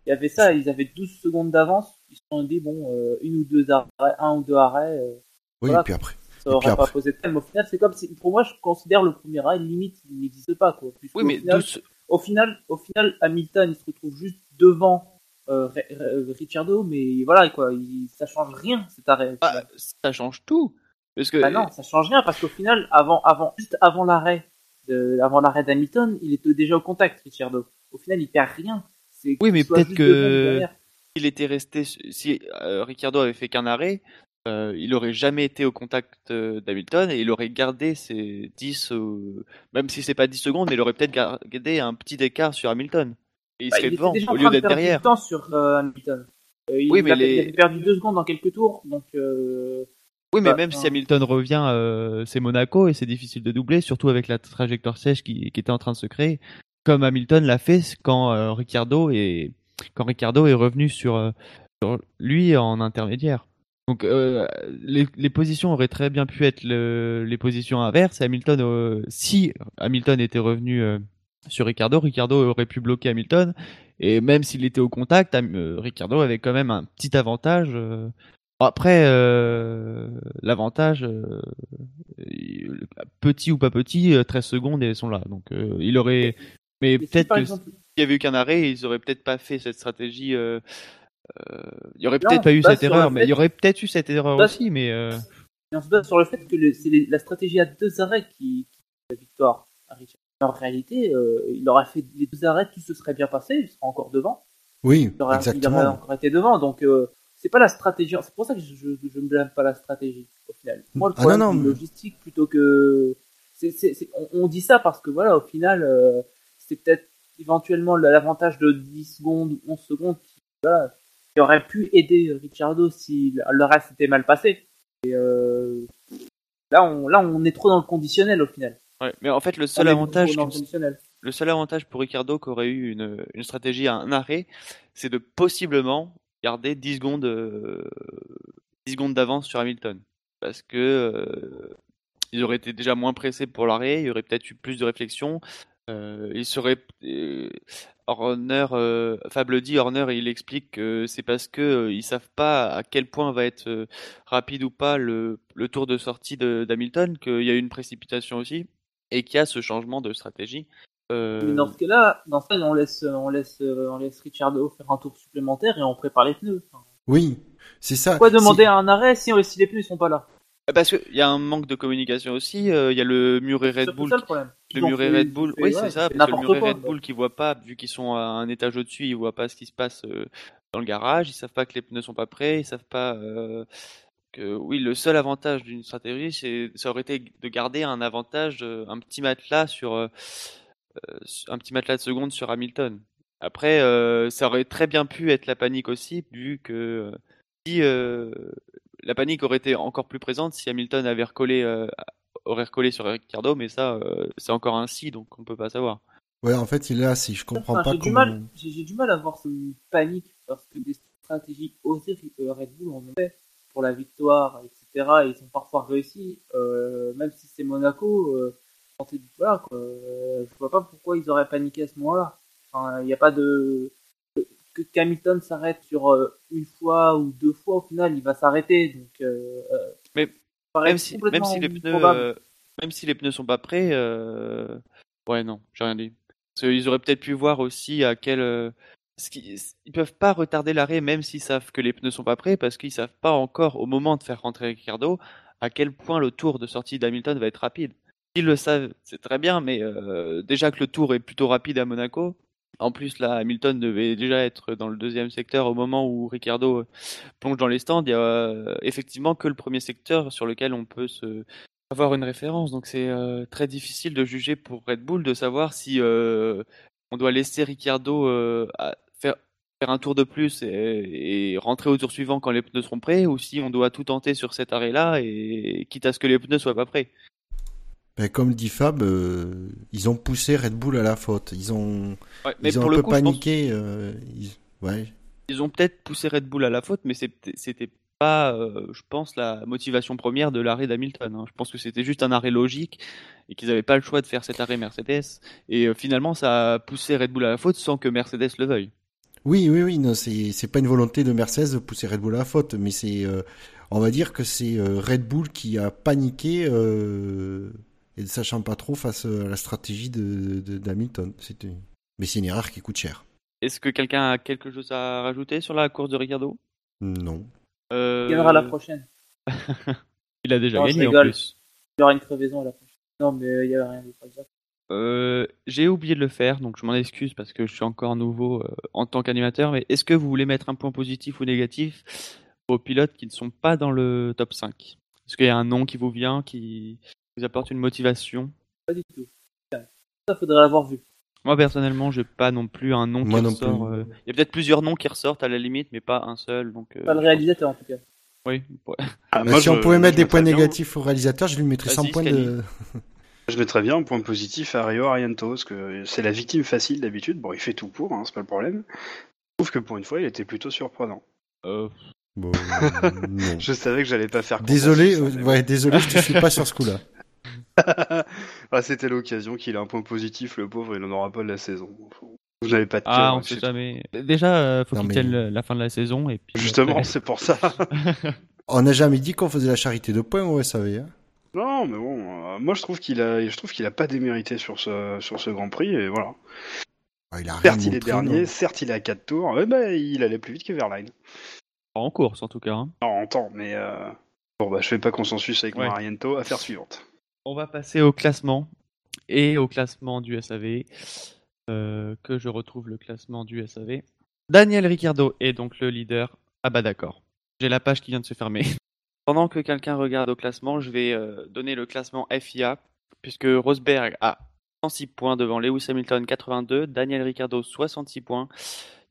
Il y avait ça, ils avaient 12 secondes d'avance. Ils se sont dit, bon, euh, une ou deux arrêts, un ou deux arrêts, euh, Oui, Voilà. et puis après. ça aurait pas posé de problème. Au final, c'est comme si, pour moi, je considère le premier arrêt limite, il n'existe pas, quoi. Oui, mais final, douze- au final, au final, Hamilton, il se retrouve juste devant euh, Re- Ricciardo, mais voilà, quoi, il, ça change rien, cet arrêt. ah, ça change tout. Parce que Bah non, ça change rien parce qu'au final, avant, avant, juste avant l'arrêt, avant l'arrêt d'Hamilton, il était déjà au contact, Ricciardo. Au final, il perd rien. Oui, mais peut-être que- s'il était resté, si euh, avait fait qu'un arrêt, euh, il aurait jamais été au contact euh, d'Hamilton et il aurait gardé ses 10, euh, même si c'est pas 10 secondes, mais il aurait peut-être gardé un petit écart sur Hamilton. Et il Bah, serait il devant en au lieu d'être derrière. du temps sur euh, Hamilton. Euh, il, Oui, mais les- il avait perdu deux secondes dans quelques tours, donc euh, Oui, mais Bah, même si Hamilton revient, euh, c'est Monaco et c'est difficile de doubler, surtout avec la trajectoire sèche qui, qui était en train de se créer, comme Hamilton l'a fait quand euh, Ricardo est quand Ricardo est revenu sur, euh, sur lui en intermédiaire. Donc les, les positions auraient très bien pu être le- les positions inverses. Hamilton, si Hamilton était revenu sur Ricardo, Ricardo aurait pu bloquer Hamilton. Et même s'il était au contact, euh, Ricardo avait quand même un petit avantage. euh. Après, euh, l'avantage, euh, petit ou pas petit, euh, 13 secondes et elles sont là. Donc euh, il aurait. Mais peut-être que exemple, s'il y avait eu qu'un arrêt, ils auraient peut-être pas fait cette stratégie. il y aurait peut-être pas eu cette erreur, mais il y aurait peut-être eu cette erreur aussi. Mais euh, on se base sur le fait que c'est la stratégie à deux arrêts qui, qui la victoire à Richard. En réalité, euh, il aurait fait les deux arrêts, tout se serait bien passé, il serait encore devant. Oui, Il aurait, il aurait exactement. encore été devant. Donc, euh, c'est pas la stratégie. C'est pour ça que je, ne blâme pas la stratégie, au final. Moi, le Ah, problème, non, c'est non, une mais- logistique plutôt que. c'est c'est- c'est- on, on dit ça parce que, voilà, au final, euh, c'est peut-être éventuellement l'avantage de 10 secondes ou 11 secondes qui, voilà, qui aurait pu aider Ricciardo si le le reste était mal passé. Et euh, là, on, là, on est trop dans le conditionnel au final. Ouais. mais en fait, le seul avantage, le le seul avantage pour Ricardo qu'aurait eu une, une stratégie à un arrêt, c'est de possiblement garder 10 secondes, euh, 10 secondes d'avance sur Hamilton. Parce que euh, ils auraient été déjà moins pressés pour l'arrêt, il y aurait peut-être eu plus de réflexion. Euh, il serait euh, Horner, euh, Fable dit Horner, il explique que c'est parce que euh, ils savent pas à quel point va être euh, rapide ou pas le, le tour de sortie d'Hamilton, qu'il y a eu une précipitation aussi et qu'il y a ce changement de stratégie. Euh, Mais dans ce cas-là, dans ce cas, on laisse, on laisse, euh, on laisse Ricciardo faire un tour supplémentaire et on prépare les pneus. Enfin, Oui, c'est ça. Pourquoi demander C'est- un arrêt si, si les pneus ils sont pas là? Parce qu'il y a un manque de communication aussi. euh, Il y a le muret C'est Red Bull. ça le problème. Le muret Red Bull, oui, ouais, c'est ça, parce que le n'importe muret Red. Bull qui voit pas, vu qu'ils sont à un étage au-dessus, ils voient pas ce qui se passe euh, dans le garage, ils savent pas que les pneus sont pas prêts, ils savent pas euh, que, oui, le seul avantage d'une stratégie, c'est, ça aurait été de garder un avantage, euh, un petit matelas sur, euh, euh, un petit matelas de seconde sur Hamilton. Après, euh, ça aurait très bien pu être la panique aussi, vu que si euh, la panique aurait été encore plus présente si Hamilton avait recollé, euh, aurait recollé sur Ricciardo, mais ça, euh, c'est encore un si, donc on peut pas savoir. Ouais, en fait, il est là, si je comprends Enfin, pas j'ai du comment. mal, j'ai j'ai du mal à voir cette panique parce que des stratégies osées Red Bull en fait pour la victoire, etc. Et ils ont parfois réussi, euh, même si c'est Monaco. Euh, t'es- voilà, quoi, euh, je vois pas pourquoi ils auraient paniqué à ce moment-là. Enfin, il n'y a pas de que Hamilton s'arrête sur euh, une fois ou deux fois au final, il va s'arrêter. Donc, Mais Même si, même si les pneus, même si les pneus sont pas prêts, ouais non, j'ai rien dit. Parce qu'ils auraient peut-être pu voir aussi à quel, ce qui- ils peuvent pas retarder l'arrêt même s'ils savent que les pneus sont pas prêts parce qu'ils savent pas encore au moment de faire rentrer Ricardo à quel point le tour de sortie d'Hamilton va être rapide. Ils le savent, c'est très bien, mais euh, déjà que le tour est plutôt rapide à Monaco. En plus, là, Hamilton devait déjà être dans le deuxième secteur au moment où Ricardo euh, plonge dans les stands. Il y a euh, effectivement que le premier secteur sur lequel on peut avoir une référence. Donc c'est très difficile de juger pour Red Bull de savoir si on doit laisser Ricciardo euh, à- faire un tour de plus et, et rentrer au tour suivant quand les pneus seront prêts ou si on doit tout tenter sur cet arrêt-là et quitte à ce que les pneus soient pas prêts? Ben, comme dit Fab, euh, ils ont poussé Red Bull à la faute. Ils ont, Ouais, mais ils ont pour un le peu coup, je pense paniqué. euh, ils- Ouais. ils ont peut-être poussé Red Bull à la faute, mais c'était c'était pas, euh, je pense, la motivation première de l'arrêt d'Hamilton. hein. Je pense que c'était juste un arrêt logique et qu'ils n'avaient pas le choix de faire cet arrêt Mercedes. Et finalement, ça a poussé Red Bull à la faute sans que Mercedes le veuille. Oui, oui, oui, non, c'est c'est pas une volonté de Mercedes de pousser Red Bull à la faute, mais c'est, euh, on va dire que c'est euh, Red Bull qui a paniqué euh, et ne sachant pas trop face à la stratégie de de- d'Hamilton. C'était, mais c'est une erreur qui coûte cher. Est-ce que quelqu'un a quelque chose à rajouter sur la course de Ricardo Non. Euh, Il gagnera la prochaine. Il a déjà Non, gagné en plus. Il y aura une crevaison à la prochaine. Non, mais il y a rien à dire. Euh, J'ai oublié de le faire, donc je m'en excuse parce que je suis encore nouveau euh, en tant qu'animateur. Mais est-ce que vous voulez mettre un point positif ou négatif aux pilotes qui ne sont pas dans le top 5 Est-ce qu'il y a un nom qui vous vient, qui vous apporte une motivation? Pas du tout. Ça, faudrait l'avoir vu. Moi personnellement, j'ai pas non plus un nom Moi qui ressort. euh, Il y a peut-être plusieurs noms qui ressortent à la limite, mais pas un seul. Donc, euh, Pas le réalisateur en tout cas. Oui. ouais. Ah, Bah, moi, si on je- pouvait mettre je des points négatifs au réalisateur, je lui mettrais 100 Vas-y, points de. Je mettrais bien un point positif à Rio Arianto, parce que c'est la victime facile d'habitude. Bon, il fait tout pour, hein, c'est pas le problème. Je trouve que pour une fois, il était plutôt surprenant. Euh, Bon, euh, non. Je savais que j'allais pas faire. Désolé, euh, hein, ouais, désolé, je te suis pas sur ce coup-là. Ah, c'était l'occasion qu'il ait un point positif, le pauvre, il n'en aura pas de la saison. Vous n'avez pas de Ah, on etc. sait jamais. Déjà, euh, faut Non, qu'il mais- tienne la fin de la saison et puis. Justement, c'est pour ça. On n'a jamais dit qu'on faisait la charité de points au SAV. Hein. Non, mais bon, euh, moi je trouve qu'il a, je trouve qu'il a pas démérité sur ce, sur ce Grand Prix et voilà. Ah, il a Certes, il est dernier, non. certes, il est à 4 tours, eh ben, il allait plus vite que Verline. En course, en tout cas. hein. Non, en temps, mais euh, bon, bah, je fais pas consensus avec Ouais. Mariento. Affaire suivante. On va passer au classement et au classement du SAV. euh, que je retrouve le classement du SAV. Daniel Ricciardo est donc le leader. Ah bah d'accord. J'ai la page qui vient de se fermer. Pendant que quelqu'un regarde au classement, je vais euh, donner le classement FIA, puisque Rosberg a 106 points devant Lewis Hamilton 82, Daniel Ricciardo 66 points.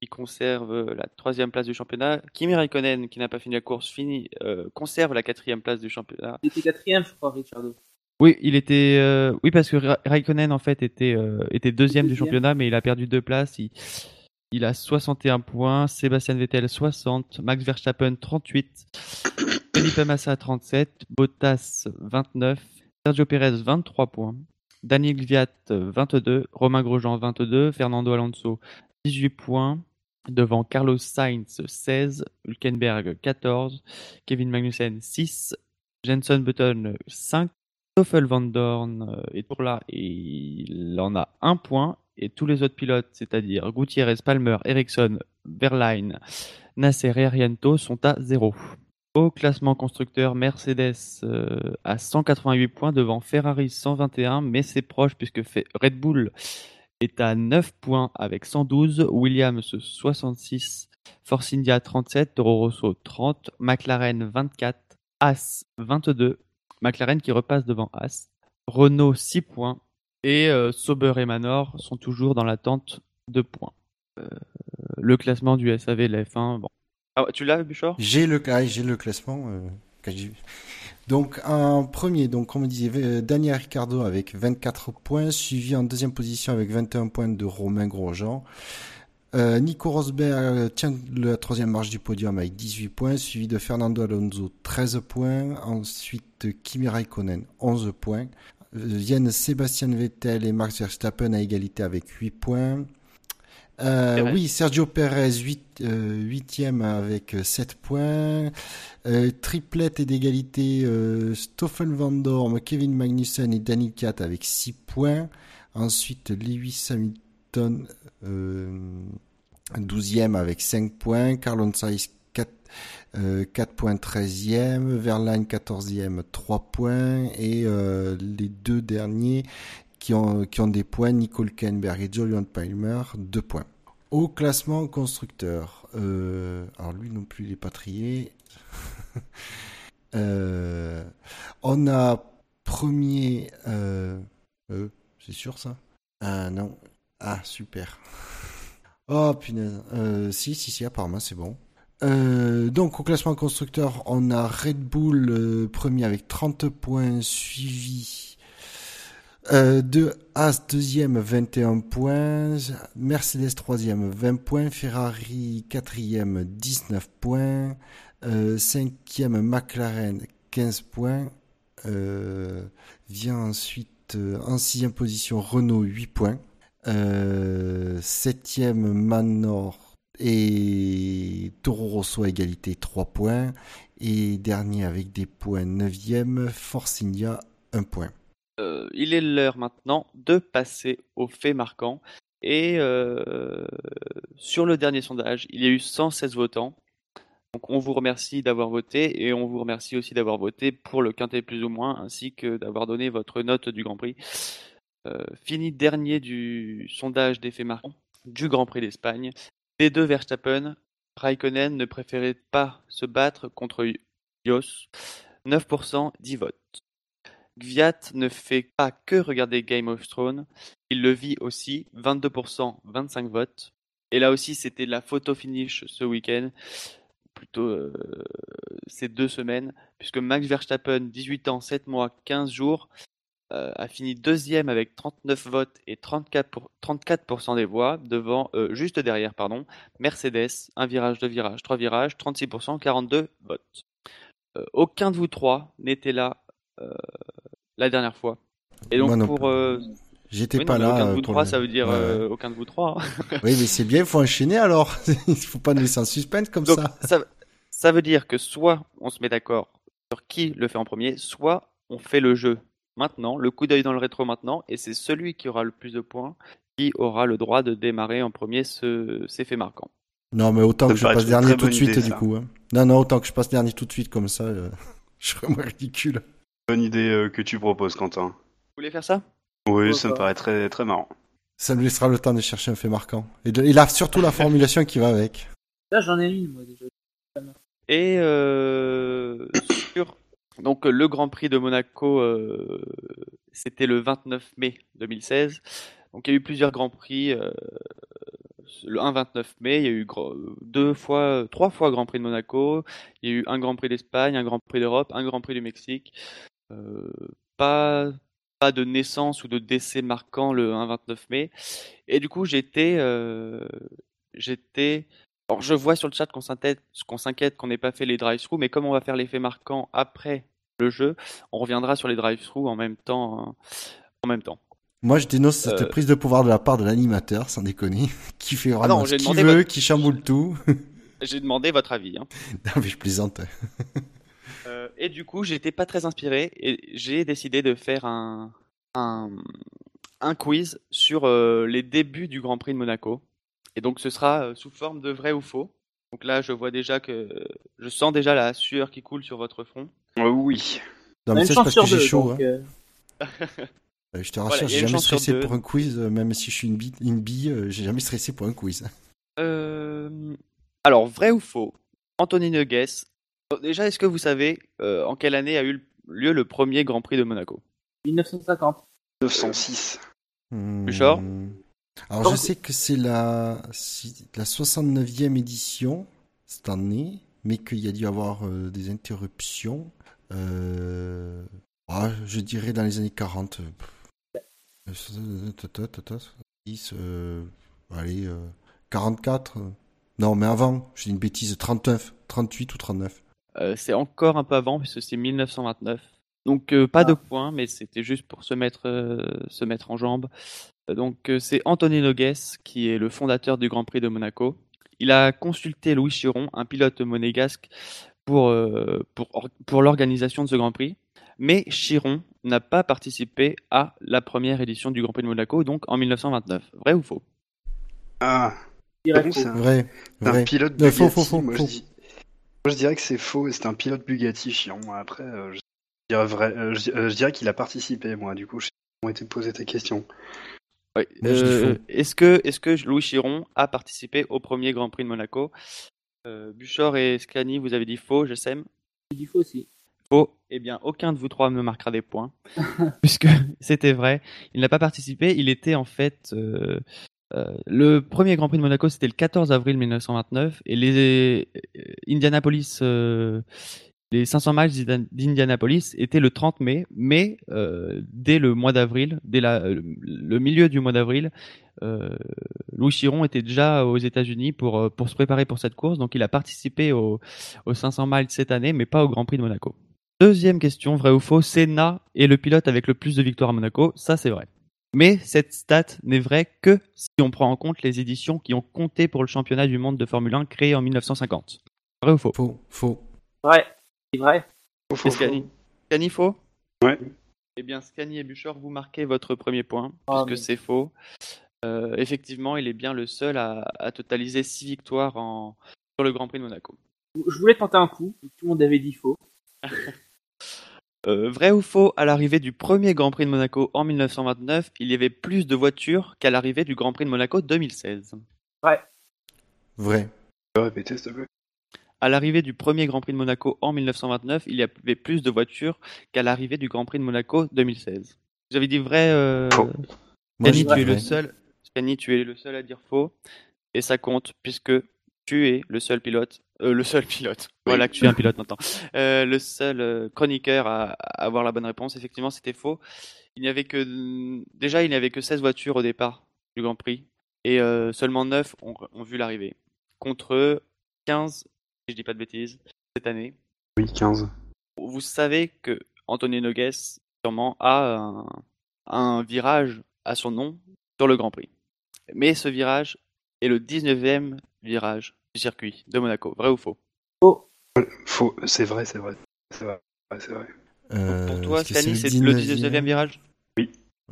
Il conserve euh, la troisième place du championnat. Kimi Raikkonen, qui n'a pas fini la course, finit, euh, conserve la quatrième place du championnat. Il était quatrième, je crois, Richardo. Oui, il était. euh, Oui, parce que Ra- Raikkonen en fait était euh, était deuxième du championnat, mais il a perdu deux places. Il, il a 61 points. Sébastien Vettel 60, Max Verstappen 38, Felipe Massa 37, Bottas 29, Sergio Perez 23 points, Daniel Gviat 22, Romain Grosjean 22, Fernando Alonso 18 points. Devant Carlos Sainz 16, Hülkenberg 14, Kevin Magnussen 6, Jenson Button 5, Stoffel Van Dorn euh, est toujours là et il en a un point. Et tous les autres pilotes, c'est-à-dire Gutiérrez, Palmer, Ericsson, Verline, Nasser et Ariento, sont à zéro. Au classement constructeur, Mercedes euh, a 188 points devant Ferrari 121, mais c'est proche puisque Red Bull est à 9 points avec 112, Williams 66, Force India 37, Toro Rosso 30, McLaren 24, As 22, McLaren qui repasse devant As, Renault 6 points et euh, Sauber et Manor sont toujours dans l'attente de points. Euh, le classement du SAV la F1, bon. Ah, tu l'as, le, ah, j'ai le classement. euh, donc en premier, donc comme on disait, euh, Daniel Ricciardo avec 24 points, suivi en deuxième position avec 21 points de Romain Grosjean. Euh, Nico Rosberg tient la troisième marche du podium avec 18 points, suivi de Fernando Alonso 13 points, ensuite Kimi Raikkonen 11 points, viennent Sébastien Vettel et Max Verstappen à égalité avec 8 points. Euh, oui, Sergio Perez 8 huitième avec euh, 7 points. Euh, triplette et d'égalité euh, Stoffel Van Dorn, Kevin Magnussen et Danny Kat avec 6 points. Ensuite, Lewis Hamilton euh, 12e avec 5 points. Carlon Sainz 4, euh, 4 points 13e. Verlaine 14e 3 points. Et euh, les deux derniers qui ont, qui ont des points, Nicole Kenberg et Julian Palmer 2 points. Au classement constructeur, euh, alors lui non plus il est pas trié. Euh, on a premier, euh, euh, c'est sûr ça? Ah non, ah super. Oh punaise, si si si apparemment c'est bon. Donc au classement constructeur, on a Red Bull premier avec 30 points, suivi euh, de As deuxième 21 points, Mercedes troisième 20 points, Ferrari quatrième 19 points, euh, cinquième McLaren 15 points, euh, vient ensuite euh, en sixième position Renault 8 points, septième Manor et Toro Rosso égalité 3 points, et dernier avec des points neuvième Force India 1 point. Euh, il est l'heure maintenant de passer aux faits marquants. Et euh, sur le dernier sondage, il y a eu 116 votants. Donc on vous remercie d'avoir voté et on vous remercie aussi d'avoir voté pour le quintet plus ou moins, ainsi que d'avoir donné votre note du Grand Prix. Euh, fini dernier du sondage des faits marquants du Grand Prix d'Espagne. Les deux Verstappen, Raikkonen ne préférait pas se battre contre Yos. 9%, 10 votes. Gviat ne fait pas que regarder Game of Thrones, il le vit aussi, 22%, 25 votes. Et là aussi, c'était la photo finish ce week-end, plutôt euh, ces deux semaines, puisque Max Verstappen, 18 ans, 7 mois, 15 jours, euh, a fini deuxième avec 39 votes et 34%, pour, 34 des voix, devant, euh, juste derrière, pardon, Mercedes, un virage, deux virages, trois virages, 36%, 42 votes. Aucun de vous trois n'était là la dernière fois. Et donc Moi pour euh, J'étais oui, pas non, là. aucun de euh, vous trois, le- ça veut dire Ouais, euh, aucun de vous trois. hein. Oui, mais c'est bien, il faut enchaîner alors. il faut pas nous laisser en suspense comme Donc ça. ça, ça veut dire que soit on se met d'accord sur qui le fait en premier, soit on fait le jeu maintenant, le coup d'œil dans le rétro maintenant, et c'est celui qui aura le plus de points qui aura le droit de démarrer en premier ce, ces faits marquants. Non, mais autant Ça que je passe dernier tout de suite, idée, du ça. coup. hein. Non, non, autant que je passe dernier tout de suite, comme ça, euh, je serais moins ridicule. Bonne idée euh, que tu proposes, Quentin. Vous voulez faire ça? Oui, Pourquoi ça me paraît très, très marrant. Ça nous laissera le temps de chercher un fait marquant. Et de- il a surtout la formulation qui va avec. Là, j'en ai une, moi, déjà. Et euh, sur donc le Grand Prix de Monaco, euh, c'était le 29 mai 2016. Donc il y a eu plusieurs Grands Prix. euh, le 1 29 mai, il y a eu deux fois, trois fois Grand Prix de Monaco. Il y a eu un Grand Prix d'Espagne, un Grand Prix d'Europe, un Grand Prix du Mexique. Euh, pas pas de naissance ou de décès marquant le 1 29 mai. Et du coup j'étais euh, j'étais alors, je vois sur le chat qu'on s'inquiète qu'on s'inquiète qu'on n'ait pas fait les drive-through, mais comme on va faire l'effet marquant après le jeu, on reviendra sur les drive-through en même temps. en même temps. Moi, je dénonce cette Euh. prise de pouvoir de la part de l'animateur, sans déconner, qui fait vraiment Ah non, ce qu'il veut, votre- qui chamboule tout. J'ai demandé votre avis. hein. non, mais je plaisante. Et du coup, j'étais pas très inspiré et j'ai décidé de faire un, un, un quiz sur euh, les débuts du Grand Prix de Monaco. Et donc, ce sera euh, sous forme de vrai ou faux. Donc là, je vois déjà que je sens déjà la sueur qui coule sur votre front. Euh, oui. Non, mais c'est parce que j'ai chaud. donc, hein. Je te Voilà, rassure, a j'ai jamais stressé deux. pour un quiz, même si je suis une bille, une bille j'ai jamais stressé pour un quiz. Euh, Alors, vrai ou faux? Anthony Nogues. Déjà, est-ce que vous savez euh, en quelle année a eu lieu le premier Grand Prix de Monaco? 1950. 906. Bouchard Hmm. Alors, Donc- je sais que c'est la, si- la 69e édition cette année, mais qu'il y a dû y avoir euh, des interruptions. Euh... ah, je dirais dans les années 40. euh, tata, tata, 10, allez, euh, 44. euh, Non, mais avant, j'ai une bêtise, 39, 38 ou 39. Euh, c'est encore un peu avant, puisque c'est 1929. Donc euh, pas Ah. de points, mais c'était juste pour se mettre, euh, se mettre en jambe. Donc euh, c'est Anthony Nogues qui est le fondateur du Grand Prix de Monaco. Il a consulté Louis Chiron, un pilote monégasque, pour, euh, pour, or- pour l'organisation de ce Grand Prix. Mais Chiron n'a pas participé à la première édition du Grand Prix de Monaco, donc en 1929. Vrai ou faux? Ah, c'est un, Vrai, c'est un vrai. pilote Bugatti. faux, faux, faux, moi, faux. Moi, je dirais que c'est faux. C'est un pilote Bugatti chiant. Après, euh, je dirais, vrai, euh, je, euh, je dirais qu'il a participé, moi. Du coup, je sais pas comment été posé ta question. Euh. Est-ce que, est que Louis Chiron a participé au premier Grand Prix de Monaco? Euh, Buchor et Scani, vous avez dit faux, je sème. J'ai dit faux aussi. Faux. Eh bien, aucun de vous trois me marquera des points, puisque c'était vrai. Il n'a pas participé. Il était en fait euh, le premier Grand Prix de Monaco, c'était le 14 avril 1929, et les euh, Indianapolis, euh, les 500 miles d'Indian- d'Indianapolis étaient le 30 mai, mais dès le mois d'avril, dès la, le, milieu du mois d'avril, Louis Chiron était déjà aux États-Unis pour se préparer pour cette course, donc il a participé au, aux 500 miles cette année, mais pas au Grand Prix de Monaco. Deuxième question, vrai ou faux, Senna est le pilote avec le plus de victoires à Monaco, ça c'est vrai. Mais cette stat n'est vraie que si on prend en compte les éditions qui ont compté pour le championnat du monde de Formule 1 créé en 1950. Vrai ou faux? Faux, faux. Ouais. C'est vrai. Faux, faux, Et Scani Scani, faux? Ouais. Eh bien, Scani et Buchor, vous marquez votre premier point, Ah, puisque mais- c'est faux. Euh, effectivement, il est bien le seul à, à totaliser 6 victoires en, sur le Grand Prix de Monaco. Je voulais tenter un coup. Tout le monde avait dit faux. Euh, vrai ou faux, à l'arrivée du premier Grand Prix de Monaco en 1929, il y avait plus de voitures qu'à l'arrivée du Grand Prix de Monaco 2016. Vrai. Tu peux répéter, s'il te plaît À l'arrivée du premier Grand Prix de Monaco en 1929, il y avait plus de voitures qu'à l'arrivée du Grand Prix de Monaco 2016. Vous avez dit vrai, euh... Faux. Moi, je tu es le vrai. seul. Scani, tu es le seul à dire faux, et ça compte puisque tu es le seul pilote, euh, le seul pilote. Voilà que tu es un pilote maintenant. Euh, le seul euh, chroniqueur à, à avoir la bonne réponse. Effectivement, c'était faux. Il n'y avait que déjà il n'y avait que 16 voitures au départ du Grand Prix et euh, seulement 9 ont, ont vu l'arrivée contre 15 si je dis pas de bêtises cette année. Oui, 15. Vous savez que Anthony Nogues sûrement a un, un virage à son nom sur le Grand Prix. Mais ce virage est le 19e virage du circuit de Monaco. Vrai ou faux? Faux, c'est vrai, c'est vrai. C'est vrai, ouais, c'est vrai. Euh, Pour toi, Scani, c'est le le 19e? 19e virage?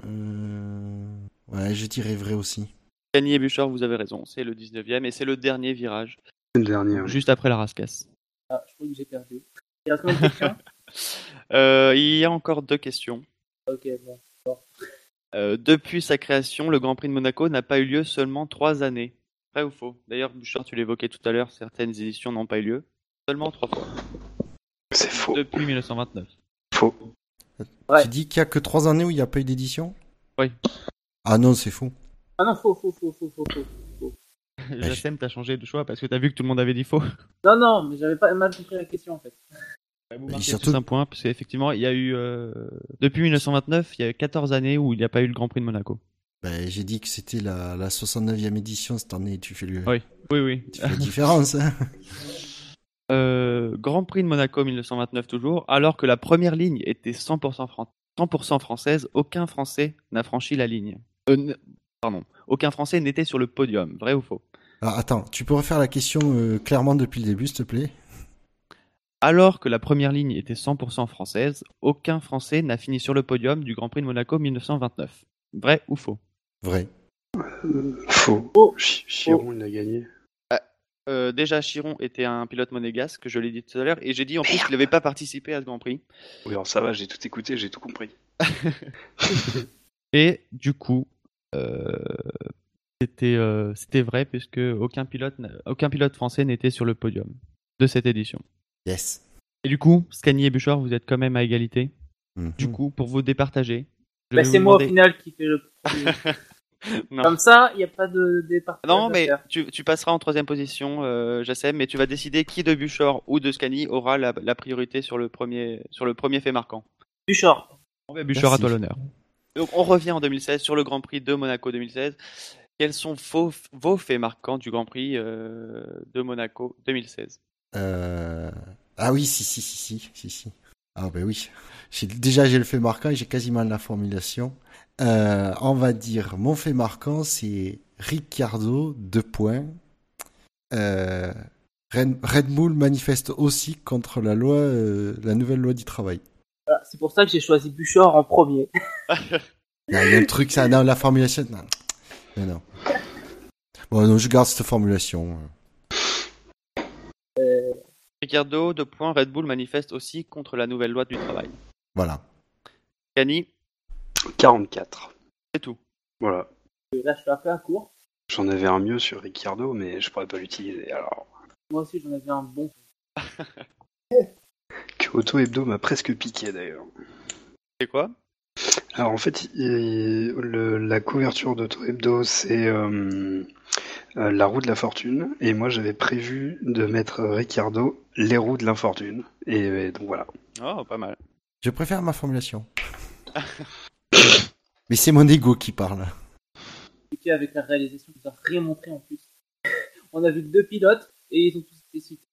Euh, Ouais, je dirais vrai aussi. Scani et Bouchard, vous avez raison, c'est le 19e et c'est le dernier virage, C'est le dernier. juste après la rascasse. Ah, je crois que j'ai perdu. Il reste combien de questions Euh, il y a encore deux questions. Ok, bon. Euh, depuis sa création, le Grand Prix de Monaco n'a pas eu lieu seulement trois années. Vrai ou faux? D'ailleurs, Bouchard, tu l'évoquais tout à l'heure, certaines éditions n'ont pas eu lieu. Seulement trois fois. C'est faux. Depuis 1929. Faux. Ouais. Tu dis qu'il y a que trois années où il n'y a pas eu d'édition? Oui. Ah non, c'est faux. Ah non, faux, faux, faux, faux, faux, faux. Jassem, t'as changé de choix parce que t'as vu que tout le monde avait dit faux. Non, non, mais j'avais pas mal compris la question en fait. Vous Et marquez surtout- un point, parce qu'effectivement, il y a eu, euh, depuis 1929, il y a eu 14 années où il n'y a pas eu le Grand Prix de Monaco. Ben, j'ai dit que c'était la, la 69e édition cette année. Tu fais, le, Oui. Oui, oui. tu fais la différence. hein. Euh, Grand Prix de Monaco 1929 toujours, alors que la première ligne était 100%, fran- 100% française, aucun Français n'a franchi la ligne. Euh, pardon, aucun Français n'était sur le podium, vrai ou faux? Alors, attends, tu peux refaire la question euh, clairement depuis le début, s'il te plaît? Alors que la première ligne était 100% française, aucun Français n'a fini sur le podium du Grand Prix de Monaco 1929. Vrai ou faux? Vrai. Euh, Faux. Faux. Chi- Chiron, il a gagné. Euh, Déjà, Chiron était un pilote monégasque, je l'ai dit tout à l'heure, et j'ai dit en plus qu'il n'avait pas participé à ce Grand Prix. Oui, alors ça va, j'ai tout écouté, j'ai tout compris. Et du coup, euh, c'était euh, c'était vrai puisque aucun pilote, aucun pilote français n'était sur le podium de cette édition. Yes. Et du coup, Scani et Bouchard, vous êtes quand même à égalité. Mhm. Du coup, pour vous départager, Bah, c'est moi au final qui fait le. Non. Comme ça, il n'y a pas de départ. Non, mais tu, tu passeras en troisième position, euh, Jassem, mais tu vas décider qui de Bouchard ou de Scani aura la, la priorité sur le premier sur le premier fait marquant. Bon, bah, Bouchard, à toi l'honneur. Donc, on revient en 2016 sur le Grand Prix de Monaco 2016. Quels sont vos, vos faits marquants du Grand Prix euh, de Monaco 2016 Euh... Ah oui, si, si, si, si, si, si. Ah ben oui. Déjà, j'ai le fait marquant et j'ai quasiment la formulation. Euh, on va dire, mon fait marquant, c'est Ricciardo, deux points. Euh, Red, Red Bull manifeste aussi contre la loi, euh, la nouvelle loi du travail. Voilà, c'est pour ça que j'ai choisi Bouchard en premier. Il y a il y a un truc, ça, dans la formulation. Non, non. non. Bon, non, je garde cette formulation. Ricardo, deux points, Red Bull manifeste aussi contre la nouvelle loi du travail. Voilà. Cani, 44. c'est tout. Voilà. Là, je suis un peu à court. J'en avais un mieux sur Ricciardo, mais je pourrais pas l'utiliser. Alors, Moi aussi, j'en avais un bon. que Auto Hebdo m'a presque piqué d'ailleurs. C'est quoi? Alors en fait, il- le- la couverture d'Auto Hebdo, c'est euh, euh, la roue de la fortune, et moi j'avais prévu de mettre Ricciardo les roues de l'infortune. Et, euh, donc voilà. Oh, pas mal. Je préfère ma formulation. Mais c'est mon ego qui parle. Avec la réalisation, ils ont rien montré en plus. On a vu deux pilotes et ils ont tous été cités.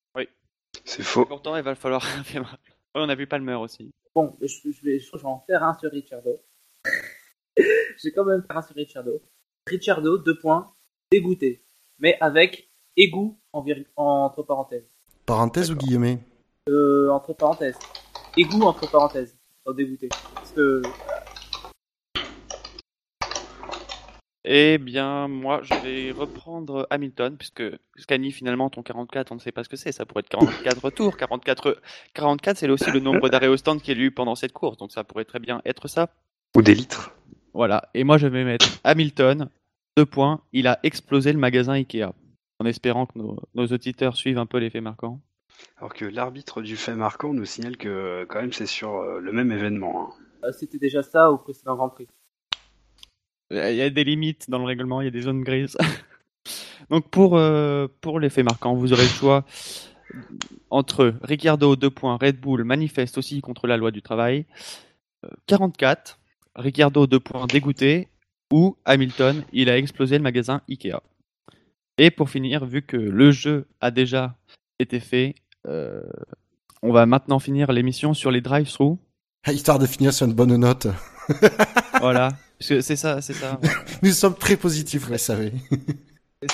C'est faux. Pourtant, il va falloir. Ouais, on a vu Palmer aussi. Bon, je, je vais, je crois que je vais en faire un sur Ricciardo. je vais quand même faire un sur Ricciardo. Ricciardo, deux points, dégoûté. Mais avec égout en vir- entre parenthèses. Parenthèse ou guillemets? Euh, entre parenthèses. Égout entre parenthèses. Pas dégoûté. Parce que Eh bien, moi, je vais reprendre Hamilton, puisque Scani, finalement, ton 44, on ne sait pas ce que c'est. Ça pourrait être 44 tours. 44, 44 c'est aussi le nombre d'arrêts au stand qu'il y a eu pendant cette course. Donc, ça pourrait très bien être ça. Ou des litres. Voilà. Et moi, je vais mettre Hamilton. Deux points. Il a explosé le magasin Ikea. En espérant que nos, nos auditeurs suivent un peu l'effet marquant. Alors que l'arbitre du fait marquant nous signale que quand même c'est sur euh, le même événement. hein. euh, c'était déjà ça au précédent Grand Prix. Il y a des limites dans le règlement, il y a des zones grises. Donc pour, euh, pour l'effet marquant, vous aurez le choix entre Ricciardo 2 points, Red Bull manifeste aussi contre la loi du travail, euh, 44, Ricciardo 2 points dégoûté, ou Hamilton, il a explosé le magasin Ikea. Et pour finir, vu que le jeu a déjà été fait, euh, on va maintenant finir l'émission sur les drive-through. Histoire de finir sur une bonne note. voilà. C'est ça, c'est ça. Nous sommes très positifs, vous savez.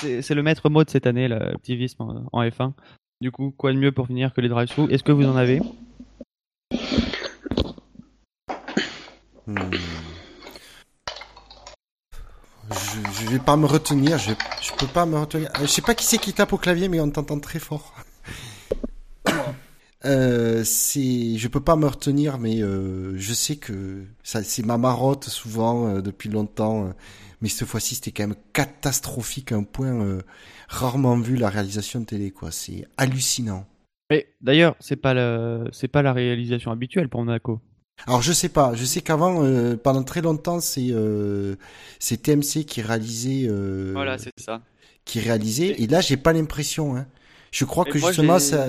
C'est c'est le maître mot de cette année, l'activisme en en F1. Du coup, quoi de mieux pour finir que les drive-thru Est-ce que vous en avez? Hmm. Je, je vais pas me retenir, je, je peux pas me retenir. Euh, Je sais pas qui c'est qui tape au clavier, mais on t'entend très fort. Euh, c'est, je peux pas me retenir, mais euh, je sais que ça, c'est ma marotte souvent euh, depuis longtemps. euh, mais cette fois-ci, c'était quand même catastrophique, un point euh, rarement vu la réalisation de télé, quoi. C'est hallucinant. Mais d'ailleurs, c'est pas le, c'est pas la réalisation habituelle pour Monaco. Alors je sais pas, je sais qu'avant, euh, pendant très longtemps, c'est euh, c'est TMC qui réalisait, euh, Voilà, c'est ça. qui réalisait, et là j'ai pas l'impression. Hein. Je crois Et que justement j'ai- ça.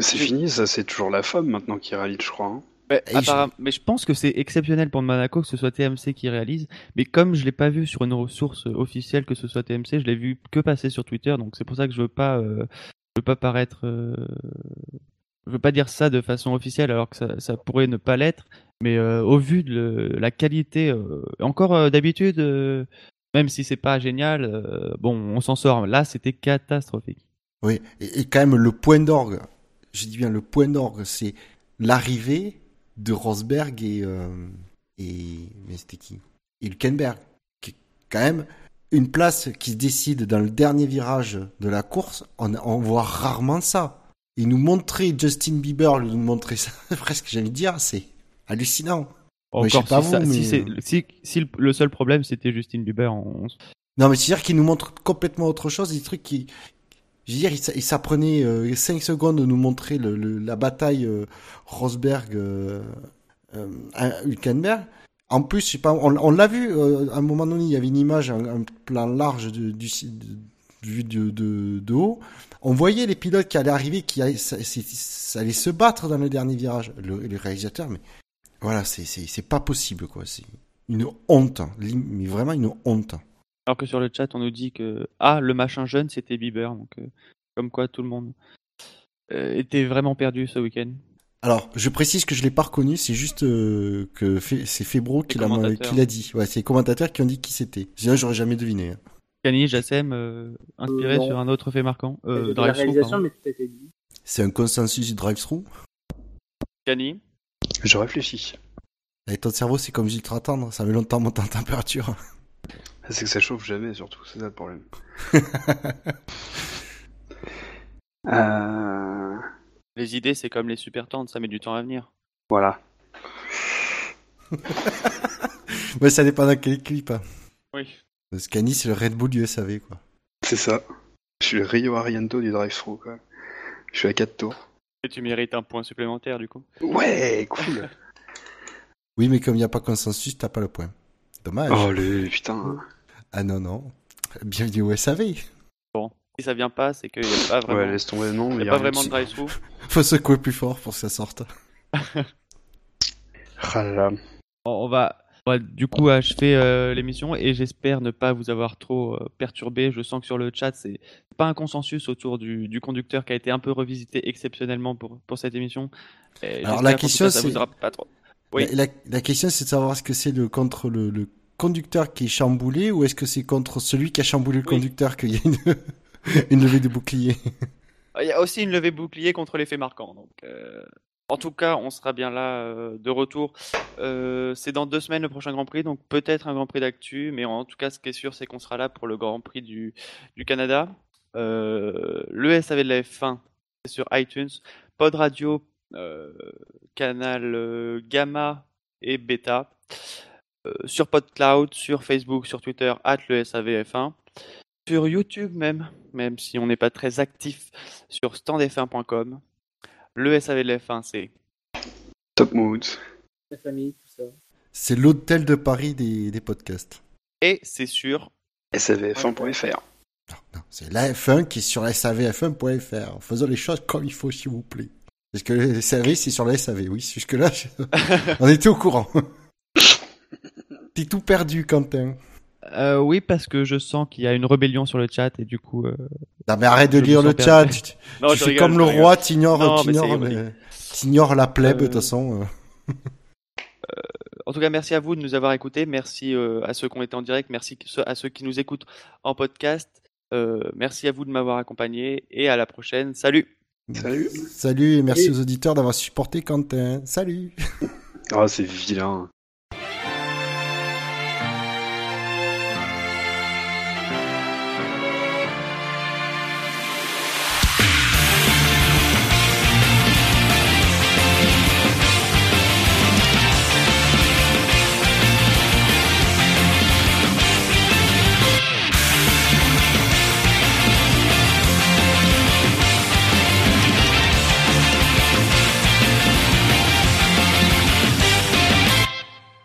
C'est fini, ça, c'est toujours la femme maintenant qui réalise, je crois. hein. Mais, je pense que c'est exceptionnel pour Monaco que ce soit TMC qui réalise. Mais comme je l'ai pas vu sur une ressource officielle que ce soit TMC, je l'ai vu que passer sur Twitter. Donc c'est pour ça que je veux pas, euh, je veux pas paraître, euh, je veux pas dire ça de façon officielle alors que ça, ça pourrait ne pas l'être. Mais euh, au vu de le- la qualité, euh, encore euh, d'habitude, euh, même si c'est pas génial, euh, bon, on s'en sort. Là, c'était catastrophique. Oui, et, et quand même le point d'orgue, je dis bien le point d'orgue, c'est l'arrivée de Rosberg et euh, et mais c'était qui? Et Hülkenberg, qui est quand même une place qui se décide dans le dernier virage de la course. On, on voit rarement ça. Et nous montrer Justin Bieber, nous montrer ça, presque j'allais dire, c'est hallucinant. Encore pas si, ça- vous, si mais- c'est- si- le seul problème c'était Justin Bieber, on, Non, mais c'est-à-dire qu'il nous montre complètement autre chose, des trucs qui... Je veux dire, il, s'apprenait 5 secondes de nous montrer la bataille euh, Rosberg euh, euh, Hülkenberg. En plus, je sais pas, on, l'a vu, euh, à un moment donné, il y avait une image, un, un plan large de, du, vu de, haut. On voyait les pilotes qui allaient arriver, qui allaient, allait se battre dans le dernier virage. Le, le réalisateur, mais voilà, c'est, pas possible, quoi. C'est une honte, hein. Mais vraiment une honte. Alors que sur le chat, on nous dit que ah le machin jeune c'était Bieber, donc euh, comme quoi tout le monde euh, était vraiment perdu ce week-end. Alors, je précise que je l'ai pas reconnu, c'est juste euh, que Fe- c'est Febro qui l'a commentateurs. qui l'a dit. Ouais, c'est les commentateurs qui ont dit qui c'était. Sinon, j'aurais jamais deviné. hein. Kani Jassem euh, inspiré Euh, sur un autre fait marquant. Euh. C'est un consensus du drive-thru. Kani, Je réfléchis. Et ton cerveau, c'est comme Gilles attendre, ça met longtemps à monter en température. C'est que ça chauffe jamais, surtout, c'est ça le problème. euh... les idées c'est comme les super tentes, ça met du temps à venir. Voilà. Ouais, ça dépend dans quel clip. Hein. Oui. Parce qu'Annie, c'est le Red Bull du SAV, quoi. C'est ça. Je suis le Rio Ariento du drive-thru, quoi. Je suis à 4 tours. Et tu mérites un point supplémentaire du coup. Ouais, cool. Oui, mais comme il n'y a pas consensus, t'as pas le point. Dommage. oh, le putain. Ah non, non. Bienvenue au SAV. Si ça vient pas, c'est qu'il n'y a pas vraiment, Ouais, laisse tomber, non. il y y a pas vraiment de drive-thru. Faut secouer plus fort pour que ça sorte. Ah là là. On va, on va du coup achever euh, l'émission et j'espère ne pas vous avoir trop euh, perturbé. Je sens que sur le chat, c'est pas un consensus autour du, du conducteur qui a été un peu revisité exceptionnellement pour, pour cette émission. Et Alors, la question, c'est- vous aura pas trop. Oui. La, la- la question, c'est de savoir ce que c'est le contre le, le conducteur qui est chamboulé ou est-ce que c'est contre celui qui a chamboulé le Oui. conducteur qu'il y a une, une levée de bouclier? Il y a aussi une levée bouclier contre l'effet marquant. Donc, euh, en tout cas, on sera bien là euh, de retour. Euh, c'est dans deux semaines le prochain Grand Prix, donc peut-être un Grand Prix d'actu, mais en tout cas, ce qui est sûr, c'est qu'on sera là pour le Grand Prix du, du Canada. Euh, le SAV de la F1, c'est sur iTunes. Pod Radio, canal Gamma et Beta. Euh, sur PodCloud, sur Facebook, sur Twitter, at le SAVF1. Sur YouTube même, même si on n'est pas très actif sur standf1.com. Le SAV de la F1, c'est Top Moods. La famille, tout ça. C'est l'hôtel de Paris des, des podcasts. et c'est sur SAVF1.fr. Non, c'est la F1 qui est sur la savf1.fr. Faisons les choses comme il faut, s'il vous plaît. Parce que le SAV, c'est sur la SAV, oui. Jusque-là, je- on était au courant. T'es tout perdu, Quentin. Euh, oui, parce que je sens qu'il y a une rébellion sur le chat et du coup. euh, Non, mais arrête de lire le perdu. chat. Tu, Non, tu je fais rigole, comme le roi, t'ignores, la plèbe, de Euh, toute façon. euh. En tout cas, merci à vous de nous avoir écoutés. Merci euh, à ceux qui ont été en direct. Merci à ceux qui nous écoutent en podcast. Euh, merci à vous de m'avoir accompagné et à la prochaine. Salut. Salut. Salut et merci aux auditeurs d'avoir supporté Quentin. Salut. Ah, c'est vilain.